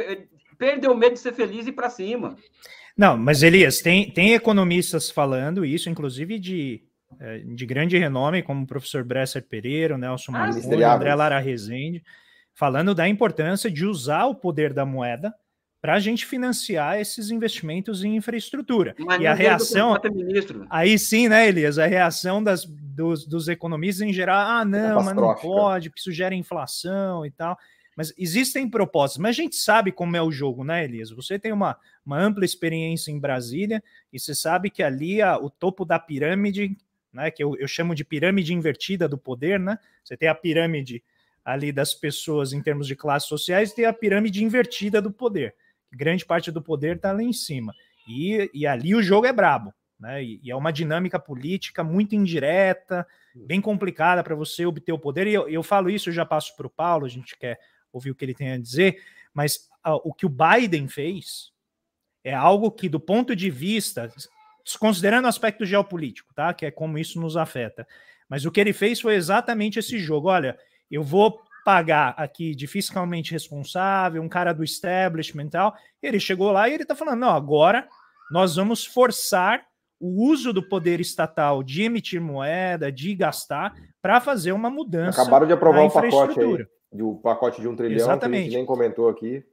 perder o medo de ser feliz e ir para cima. Não, mas Elias, tem, tem economistas falando isso, inclusive de, é, de grande renome, como o professor Bresser Pereira, o Nelson ah, Marconi, André Lara Rezende, falando da importância de usar o poder da moeda para a gente financiar esses investimentos em infraestrutura. Mas e a reação. Aí sim, né, Elias? A reação das, dos, dos economistas em geral, ah, não, mas não pode, porque isso gera inflação e tal. Mas existem propostas, mas a gente sabe como é o jogo, né, Elias? Você tem uma, uma ampla experiência em Brasília e você sabe que ali a, o topo da pirâmide, né, que eu, eu chamo de pirâmide invertida do poder, né? Você tem a pirâmide ali das pessoas em termos de classes sociais e tem a pirâmide invertida do poder grande parte do poder está lá em cima. E, e ali o jogo é brabo, né? E, e é uma dinâmica política muito indireta, bem complicada para você obter o poder. E eu, eu falo isso, eu já passo para o Paulo, a gente quer ouvir o que ele tem a dizer, mas uh, o que o Biden fez é algo que, do ponto de vista, desconsiderando o aspecto geopolítico, tá? Que é como isso nos afeta. Mas o que ele fez foi exatamente esse jogo. Olha, eu vou pagar aqui de fiscalmente responsável, um cara do establishment e tal. Ele chegou lá e ele está falando: não, agora nós vamos forçar o uso do poder estatal de emitir moeda, de gastar, para fazer uma mudança. Acabaram de aprovar o pacote aí, o pacote de um trilhão, Exatamente. que a gente nem comentou aqui.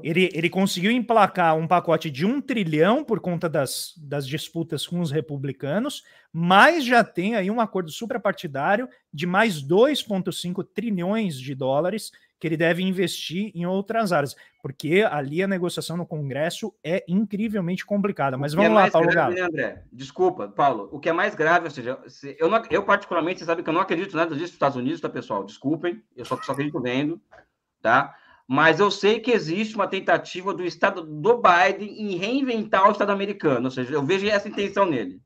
Ele, ele conseguiu emplacar um pacote de um trilhão por conta das, das disputas com os republicanos, mas já tem aí um acordo suprapartidário de mais 2,5 trilhões de dólares que ele deve investir em outras áreas, porque ali a negociação no Congresso é incrivelmente complicada. Mas vamos é lá, Paulo grave, Galo. Né, André? Desculpa, Paulo. O que é mais grave, ou seja, eu, não, eu particularmente, você sabe que eu não acredito nada disso dos Estados Unidos, tá, pessoal? Desculpem, eu só, só acredito vendo, tá? mas eu sei que existe uma tentativa do Estado do Biden em reinventar o Estado americano, ou seja, eu vejo essa intenção nele.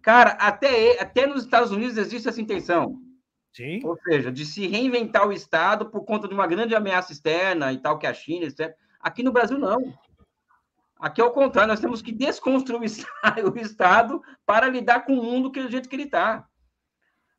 Cara, até, até nos Estados Unidos existe essa intenção. Sim. Ou seja, de se reinventar o Estado por conta de uma grande ameaça externa e tal, que é a China, etc. Aqui no Brasil, não. Aqui é o contrário, nós temos que desconstruir [LAUGHS] o Estado para lidar com o mundo que, do jeito que ele está.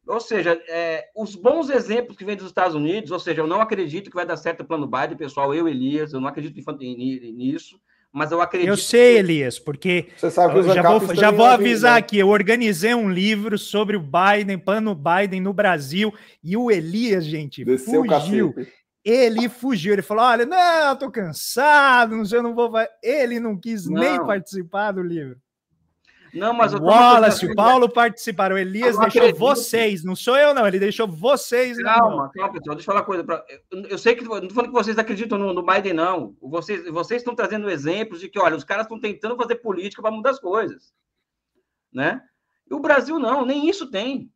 Ou seja, é, os bons exemplos que vêm dos Estados Unidos, ou seja, eu não acredito que vai dar certo o plano Biden, pessoal, eu, Elias, eu não acredito nisso, mas eu acredito. Eu sei, Elias, porque Você sabe já vou, já vou avisar né? aqui, eu organizei um livro sobre o Biden, plano Biden no Brasil, e o Elias, gente, Desceu fugiu. Ele fugiu, ele falou: olha, não, eu tô cansado, não sei, eu não vou. Ele não quis não. nem participar do livro. Não, mas o Wallace, o Paulo participaram, o Elias deixou acredito. vocês, não sou eu, não, ele deixou vocês. Calma, calma, pessoal, deixa eu falar uma coisa. Pra... Eu sei que não estou falando que vocês acreditam no, no Biden, não. Vocês, vocês estão trazendo exemplos de que, olha, os caras estão tentando fazer política para mudar as coisas. Né? E o Brasil não, nem isso tem.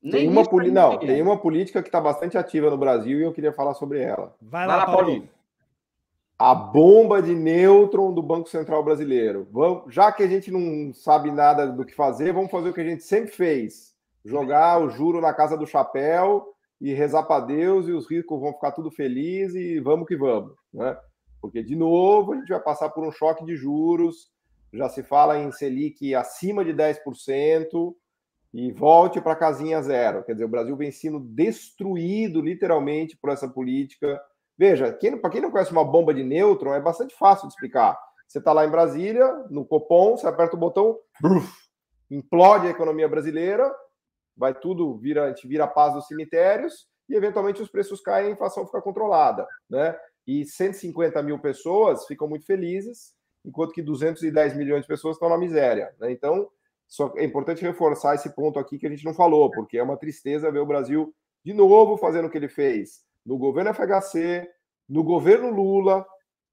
Nem tem uma, poli... não, tem uma política que está bastante ativa no Brasil e eu queria falar sobre ela. Vai lá, Vai lá Paulinho. Paulinho a bomba de nêutron do Banco Central Brasileiro. Vamos, já que a gente não sabe nada do que fazer, vamos fazer o que a gente sempre fez: jogar o juro na casa do chapéu e rezar para Deus e os ricos vão ficar tudo felizes e vamos que vamos, né? Porque de novo a gente vai passar por um choque de juros. Já se fala em Selic acima de 10% e volte para a casinha zero. Quer dizer, o Brasil vem sendo destruído literalmente por essa política Veja, para quem não conhece uma bomba de nêutron, é bastante fácil de explicar. Você está lá em Brasília, no Copom, você aperta o botão, bruf, implode a economia brasileira, vai tudo, vira, a gente vira a paz dos cemitérios, e eventualmente os preços caem e a inflação fica controlada. Né? E 150 mil pessoas ficam muito felizes, enquanto que 210 milhões de pessoas estão na miséria. Né? Então, só é importante reforçar esse ponto aqui que a gente não falou, porque é uma tristeza ver o Brasil de novo fazendo o que ele fez no governo FHC, no governo Lula.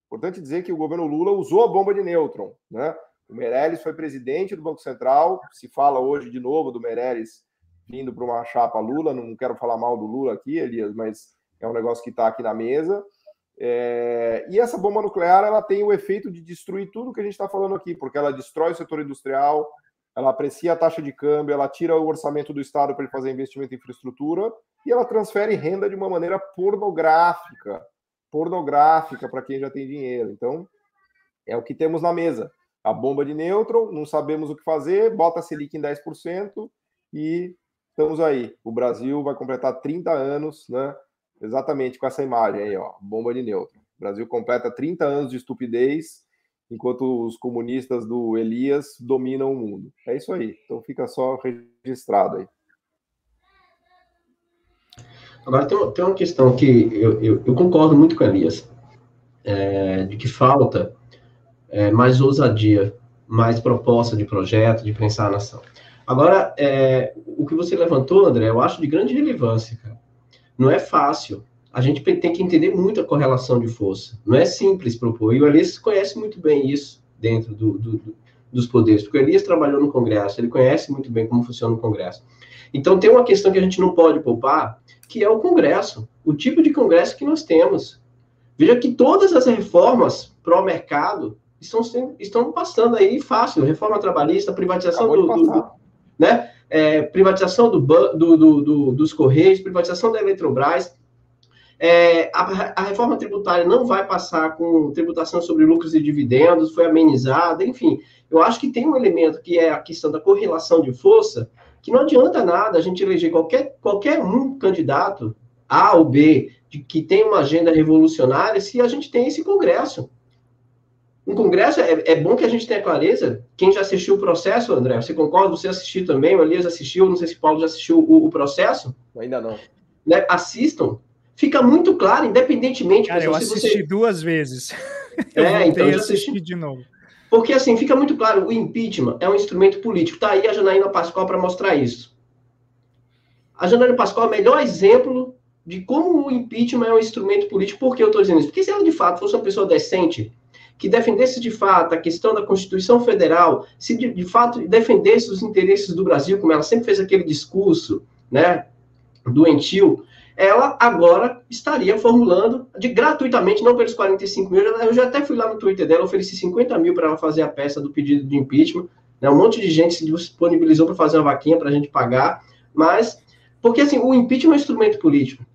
Importante dizer que o governo Lula usou a bomba de nêutron. Né? O Meirelles foi presidente do Banco Central. Se fala hoje de novo do Meirelles vindo para uma chapa Lula. Não quero falar mal do Lula aqui, Elias, mas é um negócio que está aqui na mesa. É, e essa bomba nuclear ela tem o efeito de destruir tudo que a gente está falando aqui, porque ela destrói o setor industrial, ela aprecia a taxa de câmbio, ela tira o orçamento do Estado para ele fazer investimento em infraestrutura e ela transfere renda de uma maneira pornográfica pornográfica para quem já tem dinheiro. Então, é o que temos na mesa. A bomba de nêutron, não sabemos o que fazer, bota a Selic em 10% e estamos aí. O Brasil vai completar 30 anos, né? Exatamente com essa imagem aí, ó, bomba de nêutron. O Brasil completa 30 anos de estupidez, enquanto os comunistas do Elias dominam o mundo. É isso aí. Então fica só registrado aí. Agora, tem, tem uma questão que eu, eu, eu, concordo muito com a Elias, é, de que falta é, mais ousadia, mais proposta de projeto, de pensar a nação. Agora, é, o que você levantou, André, eu acho de grande relevância, cara. Não é fácil. A gente tem que entender muito a correlação de força. Não é simples propor. E o Elias conhece muito bem isso dentro do, do, do, dos poderes, porque o Elias trabalhou no Congresso, ele conhece muito bem como funciona o Congresso. Então, tem uma questão que a gente não pode poupar, que é o Congresso, o tipo de Congresso que nós temos. Veja que todas as reformas pró-mercado estão, estão passando aí fácil, reforma trabalhista, privatização do, do, né? É, privatização do, do, do, dos Correios, privatização da Eletrobras. É, a, a, reforma tributária não vai passar com tributação sobre lucros e dividendos, foi amenizada, enfim. Eu acho que tem um elemento que é a questão da correlação de força, que não adianta nada a gente eleger qualquer, qualquer um candidato, A ou B, de, que tem uma agenda revolucionária, se a gente tem esse Congresso. Um Congresso, é, é bom que a gente tenha clareza. Quem já assistiu o processo, André, você concorda? Você assistiu também, o Elias assistiu, não sei se o Paulo já assistiu o, o processo. Ainda não. Né? Assistam. Fica muito claro, independentemente... Cara, pessoal, eu assisti você... duas vezes. É, eu então já assisti de novo. Porque, assim, fica muito claro, o impeachment é um instrumento político. Está aí a Janaína Pascoal para mostrar isso. A Janaína Pascoal é o melhor exemplo de como o impeachment é um instrumento político. Por que eu estou dizendo isso? Porque se ela, de fato, fosse uma pessoa decente, que defendesse, de fato, a questão da Constituição Federal, se, de, de fato, defendesse os interesses do Brasil, como ela sempre fez aquele discurso, né, doentio, ela agora estaria formulando de gratuitamente, não pelos 45 mil. Eu já até fui lá no Twitter dela, ofereci 50 mil para ela fazer a peça do pedido de impeachment. Né? Um monte de gente se disponibilizou para fazer uma vaquinha para a gente pagar, mas porque assim o impeachment é um instrumento político.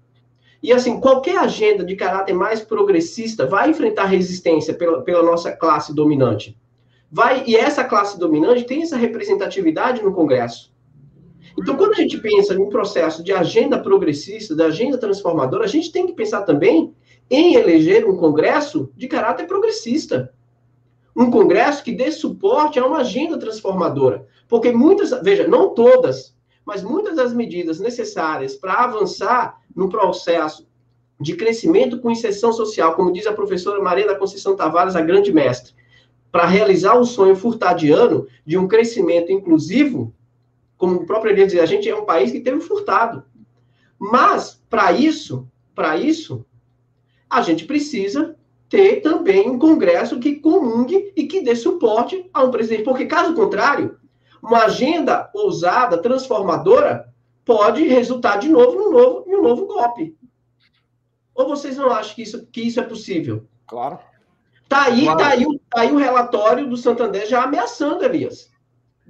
E assim, qualquer agenda de caráter mais progressista vai enfrentar resistência pela, pela nossa classe dominante. Vai, e essa classe dominante tem essa representatividade no Congresso. Então, quando a gente pensa em um processo de agenda progressista, da agenda transformadora, a gente tem que pensar também em eleger um Congresso de caráter progressista. Um Congresso que dê suporte a uma agenda transformadora. Porque muitas, veja, não todas, mas muitas das medidas necessárias para avançar no processo de crescimento com inserção social, como diz a professora Maria da Conceição Tavares, a grande mestre, para realizar o sonho furtadiano de um crescimento inclusivo, como o próprio Elias dizia, a gente é um país que teve furtado. Mas, para isso, para isso, a gente precisa ter também um Congresso que comungue e que dê suporte a um presidente. Porque, caso contrário, uma agenda ousada, transformadora, pode resultar de novo no novo, em um novo golpe. Ou vocês não acham que isso, que isso é possível? Claro. Tá aí, claro. Tá, aí, tá aí o relatório do Santander já ameaçando, Elias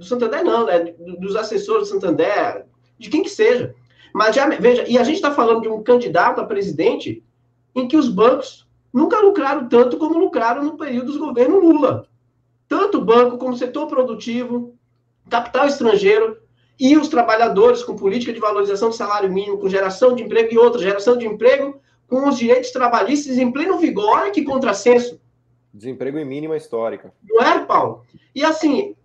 do Santander não, né? Dos assessores do Santander, de quem que seja. Mas já, veja, e a gente está falando de um candidato a presidente em que os bancos nunca lucraram tanto como lucraram no período dos governos Lula. Tanto banco como setor produtivo, capital estrangeiro e os trabalhadores com política de valorização do salário mínimo, com geração de emprego e outra geração de emprego, com os direitos trabalhistas em pleno vigor, olha que contrassenso. Desemprego em mínima histórica. Não é, Paulo? E assim,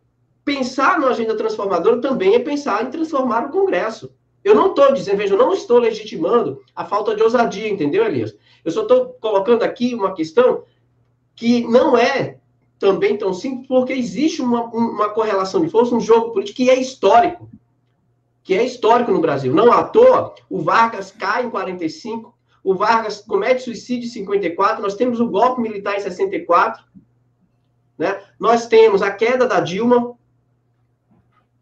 pensar na agenda transformadora também é pensar em transformar o Congresso. Eu não estou dizendo, veja, eu não estou legitimando a falta de ousadia, entendeu, Elias? Eu só estou colocando aqui uma questão que não é também tão simples, porque existe uma, uma correlação de força, um jogo político que é histórico. Que é histórico no Brasil. Não à toa, o Vargas cai em 45, o Vargas comete suicídio em 54, nós temos o golpe militar em 64, né? nós temos a queda da Dilma,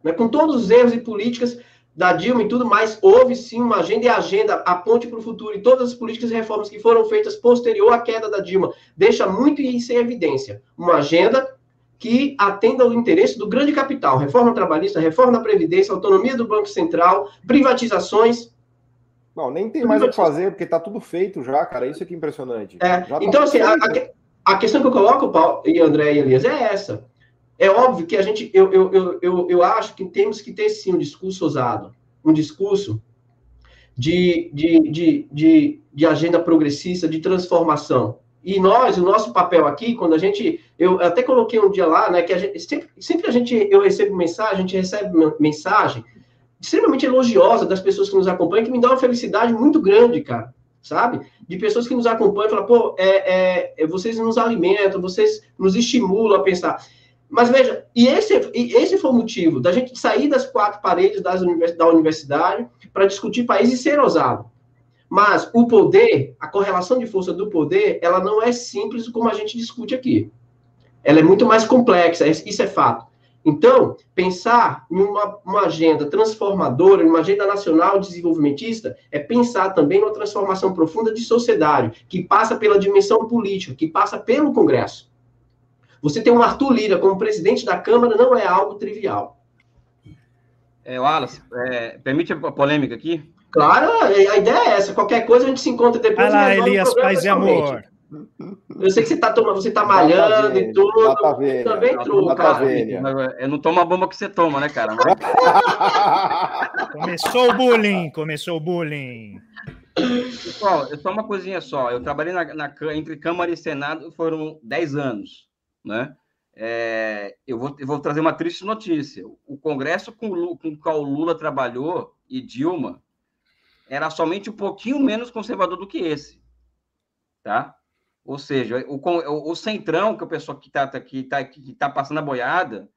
né, com todos os erros e políticas, da Dilma e tudo mais, houve sim uma agenda e a agenda, a ponte para o futuro e todas as políticas e reformas que foram feitas posterior à queda da Dilma, deixa muito isso em evidência. Uma agenda que atenda ao interesse do grande capital, reforma trabalhista, reforma da Previdência, autonomia do Banco Central, privatizações. Não, nem tem mais o que fazer, porque está tudo feito já, cara. Isso é que é impressionante. É. Tá então, assim, a, a, questão que eu coloco, Paulo, e André e Elias, é essa. É óbvio que a gente, eu, eu, eu, eu, eu acho que temos que ter sim um discurso ousado, um discurso de, de, de, de, de agenda progressista, de transformação. E nós, o nosso papel aqui, quando a gente, eu até coloquei um dia lá, né, que a gente, sempre, sempre a gente, eu recebo mensagem, a gente recebe mensagem extremamente elogiosa das pessoas que nos acompanham, que me dá uma felicidade muito grande, cara, sabe? De pessoas que nos acompanham falam, pô, é, é, vocês nos alimentam, vocês nos estimulam a pensar. Mas veja, e esse, e esse foi o motivo da gente sair das quatro paredes das univers, da universidade para discutir país e ser ousado. Mas o poder, a correlação de força do poder, ela não é simples como a gente discute aqui. Ela é muito mais complexa, isso é fato. Então, pensar em uma, uma agenda transformadora, em uma agenda nacional desenvolvimentista, é pensar também numa transformação profunda de sociedade, que passa pela dimensão política, que passa pelo Congresso. Você ter um Arthur Lira como presidente da Câmara não é algo trivial. É, Wallace, é, permite a polêmica aqui? Claro, a ideia é essa. Qualquer coisa a gente se encontra depois. Vai lá, Elias, paz e amor. Eu sei que você está tomando, você tá malhando e tudo. também true, cara. Eu não tomo a bomba que você toma, né, cara? começou o bullying, começou o bullying. Pessoal, só uma coisinha só. Eu trabalhei na, na, entre Câmara e Senado foram 10 anos né? É, eu, vou, eu, vou, trazer uma triste notícia. O Congresso com, com o qual Lula trabalhou e Dilma era somente um pouquinho menos conservador do que esse, tá? Ou seja, o, o, o centrão que o pessoal que está que tá, que tá passando a boiada,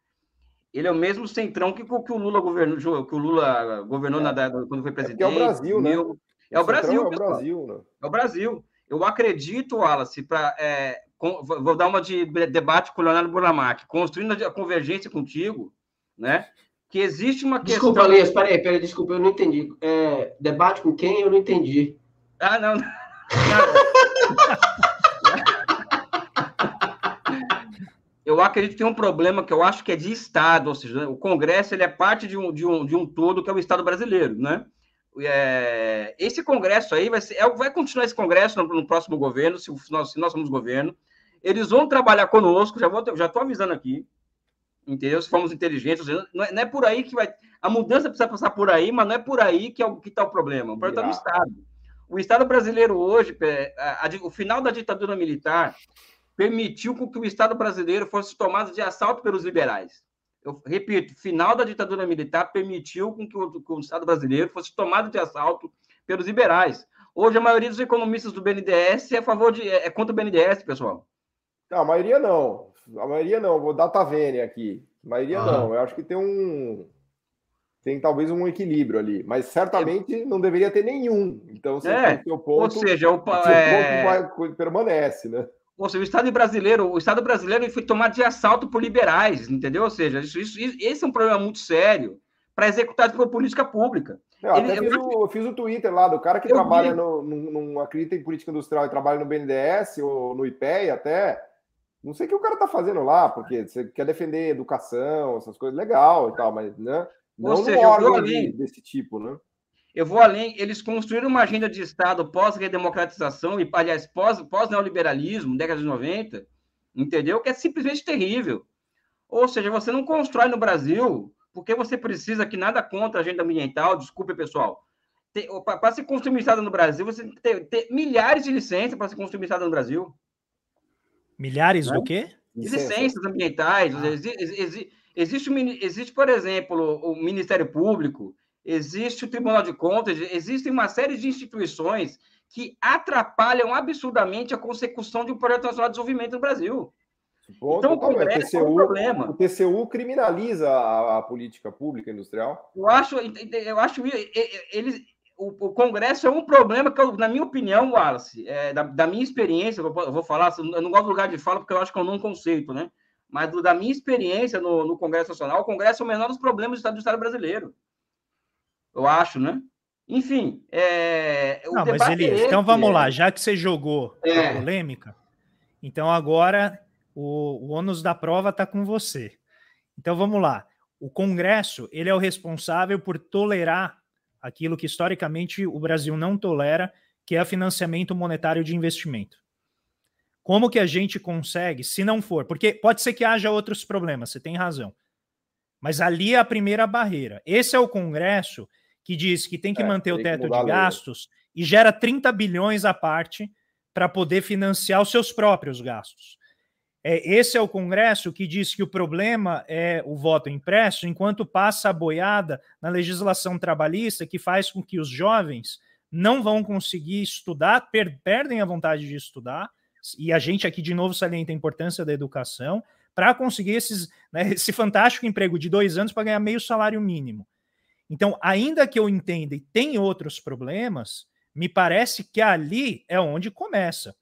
ele é o mesmo centrão que, que o Lula governou, que o Lula governou é. na, quando foi presidente. É, é o Brasil, né? É o, Brasil, é o Brasil, né? É o Brasil. Eu acredito, Wallace, para é, vou dar uma de debate com o Leonardo Burlamac, construindo a convergência contigo, né? Que existe uma questão. Desculpa, Elias, peraí, peraí, desculpa, eu não entendi. É, debate com quem? Eu não entendi. Ah, não. [LAUGHS] eu acredito que tem um problema que eu acho que é de Estado, ou seja, o Congresso ele é parte de um, de um, de um todo que é o Estado brasileiro, né? É, esse Congresso aí vai, ser, é, vai continuar esse Congresso no, no próximo governo, se nós, se nós somos governo, eles vão trabalhar conosco, já vou, já estou avisando aqui, entendeu? Se formos inteligentes, não é, não é, por aí que vai. A mudança precisa passar por aí, mas não é por aí que é o que está o problema. O problema está no Estado. O Estado brasileiro hoje, a, a, o final da ditadura militar permitiu que o Estado brasileiro fosse tomado de assalto pelos liberais. Eu repito, final da ditadura militar permitiu que o, que o Estado brasileiro fosse tomado de assalto pelos liberais. Hoje, a maioria dos economistas do BNDES é a favor de. é contra o BNDES, pessoal. A maioria não. A maioria não. Vou dar Tavene aqui. A maioria ah. não. Eu acho que tem um. Tem talvez um equilíbrio ali, mas certamente é. não deveria ter nenhum. Então, você é. o ponto. Ou seja, o, é... ponto vai, permanece, né? Ou seja, o Estado brasileiro, o Estado brasileiro foi tomado de assalto por liberais, entendeu? Ou seja, isso, isso, esse é um problema muito sério para executar por política pública. Eu Ele, fiz, eu... o, fiz o Twitter lá do cara que eu trabalha, no, não, não acredita em política industrial e trabalha no BNDES ou no IPEA até. Não sei o que o cara está fazendo lá, porque você quer defender educação, essas coisas, legal e tal, mas né, não Ou seja, órgão além, desse tipo, né? Eu vou além, eles construíram uma agenda de Estado pós-redemocratização e, aliás, pós-neoliberalismo, pós década de 90, entendeu? Que é simplesmente terrível. Ou seja, você não constrói no Brasil porque você precisa que nada contra a agenda ambiental, desculpe, pessoal. Para se construir um Estado no Brasil, você tem que ter, ter milhares de licenças para se construir um Estado no Brasil. Milhares do quê? Licenças ambientais. Ah. Existe, existe, existe, por exemplo, o Ministério Público, existe o Tribunal de Contas, existem uma série de instituições que atrapalham absurdamente a consecução de um projeto nacional de desenvolvimento no Brasil. Ponto, então, o Congresso o TCU, é um problema. O TCU criminaliza a, a, política pública industrial? Eu acho, eu acho eles, o, o, Congresso é um problema que, eu, na minha opinião, Wallace, é, da, da, minha experiência, eu vou falar, eu não gosto do lugar de fala porque eu acho que é um conceito, né? Mas do, da minha experiência no, no, Congresso Nacional, o Congresso é o menor dos problemas do Estado, do Estado brasileiro. eu acho, né? Enfim, é, Não, mas Elias, é então vamos lá, já que você jogou é. a polêmica, então agora o, o ônus da prova está com você. Então vamos lá. O Congresso ele é o responsável por tolerar aquilo que historicamente o Brasil não tolera, que é financiamento monetário de investimento. Como que a gente consegue, se não for, porque pode ser que haja outros problemas, você tem razão. Mas ali é a primeira barreira. Esse é o Congresso que diz que tem que é, manter o teto de gastos e gera 30 bilhões à parte para poder financiar os seus próprios gastos. É, esse é o Congresso que diz que o problema é o voto impresso, enquanto passa a boiada na legislação trabalhista que faz com que os jovens não vão conseguir estudar, per perdem a vontade de estudar, e a gente aqui de novo salienta a importância da educação, para conseguir esses, né, [LAUGHS] esse fantástico emprego de dois anos para ganhar meio salário mínimo. Então, ainda que eu entenda e tem outros problemas, me parece que ali é onde começa.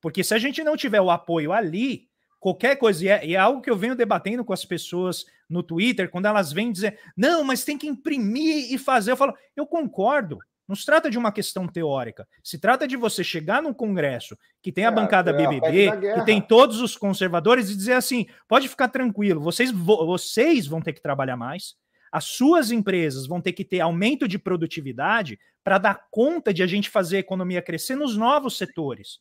Porque se a gente não tiver o apoio ali, qualquer coisa, e é, e é, algo que eu venho debatendo com as pessoas no Twitter, quando elas vêm dizer, não, mas tem que imprimir e fazer, eu falo, eu concordo. Não se trata de uma questão teórica. Se trata de você chegar no Congresso, que tem a é, bancada BBB, a que tem todos os conservadores, e dizer assim: pode ficar tranquilo, vocês, vocês vão ter que trabalhar mais, as suas empresas vão ter que ter aumento de produtividade para dar conta de a gente fazer a economia crescer nos novos setores.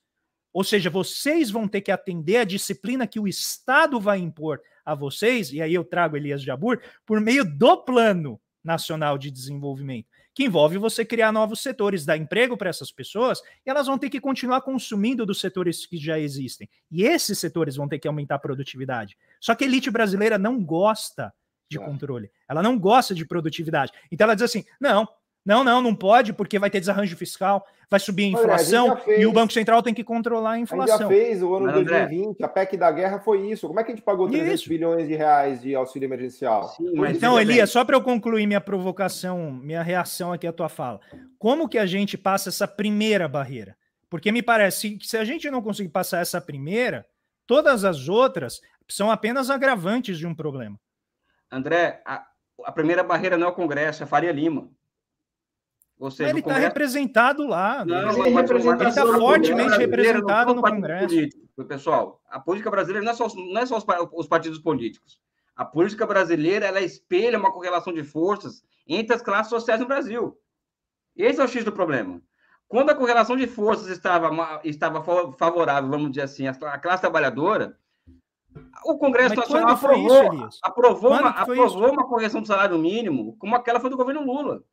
Ou seja, vocês vão ter que atender a disciplina que o Estado vai impor a vocês, e aí eu trago Elias Jabur, por meio do Plano Nacional de Desenvolvimento, que envolve você criar novos setores, dar emprego para essas pessoas, e elas vão ter que continuar consumindo dos setores que já existem. E esses setores vão ter que aumentar a produtividade. Só que a elite brasileira não gosta de é. controle. Ela não gosta de produtividade. Então ela diz assim: não, não, não, não pode, porque vai ter desarranjo fiscal, vai subir a inflação a e o Banco Central tem que controlar a inflação. A gente já fez o ano de 2020, a PEC da guerra foi isso. Como é que a gente pagou 300 isso. bilhões de reais de auxílio emergencial? Sim, mas então, Elias, só para eu concluir minha provocação, minha reação aqui à tua fala, como que a gente passa essa primeira barreira? Porque me parece que se a gente não conseguir passar essa primeira, todas as outras são apenas agravantes de um problema. André, a, a primeira barreira não é o Congresso, é Faria Lima. Ou seja, ele está Congresso... representado lá. Não, ele está fortemente representado no Congresso. Político, pessoal, a política brasileira não é só, não é só os, os partidos políticos. A política brasileira ela espelha uma correlação de forças entre as classes sociais no Brasil. Esse é o X do problema. Quando a correlação de forças estava, estava favorável, vamos dizer assim, à classe trabalhadora, o Congresso Nacional aprovou, isso, aprovou, uma, aprovou uma correção do salário mínimo, como aquela foi do governo Lula.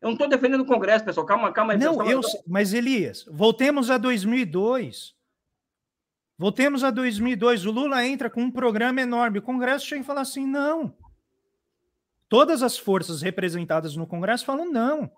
Eu não estou defendendo o Congresso, pessoal. Calma, calma aí. Não, eu, mas Elias, voltemos a 2002. Voltemos a 2002. O Lula entra com um programa enorme. O Congresso chega e fala assim: não. Todas as forças representadas no Congresso falam não. O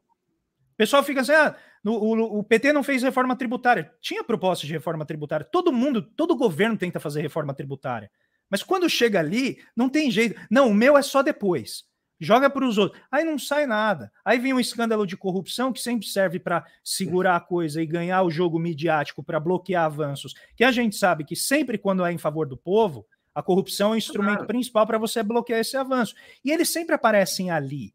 pessoal fica assim: ah, o, o, o, PT não fez reforma tributária. Tinha proposta de reforma tributária. Todo mundo, todo governo tenta fazer reforma tributária. Mas quando chega ali, não tem jeito. Não, o meu é só depois. Joga para os outros. Aí não sai nada. Aí vem um escândalo de corrupção que sempre serve para segurar a coisa e ganhar o jogo midiático para bloquear avanços. Que a gente sabe que sempre quando é em favor do povo, a corrupção é o instrumento claro. principal para você bloquear esse avanço. E eles sempre aparecem ali.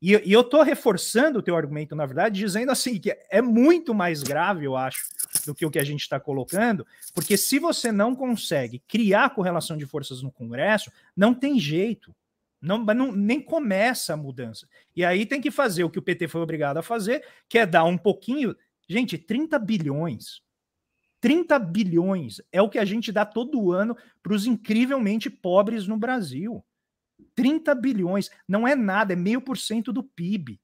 E, e eu estou reforçando o teu argumento, na verdade, dizendo assim que é muito mais grave, eu acho, do que o que a gente está colocando, porque se você não consegue criar correlação de forças no Congresso, não tem jeito. Não, não, nem começa a mudança. E aí tem que fazer o que o PT foi obrigado a fazer, que é dar um pouquinho. Gente, 30 bilhões. 30 bilhões é o que a gente dá todo ano para os incrivelmente pobres no Brasil. 30 bilhões. Não é nada, é meio por cento do PIB.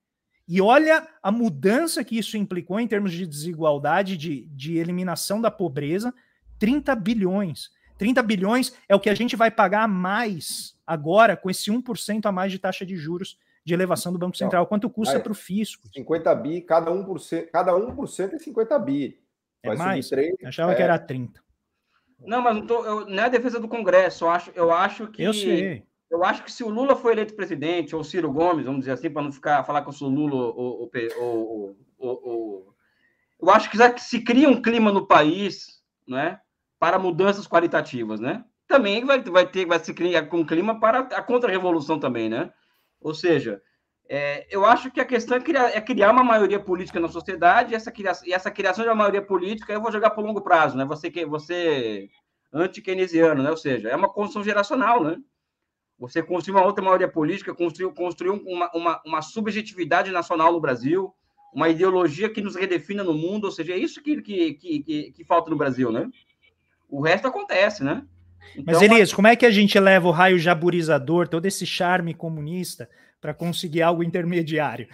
E olha a mudança que isso implicou em termos de desigualdade, de, de eliminação da pobreza. 30 bilhões. 30 bilhões é o que a gente vai pagar mais agora com esse 1% a mais de taxa de juros de elevação do Banco Central. Quanto custa para o fisco? 50 bi, cada 1%, cada 1% é 50 bi. Vai é mais? 3, achava é... que era 30. Não, mas não, tô, eu, não é a defesa do Congresso. Eu acho, eu acho que. Eu sei. Eu acho que se o Lula for eleito presidente, ou Ciro Gomes, vamos dizer assim, para não ficar falar que eu sou Lula ou, ou, ou, eu acho que se cria um clima no país, né, para mudanças qualitativas, né? Também vai, vai ter, vai se criar um clima para a contra-revolução também, né? Ou seja, É, eu acho que a questão é criar, é criar, uma maioria política na sociedade e essa, criação, e essa criação de uma maioria política eu vou jogar para o longo prazo, né? Você, você anti-keynesiano, né? Ou seja, é uma construção geracional, né? Você construir uma outra maioria política, construir, construir uma, uma, uma subjetividade nacional no Brasil, uma ideologia que nos redefina no mundo, ou seja, é isso que, que, que, que falta no Brasil, né? O resto acontece, né? Então, Mas, Elias, como é que a gente leva o raio jaburizador, todo esse charme comunista, para conseguir algo intermediário?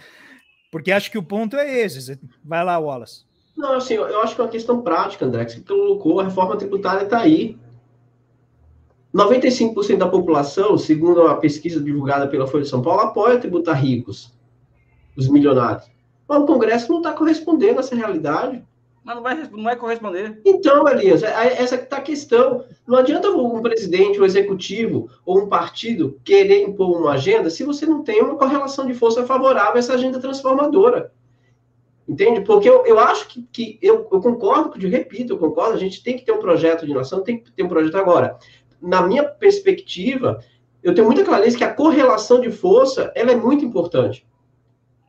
Porque acho que o ponto é esse. Vai lá, Wallace. Não, assim, eu acho que é uma questão prática, André, que você colocou, a reforma tributária está aí. 95% da população, segundo a pesquisa divulgada pela Folha de São Paulo, apoia tributar ricos, os milionários. Mas o Congresso não está correspondendo a essa realidade. Mas não vai, não vai corresponder. Então, Elias, é, é, essa está a questão. Não adianta um presidente, um executivo ou um partido querer impor uma agenda se você não tem uma correlação de força favorável a essa agenda transformadora. Entende? Porque eu, eu acho que, que eu, eu concordo, eu repito, eu concordo, a gente tem que ter um projeto de nação, tem que ter um projeto agora. Na minha perspectiva, eu tenho muita clareza que a correlação de força ela é muito importante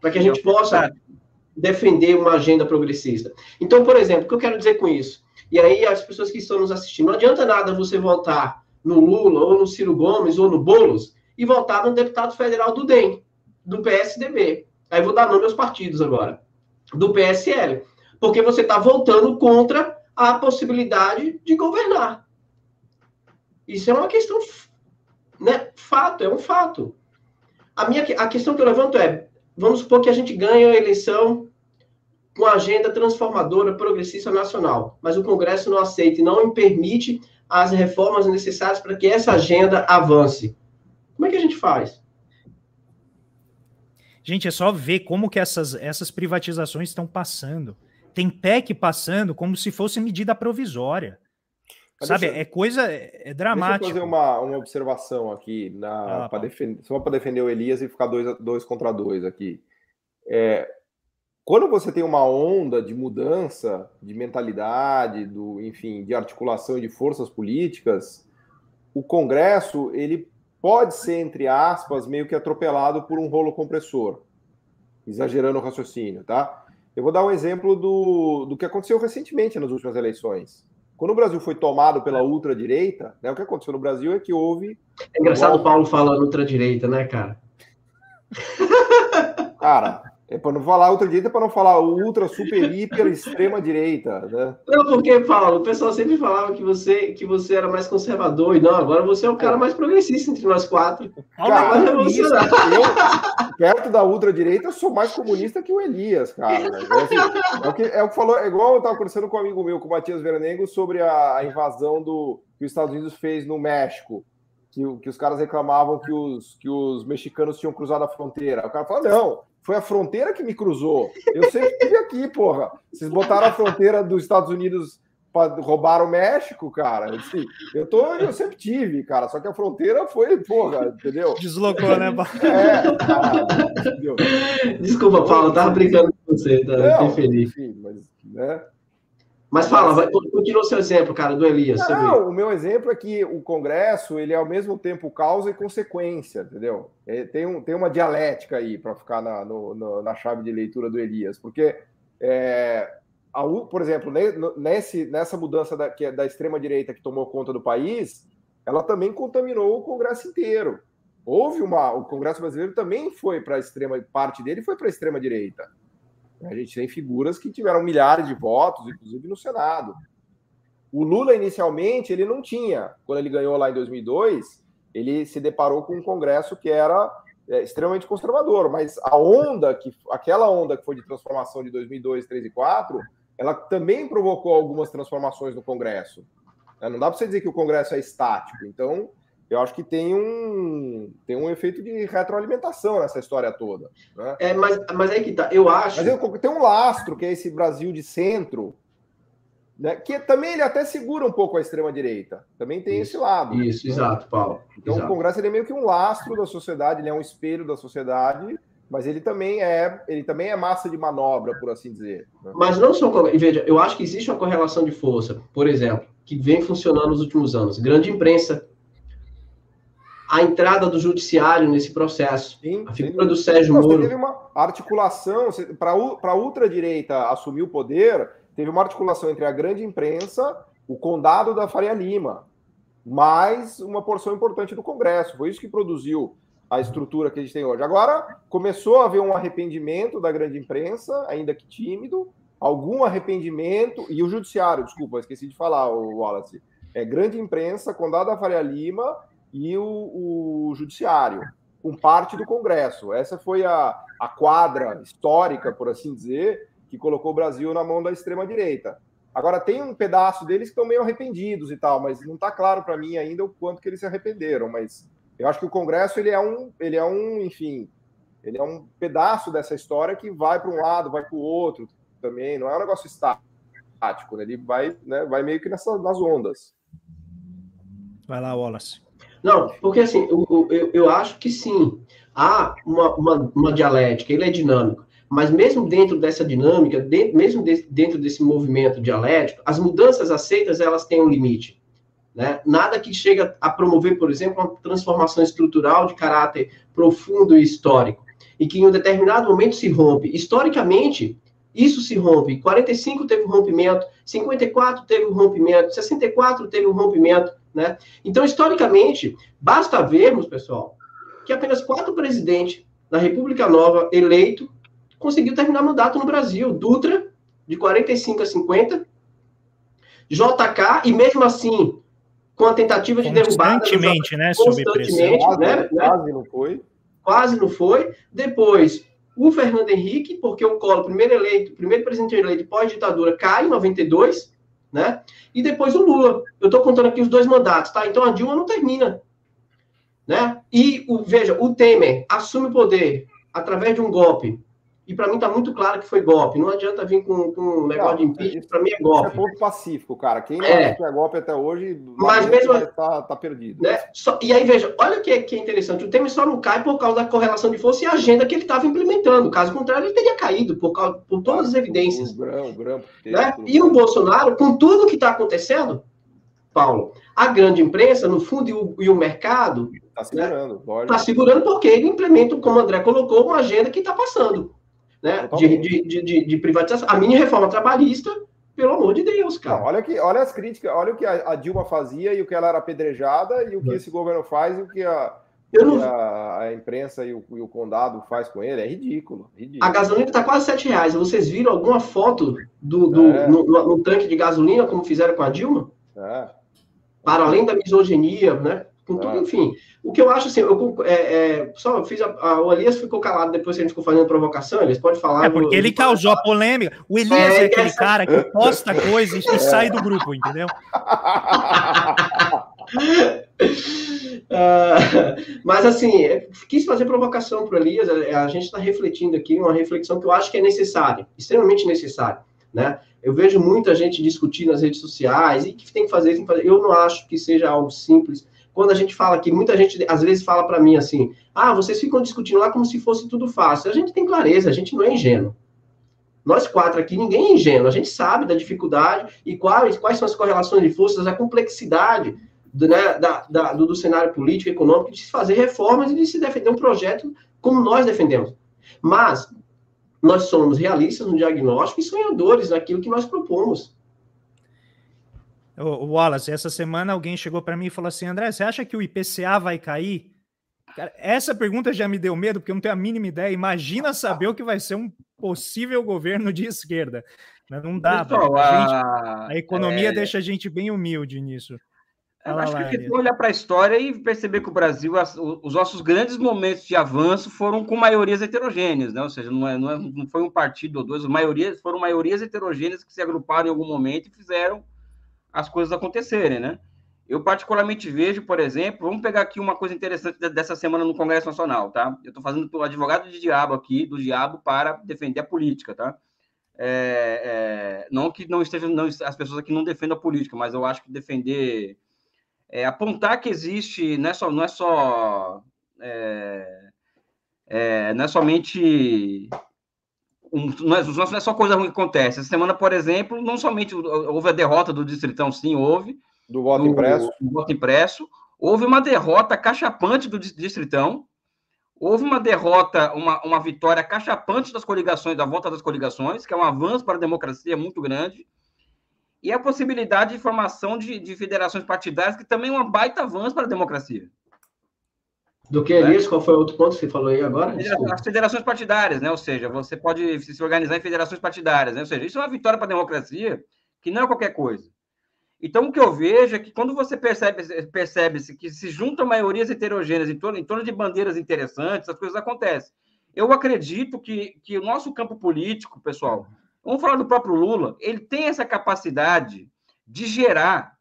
para que a gente possa defender uma agenda progressista. Então, por exemplo, o que eu quero dizer com isso? E aí, as pessoas que estão nos assistindo, não adianta nada você votar no Lula, ou no Ciro Gomes, ou no Boulos, e votar no deputado federal do DEM, do PSDB. Aí vou dar nome aos partidos agora. Do PSL. Porque você está voltando contra a possibilidade de governar. Isso é uma questão, né? Fato, é um fato. A, minha, a questão que eu levanto é: vamos supor que a gente ganha a eleição com agenda transformadora progressista nacional, mas o Congresso não aceita e não permite as reformas necessárias para que essa agenda avance. Como é que a gente faz? Gente, é só ver como que essas, essas privatizações estão passando. Tem PEC passando como se fosse medida provisória. Sabe, deixa, é coisa, é dramática. Deixa eu fazer uma, uma observação aqui, na, ah, defender, só para defender o Elias e ficar dois, dois contra dois aqui. É, quando você tem uma onda de mudança de mentalidade, do, enfim, de articulação de forças políticas, o Congresso ele pode ser, entre aspas, meio que atropelado por um rolo compressor, exagerando o raciocínio, tá? Eu vou dar um exemplo do, do que aconteceu recentemente nas últimas eleições. Quando o Brasil foi tomado pela ultradireita, né, o que aconteceu no Brasil é que houve. É engraçado o Paulo falar ultradireita, né, cara? Cara, é para não falar outra direita, é para não falar ultra, super, hiper, extrema direita, né? Não, porque, Paulo, o pessoal sempre falava que você, que você era mais conservador, e não, agora você é o cara mais progressista entre nós quatro. Cara, eu, perto da ultradireita, eu sou mais comunista que o Elias, cara. É, assim, é, o que, é o que falou, é igual eu estava conversando com um amigo meu, com o Matias Veranengo, sobre a, a invasão do, que os Estados Unidos fez no México. Que, que, os caras reclamavam que os, que os mexicanos tinham cruzado a fronteira. O cara falou: não, foi a fronteira que me cruzou. Eu sempre estive aqui, porra. Vocês botaram a fronteira dos Estados Unidos para roubar o México, cara. Assim, eu, tô, eu sempre tive, cara. Só que a fronteira foi, porra, entendeu? Deslocou, né? É, cara, Desculpa, Paulo, eu tava brincando com você, tá? Não, feliz. Enfim, mas, né? Mas fala, vai, continua o seu exemplo, cara, do Elias. Não, o meu exemplo é que o Congresso ele é ao mesmo tempo causa e consequência, entendeu? É, tem, um, tem uma dialética aí para ficar na, no, no, na chave de leitura do Elias, porque, é, a, por exemplo, nesse, nessa mudança da, que é da extrema direita que tomou conta do país, ela também contaminou o Congresso inteiro. Houve uma, o Congresso brasileiro também foi para a extrema parte dele foi para a extrema direita. A gente tem figuras que tiveram milhares de votos, inclusive no Senado. O Lula, inicialmente, ele não tinha. Quando ele ganhou lá em 2002, ele se deparou com um Congresso que era é, extremamente conservador, mas a onda, que aquela onda que foi de transformação de 2002, 2003 e 2004, ela também provocou algumas transformações no Congresso. Não dá para você dizer que o Congresso é estático. Então, eu acho que tem um, tem um efeito de retroalimentação nessa história toda. Né? É, mas, mas aí que tá, eu acho. Mas eu, tem um lastro, que é esse Brasil de centro, né, que também ele até segura um pouco a extrema-direita. Também tem isso, esse lado. Isso, né? exato, Paulo. Então exato. o Congresso ele é meio que um lastro da sociedade, ele é um espelho da sociedade, mas ele também é, ele também é massa de manobra, por assim dizer. Né? Mas não só. Veja, eu acho que existe uma correlação de força, por exemplo, que vem funcionando nos últimos anos. Grande imprensa a entrada do judiciário nesse processo. Sim, a figura do Sérgio Moro. Teve uma articulação, para a ultradireita assumir o poder, teve uma articulação entre a grande imprensa, o condado da Faria Lima, mais uma porção importante do Congresso. Foi isso que produziu a estrutura que a gente tem hoje. Agora, começou a haver um arrependimento da grande imprensa, ainda que tímido, algum arrependimento, e o judiciário, desculpa, esqueci de falar, o Wallace, é grande imprensa, condado da Faria Lima e o, o judiciário, com parte do Congresso. Essa foi a, a quadra histórica, por assim dizer, que colocou o Brasil na mão da extrema-direita. Agora, tem um pedaço deles que estão meio arrependidos e tal, mas não está claro para mim ainda o quanto que eles se arrependeram. Mas eu acho que o Congresso, ele é um, ele é um enfim, ele é um pedaço dessa história que vai para um lado, vai para o outro também. Não é um negócio estático, né? ele vai, né, vai meio que nessa, nas ondas. Vai lá, Wallace. Não, porque assim, eu, eu, eu acho que sim, há uma, uma, uma dialética, ele é dinâmico. Mas mesmo dentro dessa dinâmica, dentro, mesmo de, dentro desse movimento dialético, as mudanças aceitas elas têm um limite. Né? Nada que chega a promover, por exemplo, uma transformação estrutural de caráter profundo e histórico, e que em um determinado momento se rompe. Historicamente, isso se rompe. 45 teve um rompimento, 54 teve um rompimento, 64 teve um rompimento. Né? Então, historicamente, basta vermos, pessoal, que apenas quatro presidentes da República Nova eleito conseguiu terminar o mandato no Brasil. Dutra, de 45 a 50, JK, e mesmo assim, com a tentativa de derrubada... Constantemente, né, constantemente, né, né, Quase não foi. Quase não foi. Depois, o Fernando Henrique, porque o Collor, primeiro eleito, primeiro presidente eleito pós-ditadura, cai em 92, né? E depois o Lula. Eu estou contando aqui os dois mandatos, tá? Então a Dilma não termina, né? E, o, veja, o Temer assume o poder através de um golpe e para mim está muito claro que foi golpe. Não adianta vir com, com um negócio não, de impeachment, para mim é golpe. Isso é ponto pacífico, cara. Quem não é. que é golpe até hoje, mas mesmo tá, tá perdido. Né? Só, e aí, veja, olha que é, que é interessante. O Temer só não cai por causa da correlação de força e agenda que ele estava implementando. Caso contrário, ele teria caído por, causa, por todas as evidências. O grão, o grão, né? E o Bolsonaro, com tudo que está acontecendo, Paulo, a grande imprensa, no fundo, e o, e o mercado. Está segurando, Está né? segurando porque ele implementa, como o André colocou, uma agenda que está passando né, de, de, de, de, privatização. A mini reforma trabalhista, pelo amor de Deus, cara. Não, olha, que, olha as críticas, olha o que a, a, Dilma fazia e o que ela era apedrejada e o que é. esse governo faz e o que a, não... a, a, imprensa e o, e o, condado faz com ele. É ridículo. ridículo. A gasolina está quase 7 reais. Vocês viram alguma foto do, do é. no, no, no, tanque de gasolina, como fizeram com a Dilma? É. Para além da misoginia, né? Com tudo, é. enfim. O que eu acho assim, eu é, é, só fiz a, a, o Elias ficou calado depois que a gente ficou fazendo provocação, Elias pode falar. É porque ele causou a polêmica. O Elias é, é aquele essa... cara que posta coisas e sai do grupo, entendeu? uh, [LAUGHS] mas assim, quis fazer provocação para o Elias. A, a gente está refletindo aqui uma reflexão que eu acho que é necessária, extremamente necessária, né? Eu vejo muita gente discutir nas redes sociais e que tem que fazer, tem que fazer. Eu não acho que seja algo simples quando a gente fala que muita gente às vezes fala para mim assim: ah, vocês ficam discutindo lá como se fosse tudo fácil. A gente tem clareza, a gente não é ingênuo. Nós quatro aqui, ninguém é ingênuo. A gente sabe da dificuldade e quais, quais são as correlações de forças, a complexidade do, né, da, da, do, do cenário político e econômico de se fazer reformas e de se defender um projeto como nós defendemos. Mas nós somos realistas no diagnóstico e sonhadores naquilo que nós propomos. O Wallace, essa semana alguém chegou para mim e falou assim: André, você acha que o IPCA vai cair? Cara, essa pergunta já me deu medo, porque eu não tenho a mínima ideia. Imagina saber o que vai ser um possível governo de esquerda. Não dá, Pessoal, a, a, economia é... deixa a gente bem humilde nisso. Eu acho que é olhar para a história e perceber que o Brasil, os nossos grandes momentos de avanço foram com maiorias heterogêneas, né? Ou seja, não, é, não, é, não foi um partido ou dois, maiorias, foram maiorias heterogêneas que se agruparam em algum momento e fizeram as coisas acontecerem, né? Eu particularmente vejo, por exemplo, vamos pegar aqui uma coisa interessante dessa semana no Congresso Nacional, tá? Eu estou fazendo pelo advogado de diabo aqui, do diabo, para defender a política, tá? É, é, não que não estejam, não, as pessoas aqui não defendam a política, mas eu acho que defender, é, apontar que existe, não é só, não é só, é, é, não é somente um, não, é, não é só coisa ruim que acontece. Essa semana, por exemplo, não somente houve a derrota do Distritão, sim, houve. Do voto do, impresso. Do voto impresso. houve uma derrota cachapante do Distritão, houve uma derrota, uma, uma vitória cachapante das coligações, da volta das coligações, que é um avanço para a democracia muito grande, e a possibilidade de formação de, de federações partidárias, que também é um baita avanço para a democracia. Do que, Elias? Né? Qual foi o outro ponto que você falou aí agora? Desculpa. As federações partidárias, né? Ou seja, você pode se organizar em federações partidárias, né? Ou seja, isso é uma vitória para a democracia, que não é qualquer coisa. Então, o que eu vejo é que quando você percebe, percebe-se que se juntam maiorias heterogêneas em torno, em torno de bandeiras interessantes, as coisas acontecem. Eu acredito que, que o nosso campo político, pessoal, vamos falar do próprio Lula, ele tem essa capacidade de gerar,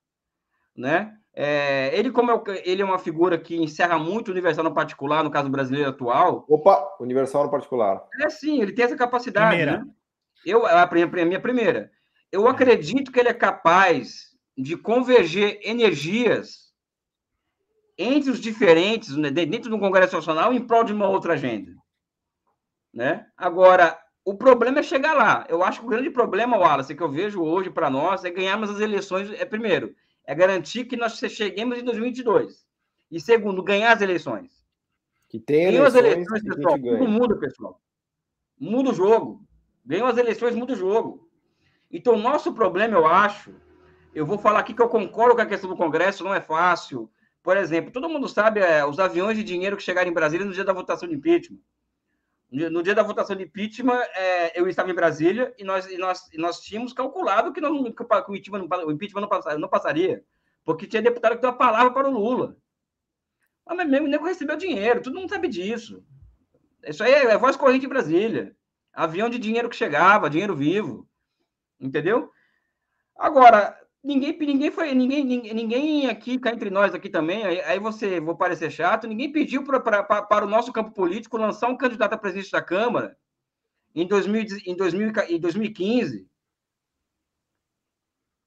né? É, ele, como é, ele é uma figura que encerra muito o universal no particular, no caso brasileiro atual. Opa, universal no particular. É sim, ele tem essa capacidade. Primeira. Né? Eu, a, a minha primeira. Eu acredito que ele é capaz de converger energias entre os diferentes, né, dentro do Congresso Nacional, em prol de uma outra agenda. Né? Agora, o problema é chegar lá. Eu acho que o grande problema, Wallace, que eu vejo hoje para nós, é ganharmos as eleições. É primeiro, é garantir que nós cheguemos em 2022. E segundo, ganhar as eleições. Que tem eleições, as eleições, pessoal. Tudo muda, pessoal. Muda o jogo. Ganham as eleições, muda o jogo. Então, o nosso problema, eu acho, eu vou falar aqui que eu concordo com a questão do Congresso, não é fácil. Por exemplo, todo mundo sabe é, os aviões de dinheiro que chegaram em Brasília no dia da votação de impeachment. No dia da votação de impeachment, é, eu estava em Brasília e nós, e nós, e nós tínhamos calculado que, nós, que o impeachment, não, o impeachment não, passaria, não passaria, porque tinha deputado que deu a palavra para o Lula. Mas mesmo o nego recebeu dinheiro, todo mundo sabe disso. Isso aí é, é voz corrente em Brasília. Avião de dinheiro que chegava, dinheiro vivo. Entendeu? Agora, Ninguém, ninguém foi, ninguém, ninguém aqui, cá entre nós aqui também, aí, aí você, vou parecer chato, ninguém pediu para o nosso campo político lançar um candidato a presidente da Câmara em, 2000, em, 2000, em 2015.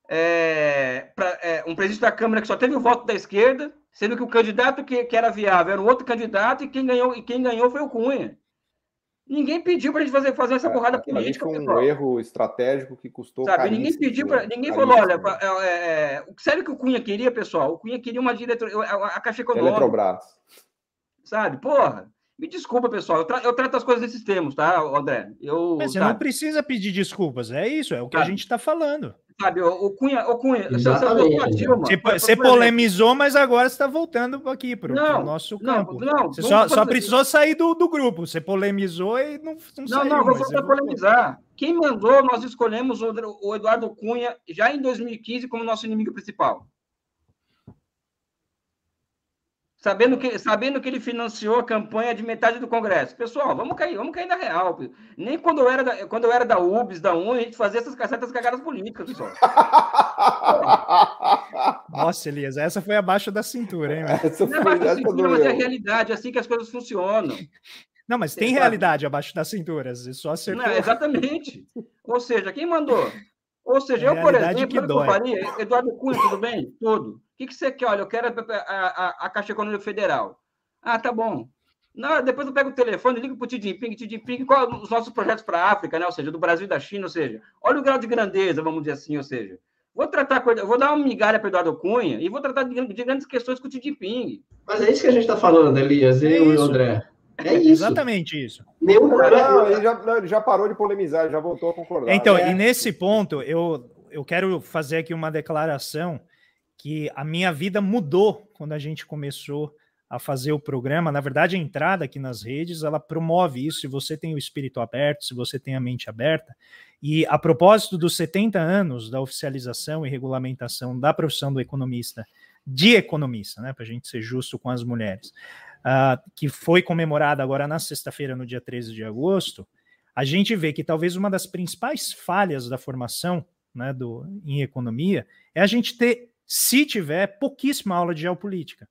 É, pra, é, um presidente da Câmara que só teve o voto da esquerda, sendo que o candidato que, que era viável era um outro candidato e quem ganhou, e quem ganhou foi o Cunha. Ninguém pediu para a gente fazer, fazer essa porrada política. Foi um pessoal. erro estratégico que custou. Sabe, ninguém pediu para. Ninguém falou, olha, é, é, é, sério que o Cunha queria, pessoal? O Cunha queria uma diretoria, a, a Caixa Econômica. Eletrobras. Sabe, porra. Me desculpa, pessoal. Eu, tra eu, trato as coisas nesses termos, tá, André? Eu, Mas você sabe? não precisa pedir desculpas. É isso, é o que a gente está falando. Sabe, o, Cunha, o Cunha, você, você polemizou, mas agora você está voltando aqui para o nosso campo. Não, não, você só, só precisou sair do, do grupo. Você polemizou e não, não, não saiu. Não, não, vou polemizar. Quem mandou, nós escolhemos o, o Eduardo Cunha já em 2015 como nosso inimigo principal. Sabendo que, sabendo que ele financiou a campanha de metade do Congresso. Pessoal, vamos cair, vamos cair na real. Nem quando eu era da, quando eu era da UBS, da UN, a gente fazia essas cacetas cagadas políticas, pessoal. [LAUGHS] Nossa, Elias, essa foi abaixo da cintura, hein? Essa foi abaixo da cintura, mas é a realidade, é assim que as coisas funcionam. Não, mas tem realidade abaixo das cinturas, só acertou. Não, exatamente. Ou seja, quem mandou? Ou seja, eu, por exemplo, que, que eu faria? Eduardo Cunha, tudo bem? Tudo. O que, que você quer? Olha, eu quero a, a, a Caixa Econômica Federal. Ah, tá bom. Não, depois eu pego o telefone, ligo para o Xi Jinping, Xi Jinping, qual os nossos projetos para a África, né? Ou seja, do Brasil e da China, ou seja, olha o grau de grandeza, vamos dizer assim, ou seja, vou tratar, vou dar uma migalha para Eduardo Cunha e vou tratar de, de, grandes questões com o Xi Jinping. Mas é isso que a gente está falando, Elias, e é o André. É isso. Exatamente isso. Não, não, ele, já, não, ele já parou de polemizar, já voltou a concordar. Então, é. e nesse ponto, eu, eu quero fazer aqui uma declaração que a minha vida mudou quando a gente começou a fazer o programa. Na verdade, a entrada aqui nas redes, ela promove isso. Se você tem o espírito aberto, se você tem a mente aberta. E a propósito dos 70 anos da oficialização e regulamentação da profissão do economista, de economista, né, para a gente ser justo com as mulheres, uh, que foi comemorada agora na sexta-feira, no dia 13 de agosto, a gente vê que talvez uma das principais falhas da formação né, do, em economia, é a gente ter, se tiver, pouquíssima aula de geopolítica.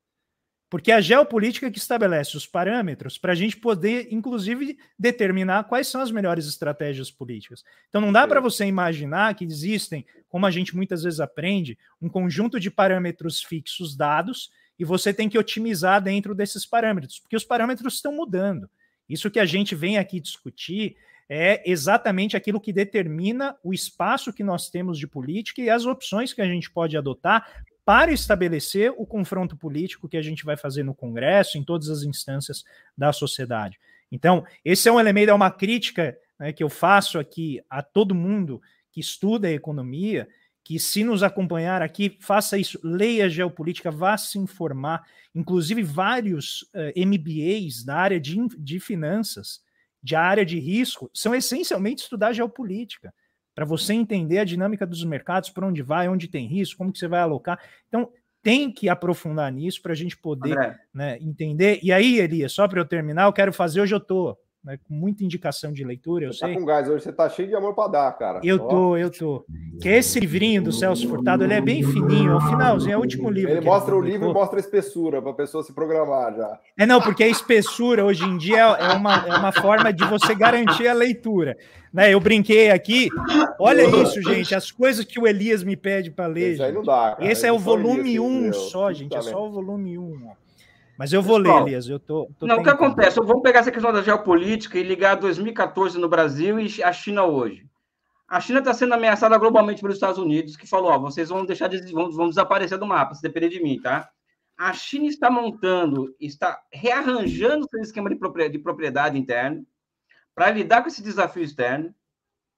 Porque é a geopolítica que estabelece os parâmetros para a gente poder, inclusive, determinar quais são as melhores estratégias políticas. Então, não dá para você imaginar que existem, como a gente muitas vezes aprende, um conjunto de parâmetros fixos dados e você tem que otimizar dentro desses parâmetros, porque os parâmetros estão mudando. Isso que a gente vem aqui discutir é exatamente aquilo que determina o espaço que nós temos de política e as opções que a gente pode adotar para estabelecer o confronto político que a gente vai fazer no Congresso, em todas as instâncias da sociedade. Então, esse é um elemento, é uma crítica né, que eu faço aqui a todo mundo que estuda economia, que se nos acompanhar aqui, faça isso, leia geopolítica, vá se informar. Inclusive, vários uh, eh, MBAs da área de, de finanças, de área de risco, são essencialmente estudar geopolítica para você entender a dinâmica dos mercados, para onde vai, onde tem risco, como que você vai alocar. Então, tem que aprofundar nisso para a gente poder né, entender. E aí, Elias, só para eu terminar, eu quero fazer hoje eu estou né, com muita indicação de leitura, eu você tá sei. Tá com gás hoje, você tá cheio de amor para dar, cara. Eu tô, eu tô. Que esse livrinho do Celso Furtado, ele é bem fininho, é o finalzinho, é o último livro. Ele mostra ele o livro e mostra a espessura para a pessoa se programar já. É não, porque a espessura hoje em dia é uma, é uma forma de você garantir a leitura. Né, eu brinquei aqui. Olha isso, gente, as coisas que o Elias me pede para ler. Isso aí não dá. Cara. Esse é o volume 1 um só, gente, é só o volume 1. Um. Mas eu vou ler, Elias. Eu tô, tô não, o que acontece? Vamos pegar essa questão da geopolítica e ligar 2014 no Brasil e a China hoje. A China está sendo ameaçada globalmente pelos Estados Unidos, que falou: ó, vocês vão deixar de, vão, vão desaparecer do mapa, se depender de mim, tá? A China está montando, está rearranjando seu esquema de propriedade, de propriedade interno para lidar com esse desafio externo,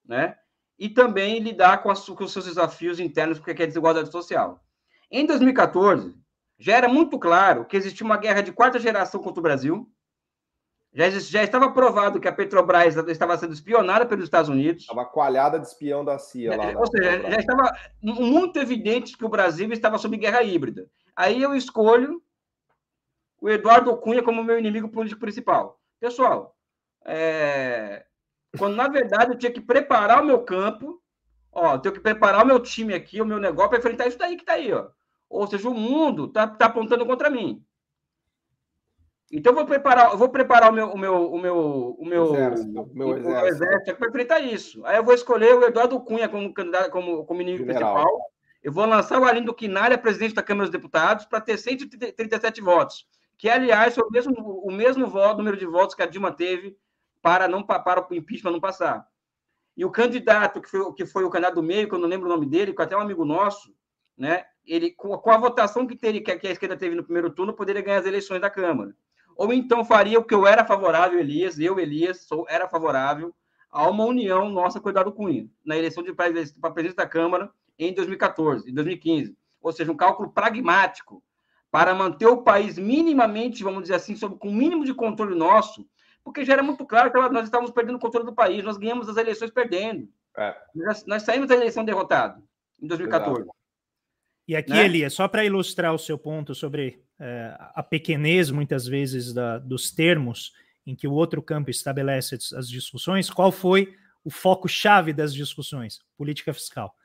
né? E também lidar com, as, com os seus desafios internos, porque é desigualdade social. Em 2014, já era muito claro que existia uma guerra de quarta geração contra o Brasil. Já, já estava provado que a Petrobras estava sendo espionada pelos Estados Unidos. Estava coalhada de espião da CIA lá. É, ou seja, já estava muito evidente que o Brasil estava sob guerra híbrida. Aí eu escolho o Eduardo Cunha como meu inimigo político principal. Pessoal, é... quando na verdade eu tinha que preparar o meu campo, ó, tenho que preparar o meu time aqui, o meu negócio para enfrentar isso daí que está aí, ó. Ou seja, o mundo está tá apontando contra mim. Então eu vou preparar, eu vou preparar o meu, o meu, o meu, o meu, exército, o meu exército, exército para enfrentar isso. Aí eu vou escolher o Eduardo Cunha como candidato, como, como inimigo principal. Eu vou lançar o Arlindo Quinalha, presidente da Câmara dos Deputados, para ter 137 votos, que aliás foi o mesmo, o mesmo voto, número de votos que a Dilma teve para não para o impeachment não passar. E o candidato que foi, que foi o candidato do meio, que eu não lembro o nome dele, que até um amigo nosso, né? Ele, com, com a votação que, teria, que a esquerda teve no primeiro turno, poderia ganhar as eleições da Câmara. Ou então faria o que eu era favorável, Elias, eu, Elias, sou, era favorável a uma união nossa com o Eduardo Cunha, na eleição de para presidente da Câmara em 2014, em 2015. Ou seja, um cálculo pragmático para manter o país minimamente, vamos dizer assim, sob, com o mínimo de controle nosso, porque já era muito claro que nós estávamos perdendo o controle do país, nós ganhamos as eleições perdendo. É. Nós, nós, saímos da eleição derrotado em 2014. Exato. E aqui, né? Elias, só para ilustrar o seu ponto sobre é, a pequenez, muitas vezes, da, dos termos em que o outro campo estabelece as discussões, qual foi o foco-chave das discussões? Política fiscal.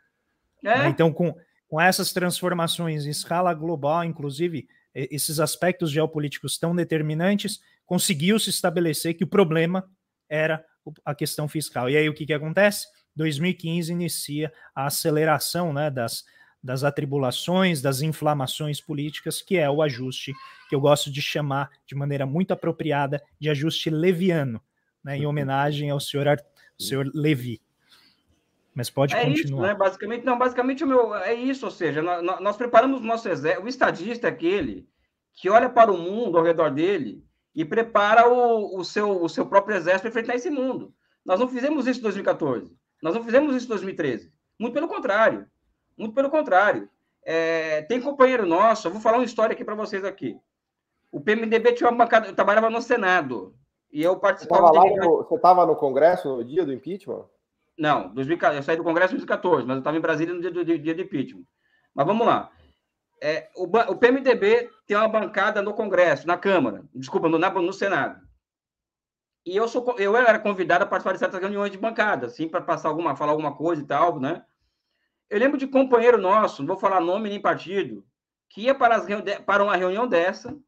É. Né? Então, com, com essas transformações em escala global, inclusive esses aspectos geopolíticos tão determinantes, conseguiu-se estabelecer que o problema era a questão fiscal. E aí o que, que acontece? 2015 inicia a aceleração né, das, das atribulações, das inflamações políticas, que é o ajuste que eu gosto de chamar de maneira muito apropriada de ajuste leviano, né, em homenagem ao senhor, Ar... senhor Levi. Mas pode é continuar. Isso, né? Basicamente, não, basicamente o meu é isso, ou seja, nós, nós preparamos o nosso exército. O estadista é aquele que olha para o mundo ao redor dele e prepara o, o, seu, o seu próprio exército para enfrentar esse mundo. Nós não fizemos isso em 2014. Nós não fizemos isso em 2013. Muito pelo contrário. Muito pelo contrário. É, tem companheiro nosso, eu vou falar uma história aqui para vocês aqui. O PMDB tinha uma bancada, eu trabalhava no Senado. E eu participava. Você estava no, no Congresso no dia do impeachment? Não, 2014, eu saí do Congresso em 2014, mas eu estava em Brasília no dia do, dia do impeachment. Mas vamos lá. É, o, o, PMDB tem uma bancada no Congresso, na Câmara, desculpa, no, na, no Senado. E eu, sou, eu era convidado a participar de certas reuniões de bancada, assim, para passar alguma, falar alguma coisa e tal, né? Eu lembro de companheiro nosso, não vou falar nome nem partido, que ia para, para uma reunião dessa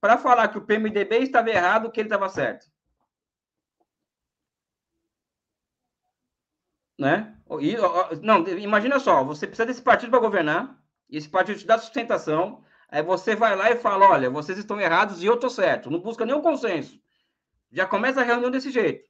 para falar que o PMDB estava errado, que ele estava certo. Né? E, não, imagina só, você precisa desse partido para governar, esse partido te dá sustentação, aí você vai lá e fala, olha, vocês estão errados e eu estou certo. Não busca nenhum consenso. Já começa a reunião desse jeito.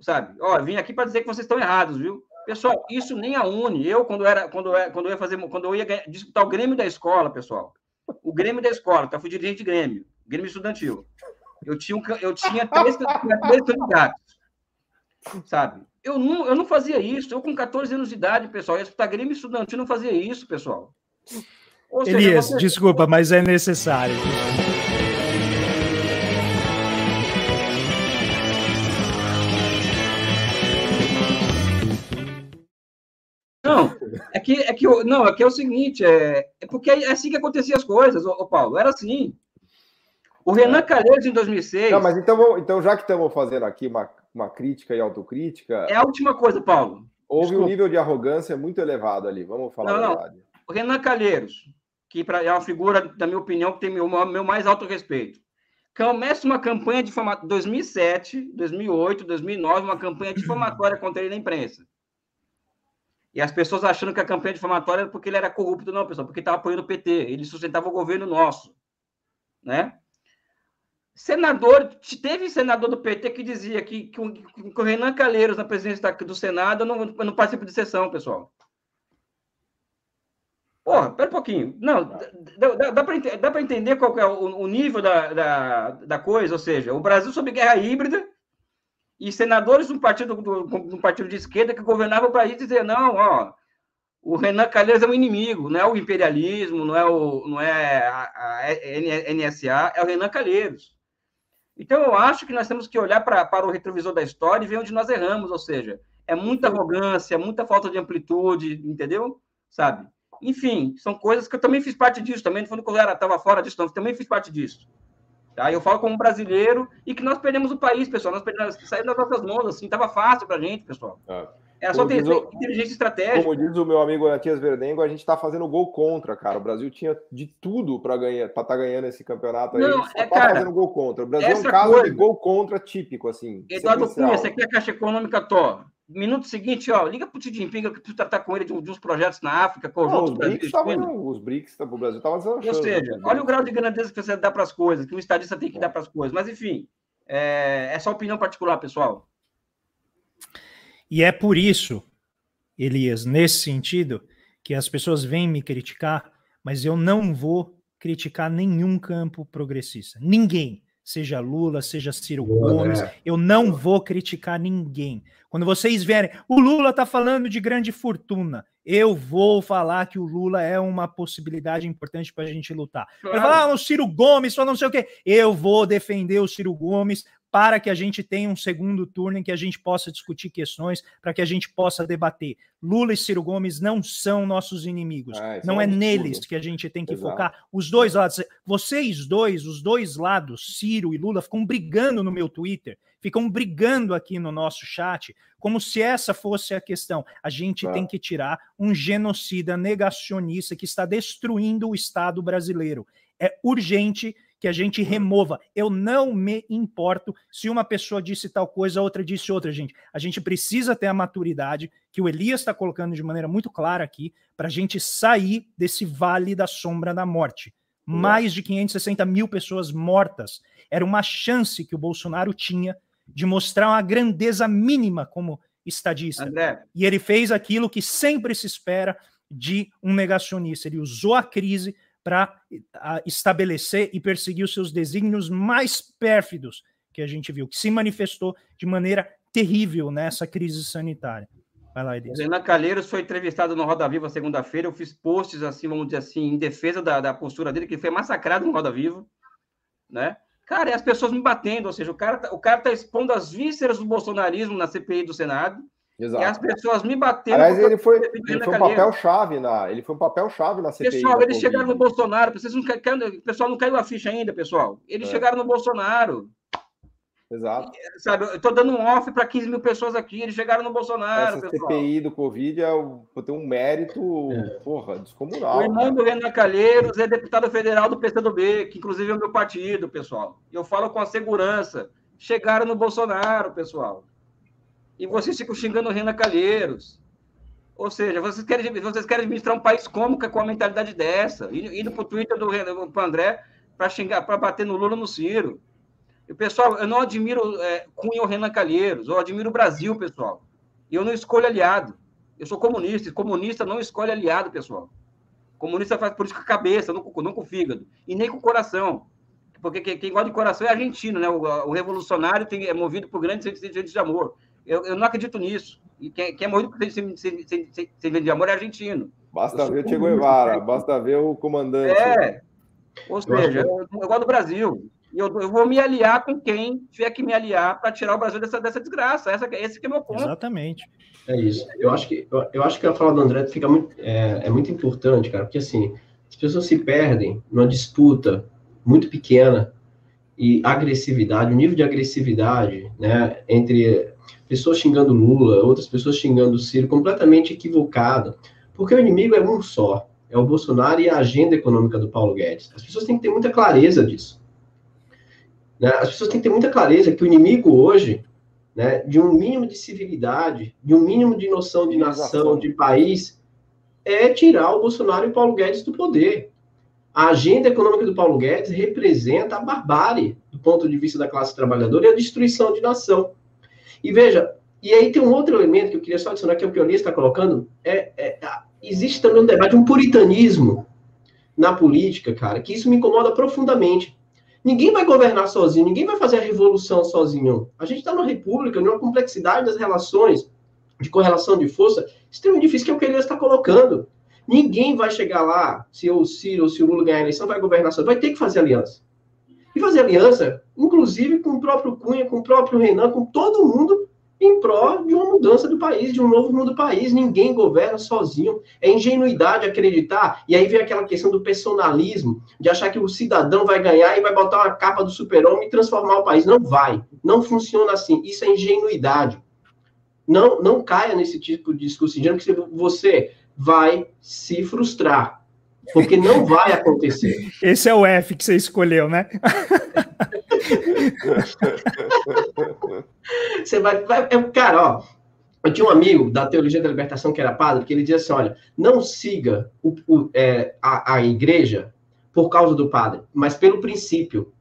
Sabe? Ó, vim aqui para dizer que vocês estão errados, viu? Pessoal, isso nem a Uni. Eu, quando era, quando, eu, quando eu ia fazer, quando eu ia disputar o Grêmio da escola, pessoal, o Grêmio da escola, tá? Fui dirigente de Grêmio, Grêmio Estudantil. Eu tinha, eu tinha três, três candidatos, sabe? Eu não, eu não fazia isso. Eu, com 14 anos de idade, pessoal, ia disputar Grêmio Estudantil, não fazia isso, pessoal. Seja, Elias, você... desculpa, mas é necessário. É que, é que, não, é que é o seguinte, é, é porque é assim que aconteciam as coisas, ô, ô Paulo, era assim. O Renan Calheiros, em 2006... Não, mas então, então já que estamos fazendo aqui uma, uma crítica e autocrítica... É a última coisa, Paulo. Houve Desculpa. um nível de arrogância muito elevado ali, vamos falar não, a verdade. Não. O Renan Calheiros, que pra, é uma figura, da minha opinião, que tem meu, meu mais alto respeito, começa uma campanha de 2007, 2008, 2009, uma campanha [CLEARS THROAT] difamatória contra ele na imprensa. E as pessoas achando que a campanha difamatória era porque ele era corrupto. Não, pessoal, porque estava apoiando o PT. Ele sustentava o governo nosso. Né? Senador, teve senador do PT que dizia que, que, o, Renan Calheiros, na presidência do Senado, não, não participa de sessão, pessoal. Porra, pera um pouquinho. Não, dá, dá, dá para entender qual é o, o nível da, da, da, coisa, ou seja, o Brasil sob guerra híbrida, e senadores do partido, do, do partido de esquerda que governava o país dizer não, ó, o Renan Calheiros é um inimigo, não é o imperialismo, não é, o, não é a, a NSA, é o Renan Calheiros. Então, eu acho que nós temos que olhar pra, para o retrovisor da história e ver onde nós erramos, ou seja, é muita arrogância, muita falta de amplitude, entendeu? Sabe? Enfim, são coisas que eu também fiz parte disso, também quando eu estava fora disso, também fiz parte disso. Tá? Eu falo como brasileiro e que nós perdemos o país, pessoal. Nós perdemos, saiu das nossas mãos, assim, estava fácil para a gente, pessoal. É. Era só ter o, inteligência estratégica. Como diz o meu amigo Matias Verdengo, a gente está fazendo gol contra, cara. O Brasil tinha de tudo para ganhar, para estar tá ganhando esse campeonato aí. Não, é, tá fazendo gol contra. O Brasil é um caso coisa, de gol contra típico, assim. Eduardo Cunha, essa aqui é a Caixa Econômica Tó. Minuto seguinte, ó, liga para o Xi Jinping, que eu preciso tratar com ele de, de uns projetos na África, conjunto. Os BRICS, tavam, os BRICS, o Brasil estava Ou seja, olha o grau de grandeza que você dá para as coisas, que um estadista tem que é. dar para as coisas. Mas, enfim, é, é só opinião particular, pessoal. E é por isso, Elias, nesse sentido, que as pessoas vêm me criticar, mas eu não vou criticar nenhum campo progressista. Ninguém seja Lula, seja Ciro Gomes, né? eu não vou criticar ninguém. Quando vocês verem, o Lula está falando de grande fortuna, eu vou falar que o Lula é uma possibilidade importante para a gente lutar. Claro. Falar, ah, o Ciro Gomes, só não sei o quê. Eu vou defender o Ciro Gomes para que a gente tenha um segundo turno em que a gente possa discutir questões, para que a gente possa debater. Lula e Ciro Gomes não são nossos inimigos. Ah, não é, é neles que a gente tem que Exato. focar. Os dois lados, vocês dois, os dois lados, Ciro e Lula, ficam brigando no meu Twitter, ficam brigando aqui no nosso chat, como se essa fosse a questão. A gente tem que tirar um genocida negacionista que está destruindo o Estado brasileiro. É urgente que a gente remova. Eu não me importo se uma pessoa disse tal coisa, a outra disse outra, gente. A gente precisa ter a maturidade que o Elias está colocando de maneira muito clara aqui para a gente sair desse vale da sombra da morte. Mais de 560 mil pessoas mortas. Era uma chance que o Bolsonaro tinha de mostrar uma grandeza mínima como estadista. André. E ele fez aquilo que sempre se espera de um negacionista. Ele usou a crise para estabelecer e perseguir os seus desígnios mais pérfidos que a gente viu, que se manifestou de maneira terrível nessa crise sanitária. Vai lá, Edith. Renan Calheiros foi entrevistado no Roda Viva segunda-feira. Eu fiz posts, assim, vamos dizer assim, em defesa da, da postura dele, que foi massacrado no Roda Viva, né? Cara, e as pessoas me batendo, ou seja, o cara, tá, o cara tá expondo as vísceras do bolsonarismo na CPI do Senado, Exato. E as pessoas me bateram. Aliás, ele foi, ele foi um papel-chave na. Ele foi um papel-chave na CPI. Pessoal, eles chegaram no Bolsonaro. Vocês não, o pessoal não caiu a ficha ainda, pessoal. Eles é. chegaram no Bolsonaro. Exato. Sabe, eu tô dando um off para 15 mil pessoas aqui, eles chegaram no Bolsonaro. Essa pessoal. CPI do Covid é tem um mérito, é. porra, descomunal. O irmão do Renan Calheiros é deputado federal do PCdoB, que inclusive é o meu partido, pessoal. Eu falo com a segurança. Chegaram no Bolsonaro, pessoal e vocês ficam xingando o Renan Calheiros. Ou seja, vocês querem, vocês querem administrar um país como com a mentalidade dessa? Indo para o Twitter do pro André para xingar, para bater no Lula no Ciro. E, pessoal, eu não admiro é, Cunha ou Renan Calheiros, eu admiro o Brasil, pessoal. E eu não escolho aliado. Eu sou comunista, e comunista não escolhe aliado, pessoal. Comunista faz política com a cabeça, não com, não com o fígado, e nem com o coração. Porque quem, gosta de coração é argentino, né? O, o revolucionário tem, é movido por grandes sentimentos de amor. Eu, eu, não acredito nisso. E quem, quem é movido por sentimento de amor é argentino. Basta ver o Che Guevara, basta ver o comandante. É. Ou seja, eu, eu, eu gosto do Brasil. E eu, eu, vou me aliar com quem tiver que me aliar para tirar o Brasil dessa, dessa desgraça. Essa, esse que é meu ponto. Exatamente. É isso. Eu acho que, eu, eu acho que a fala do André fica muito, é, é muito importante, cara, porque assim, as pessoas se perdem numa disputa muito pequena e agressividade, o nível de agressividade, né, entre pessoas xingando Lula, outras pessoas xingando Ciro, completamente equivocado, porque o inimigo é um só, é o Bolsonaro e a agenda econômica do Paulo Guedes. As pessoas têm que ter muita clareza disso. Né? As pessoas têm que ter muita clareza que o inimigo hoje, né, de um mínimo de civilidade, de um mínimo de noção de nação, de país, é tirar o Bolsonaro e o Paulo Guedes do poder. A agenda econômica do Paulo Guedes representa a barbárie do ponto de vista da classe trabalhadora e a destruição de nação. E veja, e aí tem um outro elemento que eu queria só adicionar, que é o que o Elias está colocando, é, é, existe também um debate, um puritanismo na política, cara, que isso me incomoda profundamente. Ninguém vai governar sozinho, ninguém vai fazer a revolução sozinho. A gente está numa república, numa complexidade das relações, de correlação de força, extremamente difícil, que é o que está colocando. Ninguém vai chegar lá, se o Ciro ou se o Lula ganhar a eleição, vai governar sozinho. Vai ter que fazer aliança. E fazer aliança, inclusive com o próprio Cunha, com o próprio Renan, com todo mundo, em prol de uma mudança do país, de um novo mundo do país. Ninguém governa sozinho. É ingenuidade acreditar. E aí vem aquela questão do personalismo, de achar que o cidadão vai ganhar e vai botar uma capa do super-homem e transformar o país. Não vai. Não funciona assim. Isso é ingenuidade. Não, não caia nesse tipo de discurso que você vai se frustrar. Porque não vai acontecer. Esse é o F que você escolheu, né? [LAUGHS] Você vai, vai. É, cara, ó. Eu tinha um amigo da Teologia da Libertação que era padre, que ele dizia assim: olha, não siga o, o, é, a, a igreja por causa do padre, mas pelo princípio.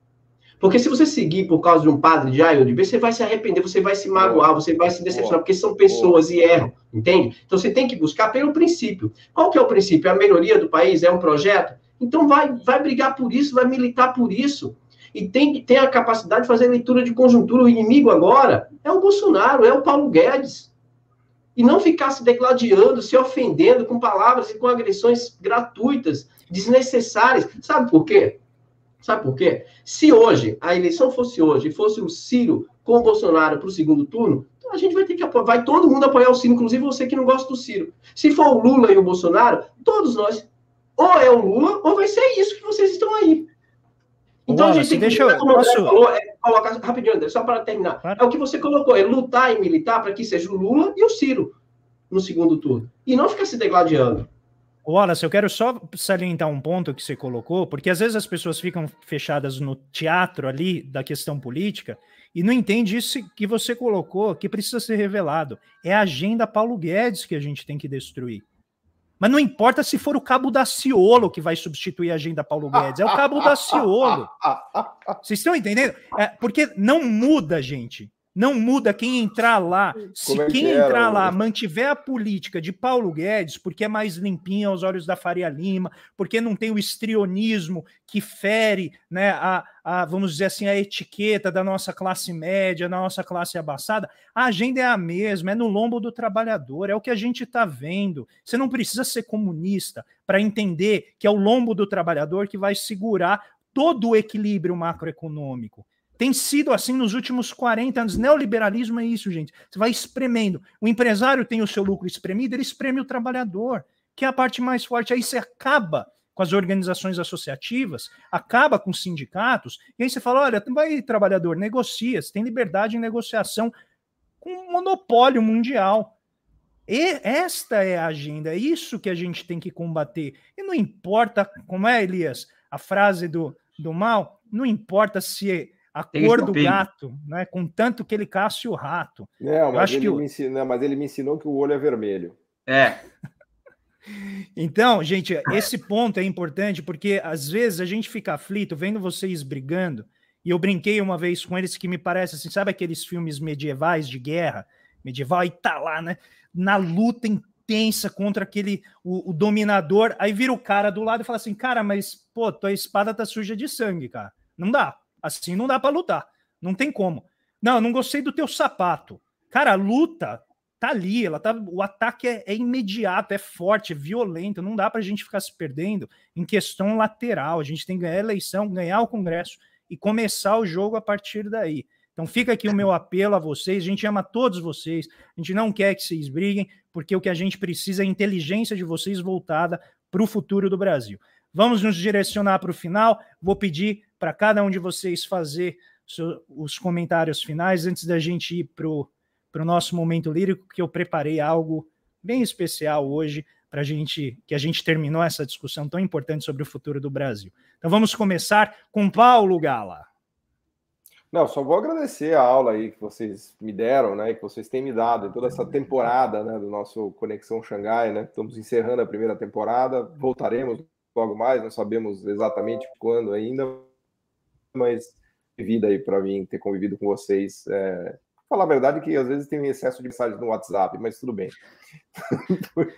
Porque se você seguir por causa de um padre de A ou de B, você vai se arrepender, você vai se magoar, você vai se decepcionar, porque são pessoas e erram, entende? Então você tem que buscar pelo princípio. Qual que é o princípio? A melhoria do país é um projeto? Então vai, vai brigar por isso, vai militar por isso e tem que ter a capacidade de fazer leitura de conjuntura. O inimigo agora é o Bolsonaro, é o Paulo Guedes. E não ficar se degladiando, se ofendendo com palavras e com agressões gratuitas, desnecessárias. Sabe por quê? Sabe por quê? Se hoje, a eleição fosse hoje, e fosse o Ciro com o Bolsonaro para o segundo turno, então a gente vai ter que apoiar, vai todo mundo apoiar o Ciro, inclusive você que não gosta do Ciro. Se for o Lula e o Bolsonaro, todos nós, ou é o Lula, ou vai ser isso que vocês estão aí. Então Wallace, a gente tem que deixa eu, posso... falou, é, colocar rapidinho, André, só para terminar. Claro. É o que você colocou, é lutar e militar para que seja o Lula e o Ciro no segundo turno. E não ficar se degladiando. Wallace, eu quero só salientar um ponto que você colocou, porque às vezes as pessoas ficam fechadas no teatro ali da questão política e não entende isso que você colocou, que precisa ser revelado. É a agenda Paulo Guedes que a gente tem que destruir. Mas não importa se for o Cabo da Ciolo que vai substituir a agenda Paulo Guedes, é o Cabo da Ciolo. [LAUGHS] Vocês estão entendendo? É, porque não muda, gente. Não muda quem entrar lá. Se é quem entrar lá mantiver a política de Paulo Guedes, porque é mais limpinho aos olhos da Faria Lima, porque não tem o estrionismo que fere, né, a, a, vamos dizer assim, a etiqueta da nossa classe média, da nossa classe abaçada, a agenda é a mesma, é no lombo do trabalhador, é o que a gente está vendo. Você não precisa ser comunista para entender que é o lombo do trabalhador que vai segurar todo o equilíbrio macroeconômico. Tem sido assim nos últimos 40 anos. Neoliberalismo é isso, gente. Você vai espremendo. O empresário tem o seu lucro espremido, ele espreme o trabalhador, que é a parte mais forte. Aí você acaba com as organizações associativas, acaba com os sindicatos, e aí você fala: olha, vai, trabalhador, negocia, você tem liberdade em negociação com um monopólio mundial. E esta é a agenda, é isso que a gente tem que combater. E não importa, como é, Elias, a frase do, do mal, não importa se a Tem cor do gato, né? Contanto que ele casse o rato. Não, mas ele, me ensinou, mas ele me ensinou que o olho é vermelho. É. [LAUGHS] Então, gente, esse ponto é importante porque às vezes a gente fica aflito vendo vocês brigando. E eu brinquei uma vez com eles que me parece assim, sabe aqueles filmes medievais de guerra, medieval e tá lá, né? Na luta intensa contra aquele o, o, dominador. Aí vira o cara do lado e fala assim: Cara, mas pô, tua espada tá suja de sangue, cara. Não dá. Assim não dá para lutar. Não tem como. Não, não gostei do teu sapato. Cara, a luta tá ali, ela tá, o ataque é, é imediato, é forte, é violento, não dá para a gente ficar se perdendo em questão lateral. A gente tem que ganhar a eleição, ganhar o Congresso e começar o jogo a partir daí. Então fica aqui o meu apelo a vocês, a gente ama todos vocês, a gente não quer que vocês briguem, porque o que a gente precisa é a inteligência de vocês voltada para o futuro do Brasil. Vamos nos direcionar para o final, vou pedir para cada um de vocês fazer os comentários finais antes da gente ir para o nosso momento lírico, que eu preparei algo bem especial hoje para gente que a gente terminou essa discussão tão importante sobre o futuro do Brasil. Então vamos começar com Paulo Gala. Não, só vou agradecer a aula aí que vocês me deram, né, que vocês têm me dado em toda essa temporada, né, do nosso Conexão Xangai, né? Estamos encerrando a primeira temporada, voltaremos logo mais, não sabemos exatamente quando ainda, mas vida aí para mim ter convivido com vocês é, falar a verdade que às vezes tem um excesso de mensagens no WhatsApp, mas tudo bem. [LAUGHS] foi,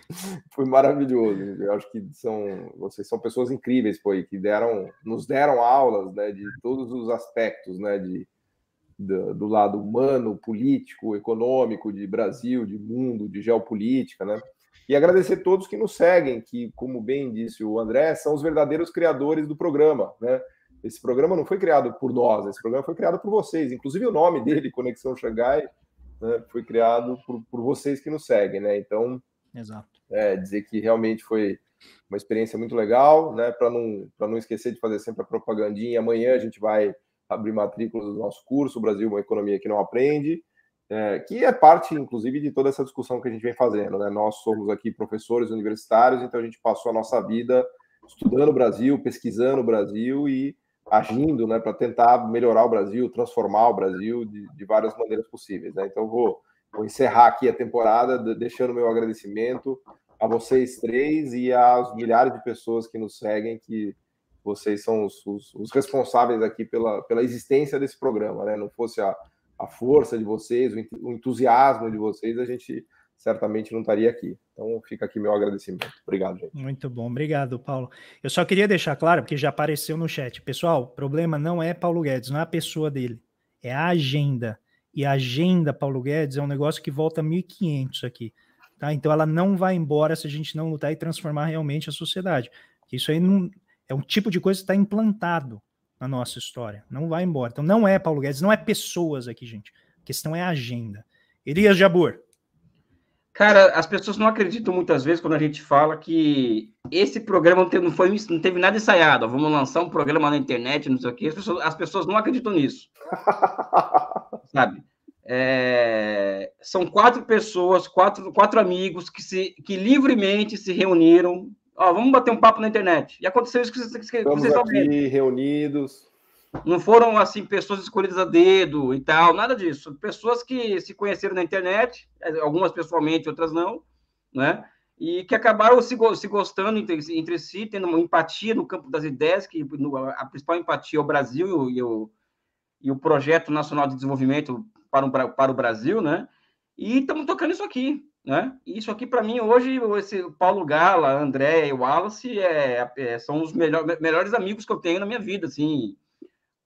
foi, maravilhoso. Eu acho que são vocês são pessoas incríveis, foi que deram, nos deram aulas, né, de todos os aspectos, né, de do, do lado humano, político, econômico, de Brasil, de mundo, de geopolítica, né? E agradecer a todos que nos seguem, que, como bem disse o André, são os verdadeiros criadores do programa, né? Esse programa não foi criado por nós, esse programa foi criado por vocês. Inclusive o nome dele, Conexão Xangai, né, foi criado por, por vocês que nos seguem, né? Então, Exato. É, dizer que realmente foi uma experiência muito legal, né? Para não, não esquecer de fazer sempre a propagandinha. Amanhã a gente vai abrir matrícula do nosso curso, o Brasil, uma economia que não aprende, é, que é parte, inclusive, de toda essa discussão que a gente vem fazendo. Né? Nós somos aqui professores universitários, então a gente passou a nossa vida estudando o Brasil, pesquisando o Brasil e agindo né, para tentar melhorar o Brasil, transformar o Brasil de, de várias maneiras possíveis. Né? Então, vou, vou encerrar aqui a temporada deixando meu agradecimento a vocês três e às milhares de pessoas que nos seguem, que vocês são os, os, os responsáveis aqui pela, pela existência desse programa. Né? Não fosse a, a força de vocês, o entusiasmo de vocês, a gente certamente não estaria aqui. Então fica aqui meu agradecimento. Obrigado, gente. Muito bom, obrigado, Paulo. Eu só queria deixar claro, porque já apareceu no chat. Pessoal, o problema não é Paulo Guedes, não é a pessoa dele, é a agenda. E a agenda Paulo Guedes é um negócio que volta 1500 aqui. Tá? Então ela não vai embora se a gente não lutar e transformar realmente a sociedade. Isso aí não, é um tipo de coisa que está implantado na nossa história. Não vai embora. Então não é Paulo Guedes, não é pessoas aqui, gente. A questão é a agenda. Elias Jabur. Cara, as pessoas não acreditam muitas vezes quando a gente fala que esse programa não teve, não foi, não teve nada ensaiado. Vamos lançar um programa na internet, não sei o quê. As pessoas, as pessoas não acreditam nisso. [LAUGHS] Sabe? É, são quatro pessoas, quatro, quatro amigos que, se, que livremente se reuniram. Ó, vamos bater um papo na internet. E aconteceu isso que vocês, que vocês aqui vendo. reunidos. Não foram assim pessoas escolhidas a dedo e tal, nada disso. Pessoas que se conheceram na internet, algumas pessoalmente, outras não, né? E que acabaram se, se gostando entre, entre, si, tendo uma empatia no campo das ideias, que no, a principal empatia é o Brasil e o, e o projeto nacional de desenvolvimento para o, para o Brasil, né? E estamos tocando isso aqui, né? E isso aqui, para mim, hoje, esse Paulo Gala, André e Wallace é, é, são os melhor, melhores amigos que eu tenho na minha vida, assim,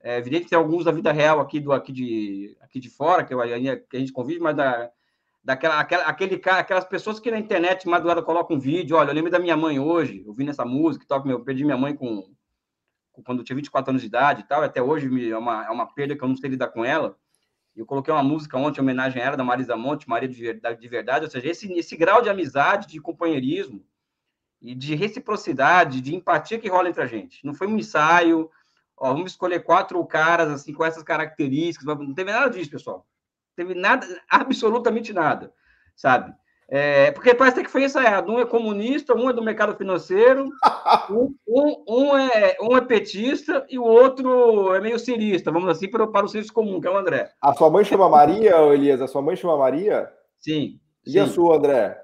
é evidente que tem alguns da vida real aqui, do, aqui, de, aqui de fora, que, eu, que a gente convive, mas da, daquela, aquela, aquele aquelas pessoas que na internet, madrugada, colocam um vídeo, olha, eu lembro da minha mãe hoje, ouvindo essa música, tal, eu perdi minha mãe com, com, quando eu tinha 24 anos de idade e tal, até hoje é uma, é uma perda que eu não sei lidar com ela. Eu coloquei uma música ontem em homenagem a ela, da Marisa Monte, Maria de Verdade, de verdade ou seja, esse, esse grau de amizade, de companheirismo e de reciprocidade, de empatia que rola entre a gente. Não foi um ensaio, ó, vamos escolher quatro caras assim com essas características. Não teve nada disso, pessoal. Não teve nada, absolutamente nada, sabe? É, porque parece que foi ensaiado. Um é comunista, um é do mercado financeiro, [LAUGHS] um, um, um, é, um é petista e o outro é meio cirista, vamos assim, para, para o senso comum, que é o André. A sua mãe chama Maria, Elias? A sua mãe chama Maria? Sim. E sim. a sua, André?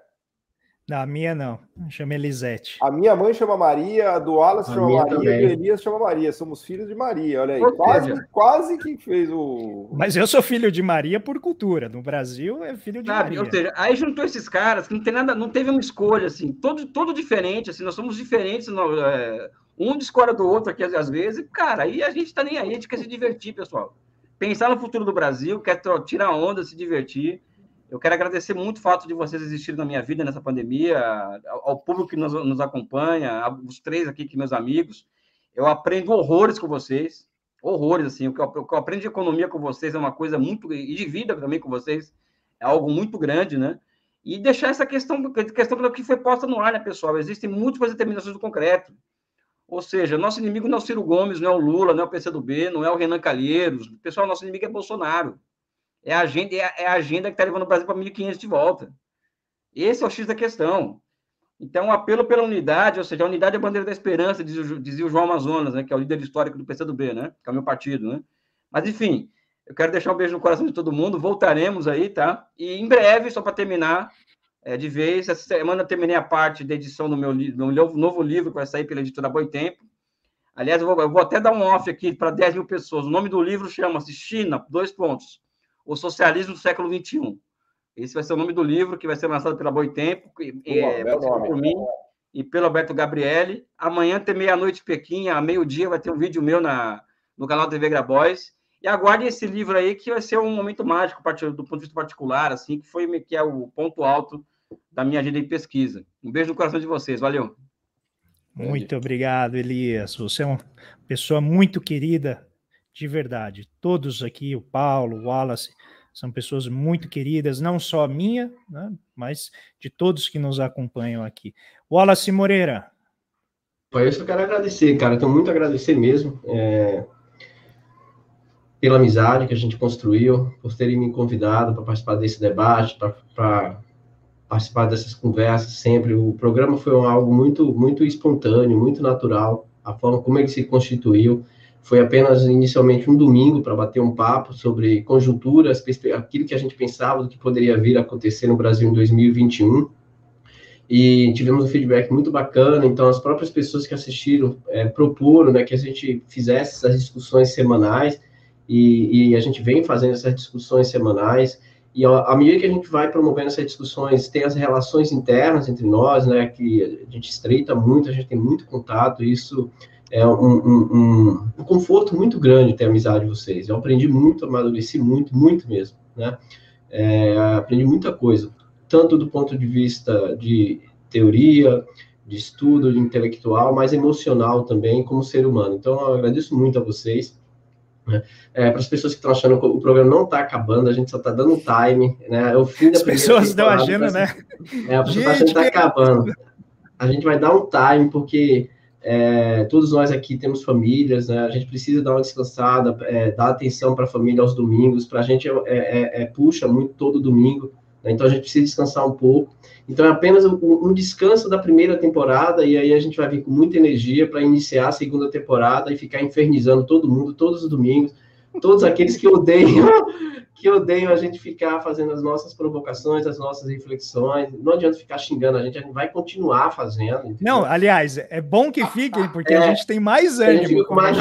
A minha não, chama Elisete. A minha mãe chama Maria, a do Wallace a chama Maria também. e o Elias chama Maria. Somos filhos de Maria, olha aí. quase, quase que fez o. Mas eu sou filho de Maria por cultura. No Brasil é filho de Sabe, Maria. Ou seja, aí juntou esses caras que não tem nada, não teve uma escolha, assim, todo, todo diferente, assim, nós somos diferentes, não, é, um discorda do outro aqui às vezes, cara, aí a gente tá nem aí, a gente quer se divertir, pessoal. Pensar no futuro do Brasil, quer tirar onda, se divertir. Eu quero agradecer muito o fato de vocês existirem na minha vida nessa pandemia, ao público que nos, nos acompanha, os três aqui, que meus amigos. Eu aprendo horrores com vocês, horrores, assim. O que, eu, o que eu aprendo de economia com vocês é uma coisa muito. e de vida também com vocês, é algo muito grande, né? E deixar essa questão, questão que foi posta no ar, né, pessoal? Existem múltiplas determinações do concreto. Ou seja, nosso inimigo não é o Ciro Gomes, não é o Lula, não é o PCdoB, não é o Renan Calheiros. Pessoal, nosso inimigo é Bolsonaro. É a agenda, é a agenda que está levando o Brasil para 1.500 de volta. Esse é o X da questão. Então, o apelo pela unidade, ou seja, a unidade é a bandeira da esperança, dizia o João Amazonas, né, que é o líder histórico do PCdoB, né, que é o meu partido. Né? Mas, enfim, eu quero deixar um beijo no coração de todo mundo, voltaremos aí, tá? E em breve, só para terminar é, de vez, essa semana eu terminei a parte da edição do meu, do meu novo livro, que vai sair pela editora Boitempo. Aliás, eu vou, eu vou até dar um off aqui para 10 mil pessoas. O nome do livro chama-se China, dois pontos o socialismo do século XXI. Esse vai ser o nome do livro que vai ser lançado pela Boitempo, é, por mim e pelo Alberto Gabriele. Amanhã tem meia-noite Pequim, a meio-dia vai ter um vídeo meu na, no canal TV Grabois. E aguarde esse livro aí, que vai ser um momento mágico do ponto de vista particular, assim, que foi que é o ponto alto da minha agenda de pesquisa. Um beijo no coração de vocês, valeu. Muito obrigado, Elias. Você é uma pessoa muito querida de verdade. Todos aqui, o Paulo, o Wallace, são pessoas muito queridas, não só minha, né, mas de todos que nos acompanham aqui. Wallace Moreira. Eu quero agradecer, cara. Tenho muito a agradecer mesmo é, pela amizade que a gente construiu, por terem me convidado para participar desse debate, para participar dessas conversas sempre. O programa foi algo muito, muito espontâneo, muito natural, a forma como ele se constituiu. Foi apenas inicialmente um domingo para bater um papo sobre conjunturas, aquilo que a gente pensava do que poderia vir a acontecer no Brasil em 2021. E tivemos um feedback muito bacana, então as próprias pessoas que assistiram é, proporam né, que a gente fizesse essas discussões semanais, e, e a gente vem fazendo essas discussões semanais, e à medida que a gente vai promovendo essas discussões, tem as relações internas entre nós, né, que a gente estreita muito, a gente tem muito contato, isso é um, um, um, um, conforto muito grande ter amizade de vocês. Eu aprendi muito, amadureci muito, muito mesmo, né? É, aprendi muita coisa, tanto do ponto de vista de teoria, de estudo, de intelectual, mas emocional também, como ser humano. Então, eu agradeço muito a vocês. Né? É, para as pessoas que estão achando que o programa não está acabando, a gente só está dando time, né? É o fim da As pessoas estão achando, né? É, a pessoa está achando que está acabando. A gente vai dar um time, porque é, todos nós aqui temos famílias, né? A gente precisa dar uma descansada, é, dar atenção para a família aos domingos. Para a gente é, é, é, puxa muito todo domingo, né? então a gente precisa descansar um pouco. Então é apenas um, um, descanso da primeira temporada e aí a gente vai vir com muita energia para iniciar a segunda temporada e ficar infernizando todo mundo todos os domingos, todos aqueles que odeiam [LAUGHS] que odeiam a gente ficar fazendo as nossas provocações, as nossas reflexões. Não adianta ficar xingando a gente, a gente vai continuar fazendo. Entendeu? Não, aliás, é bom que fiquem, porque é, a gente tem mais ânimo. Mais...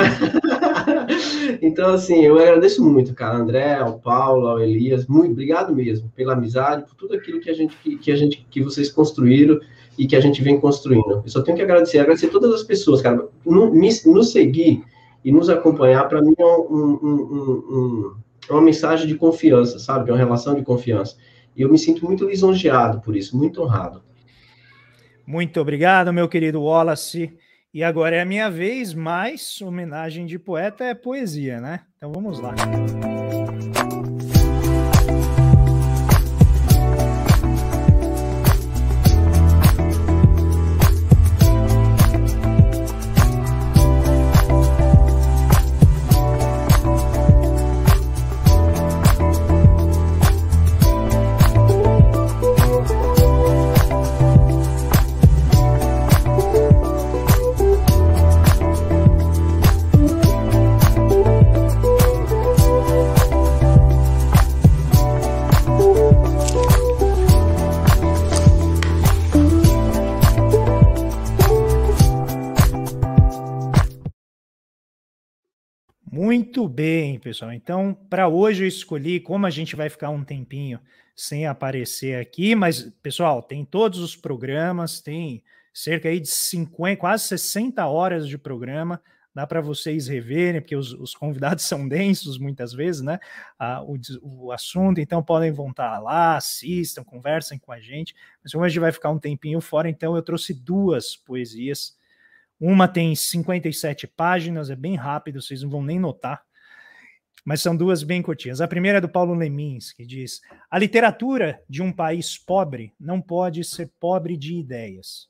[LAUGHS] então, assim, eu agradeço muito, cara, André, ao Paulo, ao Elias, muito obrigado mesmo pela amizade, por tudo aquilo que a gente que, que a gente que vocês construíram e que a gente vem construindo. Eu só tenho que agradecer, agradecer todas as pessoas, cara, no, me, nos seguir e nos acompanhar, para mim é um, um, um, é uma mensagem de confiança, sabe? É uma relação de confiança. E eu me sinto muito lisonjeado por isso, muito honrado. Muito obrigado, meu querido Wallace. E agora é a minha vez, mas homenagem de poeta é poesia, né? Então vamos lá. Muito bem, pessoal. Então, para hoje eu escolhi, como a gente vai ficar um tempinho sem aparecer aqui, mas, pessoal, tem todos os programas, tem cerca aí de 50, quase 60 horas de programa, dá para vocês reverem, porque os, os, convidados [LAUGHS] são densos muitas vezes, né? Ah, o, o, assunto, então podem voltar lá, assistam, conversem com a gente. Mas como a gente vai ficar um tempinho fora, então eu trouxe duas poesias uma tem 57 páginas, é bem rápido, vocês não vão nem notar. Mas são duas bem curtinhas. A primeira é do Paulo Lemins, que diz: A literatura de um país pobre não pode ser pobre de ideias.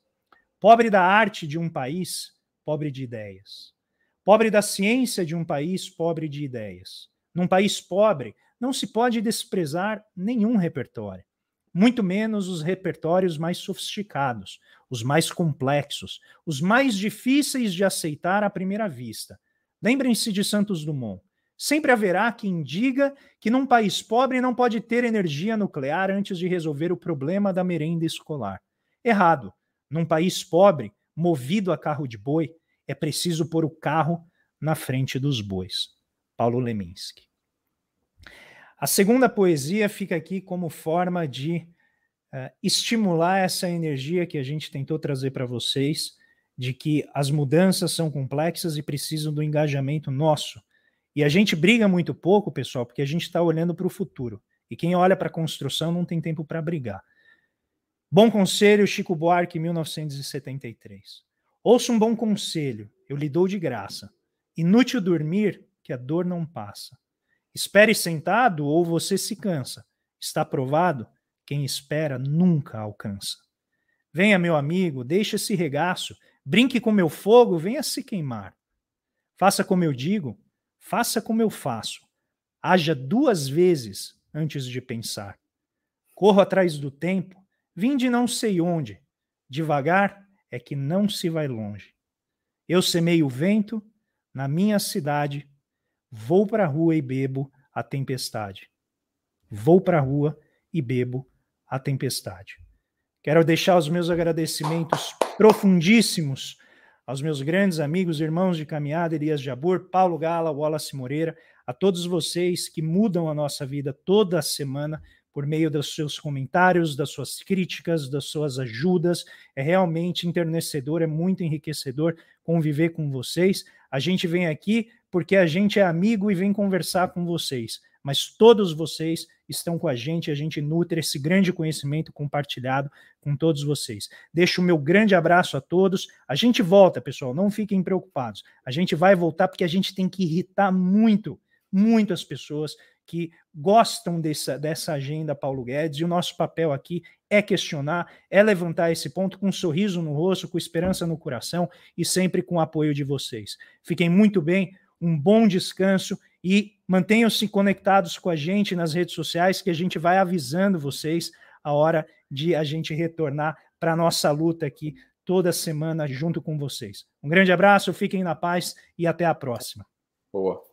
Pobre da arte de um país, pobre de ideias. Pobre da ciência de um país, pobre de ideias. Num país pobre, não se pode desprezar nenhum repertório muito menos os repertórios mais sofisticados, os mais complexos, os mais difíceis de aceitar à primeira vista. Lembrem-se de Santos Dumont. Sempre haverá quem diga que num país pobre não pode ter energia nuclear antes de resolver o problema da merenda escolar. Errado. Num país pobre, movido a carro de boi, é preciso pôr o carro na frente dos bois. Paulo Leminski. A segunda poesia fica aqui como forma de uh, estimular essa energia que a gente tentou trazer para vocês, de que as mudanças são complexas e precisam do engajamento nosso. E a gente briga muito pouco, pessoal, porque a gente está olhando para o futuro. E quem olha para a construção não tem tempo para brigar. Bom conselho, Chico Buarque, 1973. Ouça um bom conselho, eu lhe dou de graça. Inútil dormir, que a dor não passa. Espere sentado ou você se cansa. Está provado? Quem espera nunca alcança. Venha, meu amigo, deixe esse regaço. Brinque com meu fogo, venha se queimar. Faça como eu digo, faça como eu faço. Haja duas vezes antes de pensar. Corro atrás do tempo, vim de não sei onde. Devagar é que não se vai longe. Eu semeio o vento na minha cidade Vou para a rua e bebo a tempestade. Vou para a rua e bebo a tempestade. Quero deixar os meus agradecimentos profundíssimos aos meus grandes amigos, irmãos de caminhada, Elias Jabur, Paulo Gala, Wallace Moreira, a todos vocês que mudam a nossa vida toda semana por meio dos seus comentários, das suas críticas, das suas ajudas. É realmente enternecedor, é muito enriquecedor conviver com vocês. A gente vem aqui porque a gente é amigo e vem conversar com vocês. Mas todos vocês estão com a gente, a gente nutre esse grande conhecimento compartilhado com todos vocês. Deixo o meu grande abraço a todos. A gente volta, pessoal, não fiquem preocupados. A gente vai voltar porque a gente tem que irritar muito, muito as pessoas que gostam dessa, dessa agenda Paulo Guedes, e o nosso papel aqui é questionar, é levantar esse ponto com um sorriso no rosto, com esperança no coração e sempre com o apoio de vocês. Fiquem muito bem um bom descanso e mantenham-se conectados com a gente nas redes sociais, que a gente vai avisando vocês a hora de a gente retornar para a nossa luta aqui toda semana junto com vocês. Um grande abraço, fiquem na paz e até a próxima. Boa.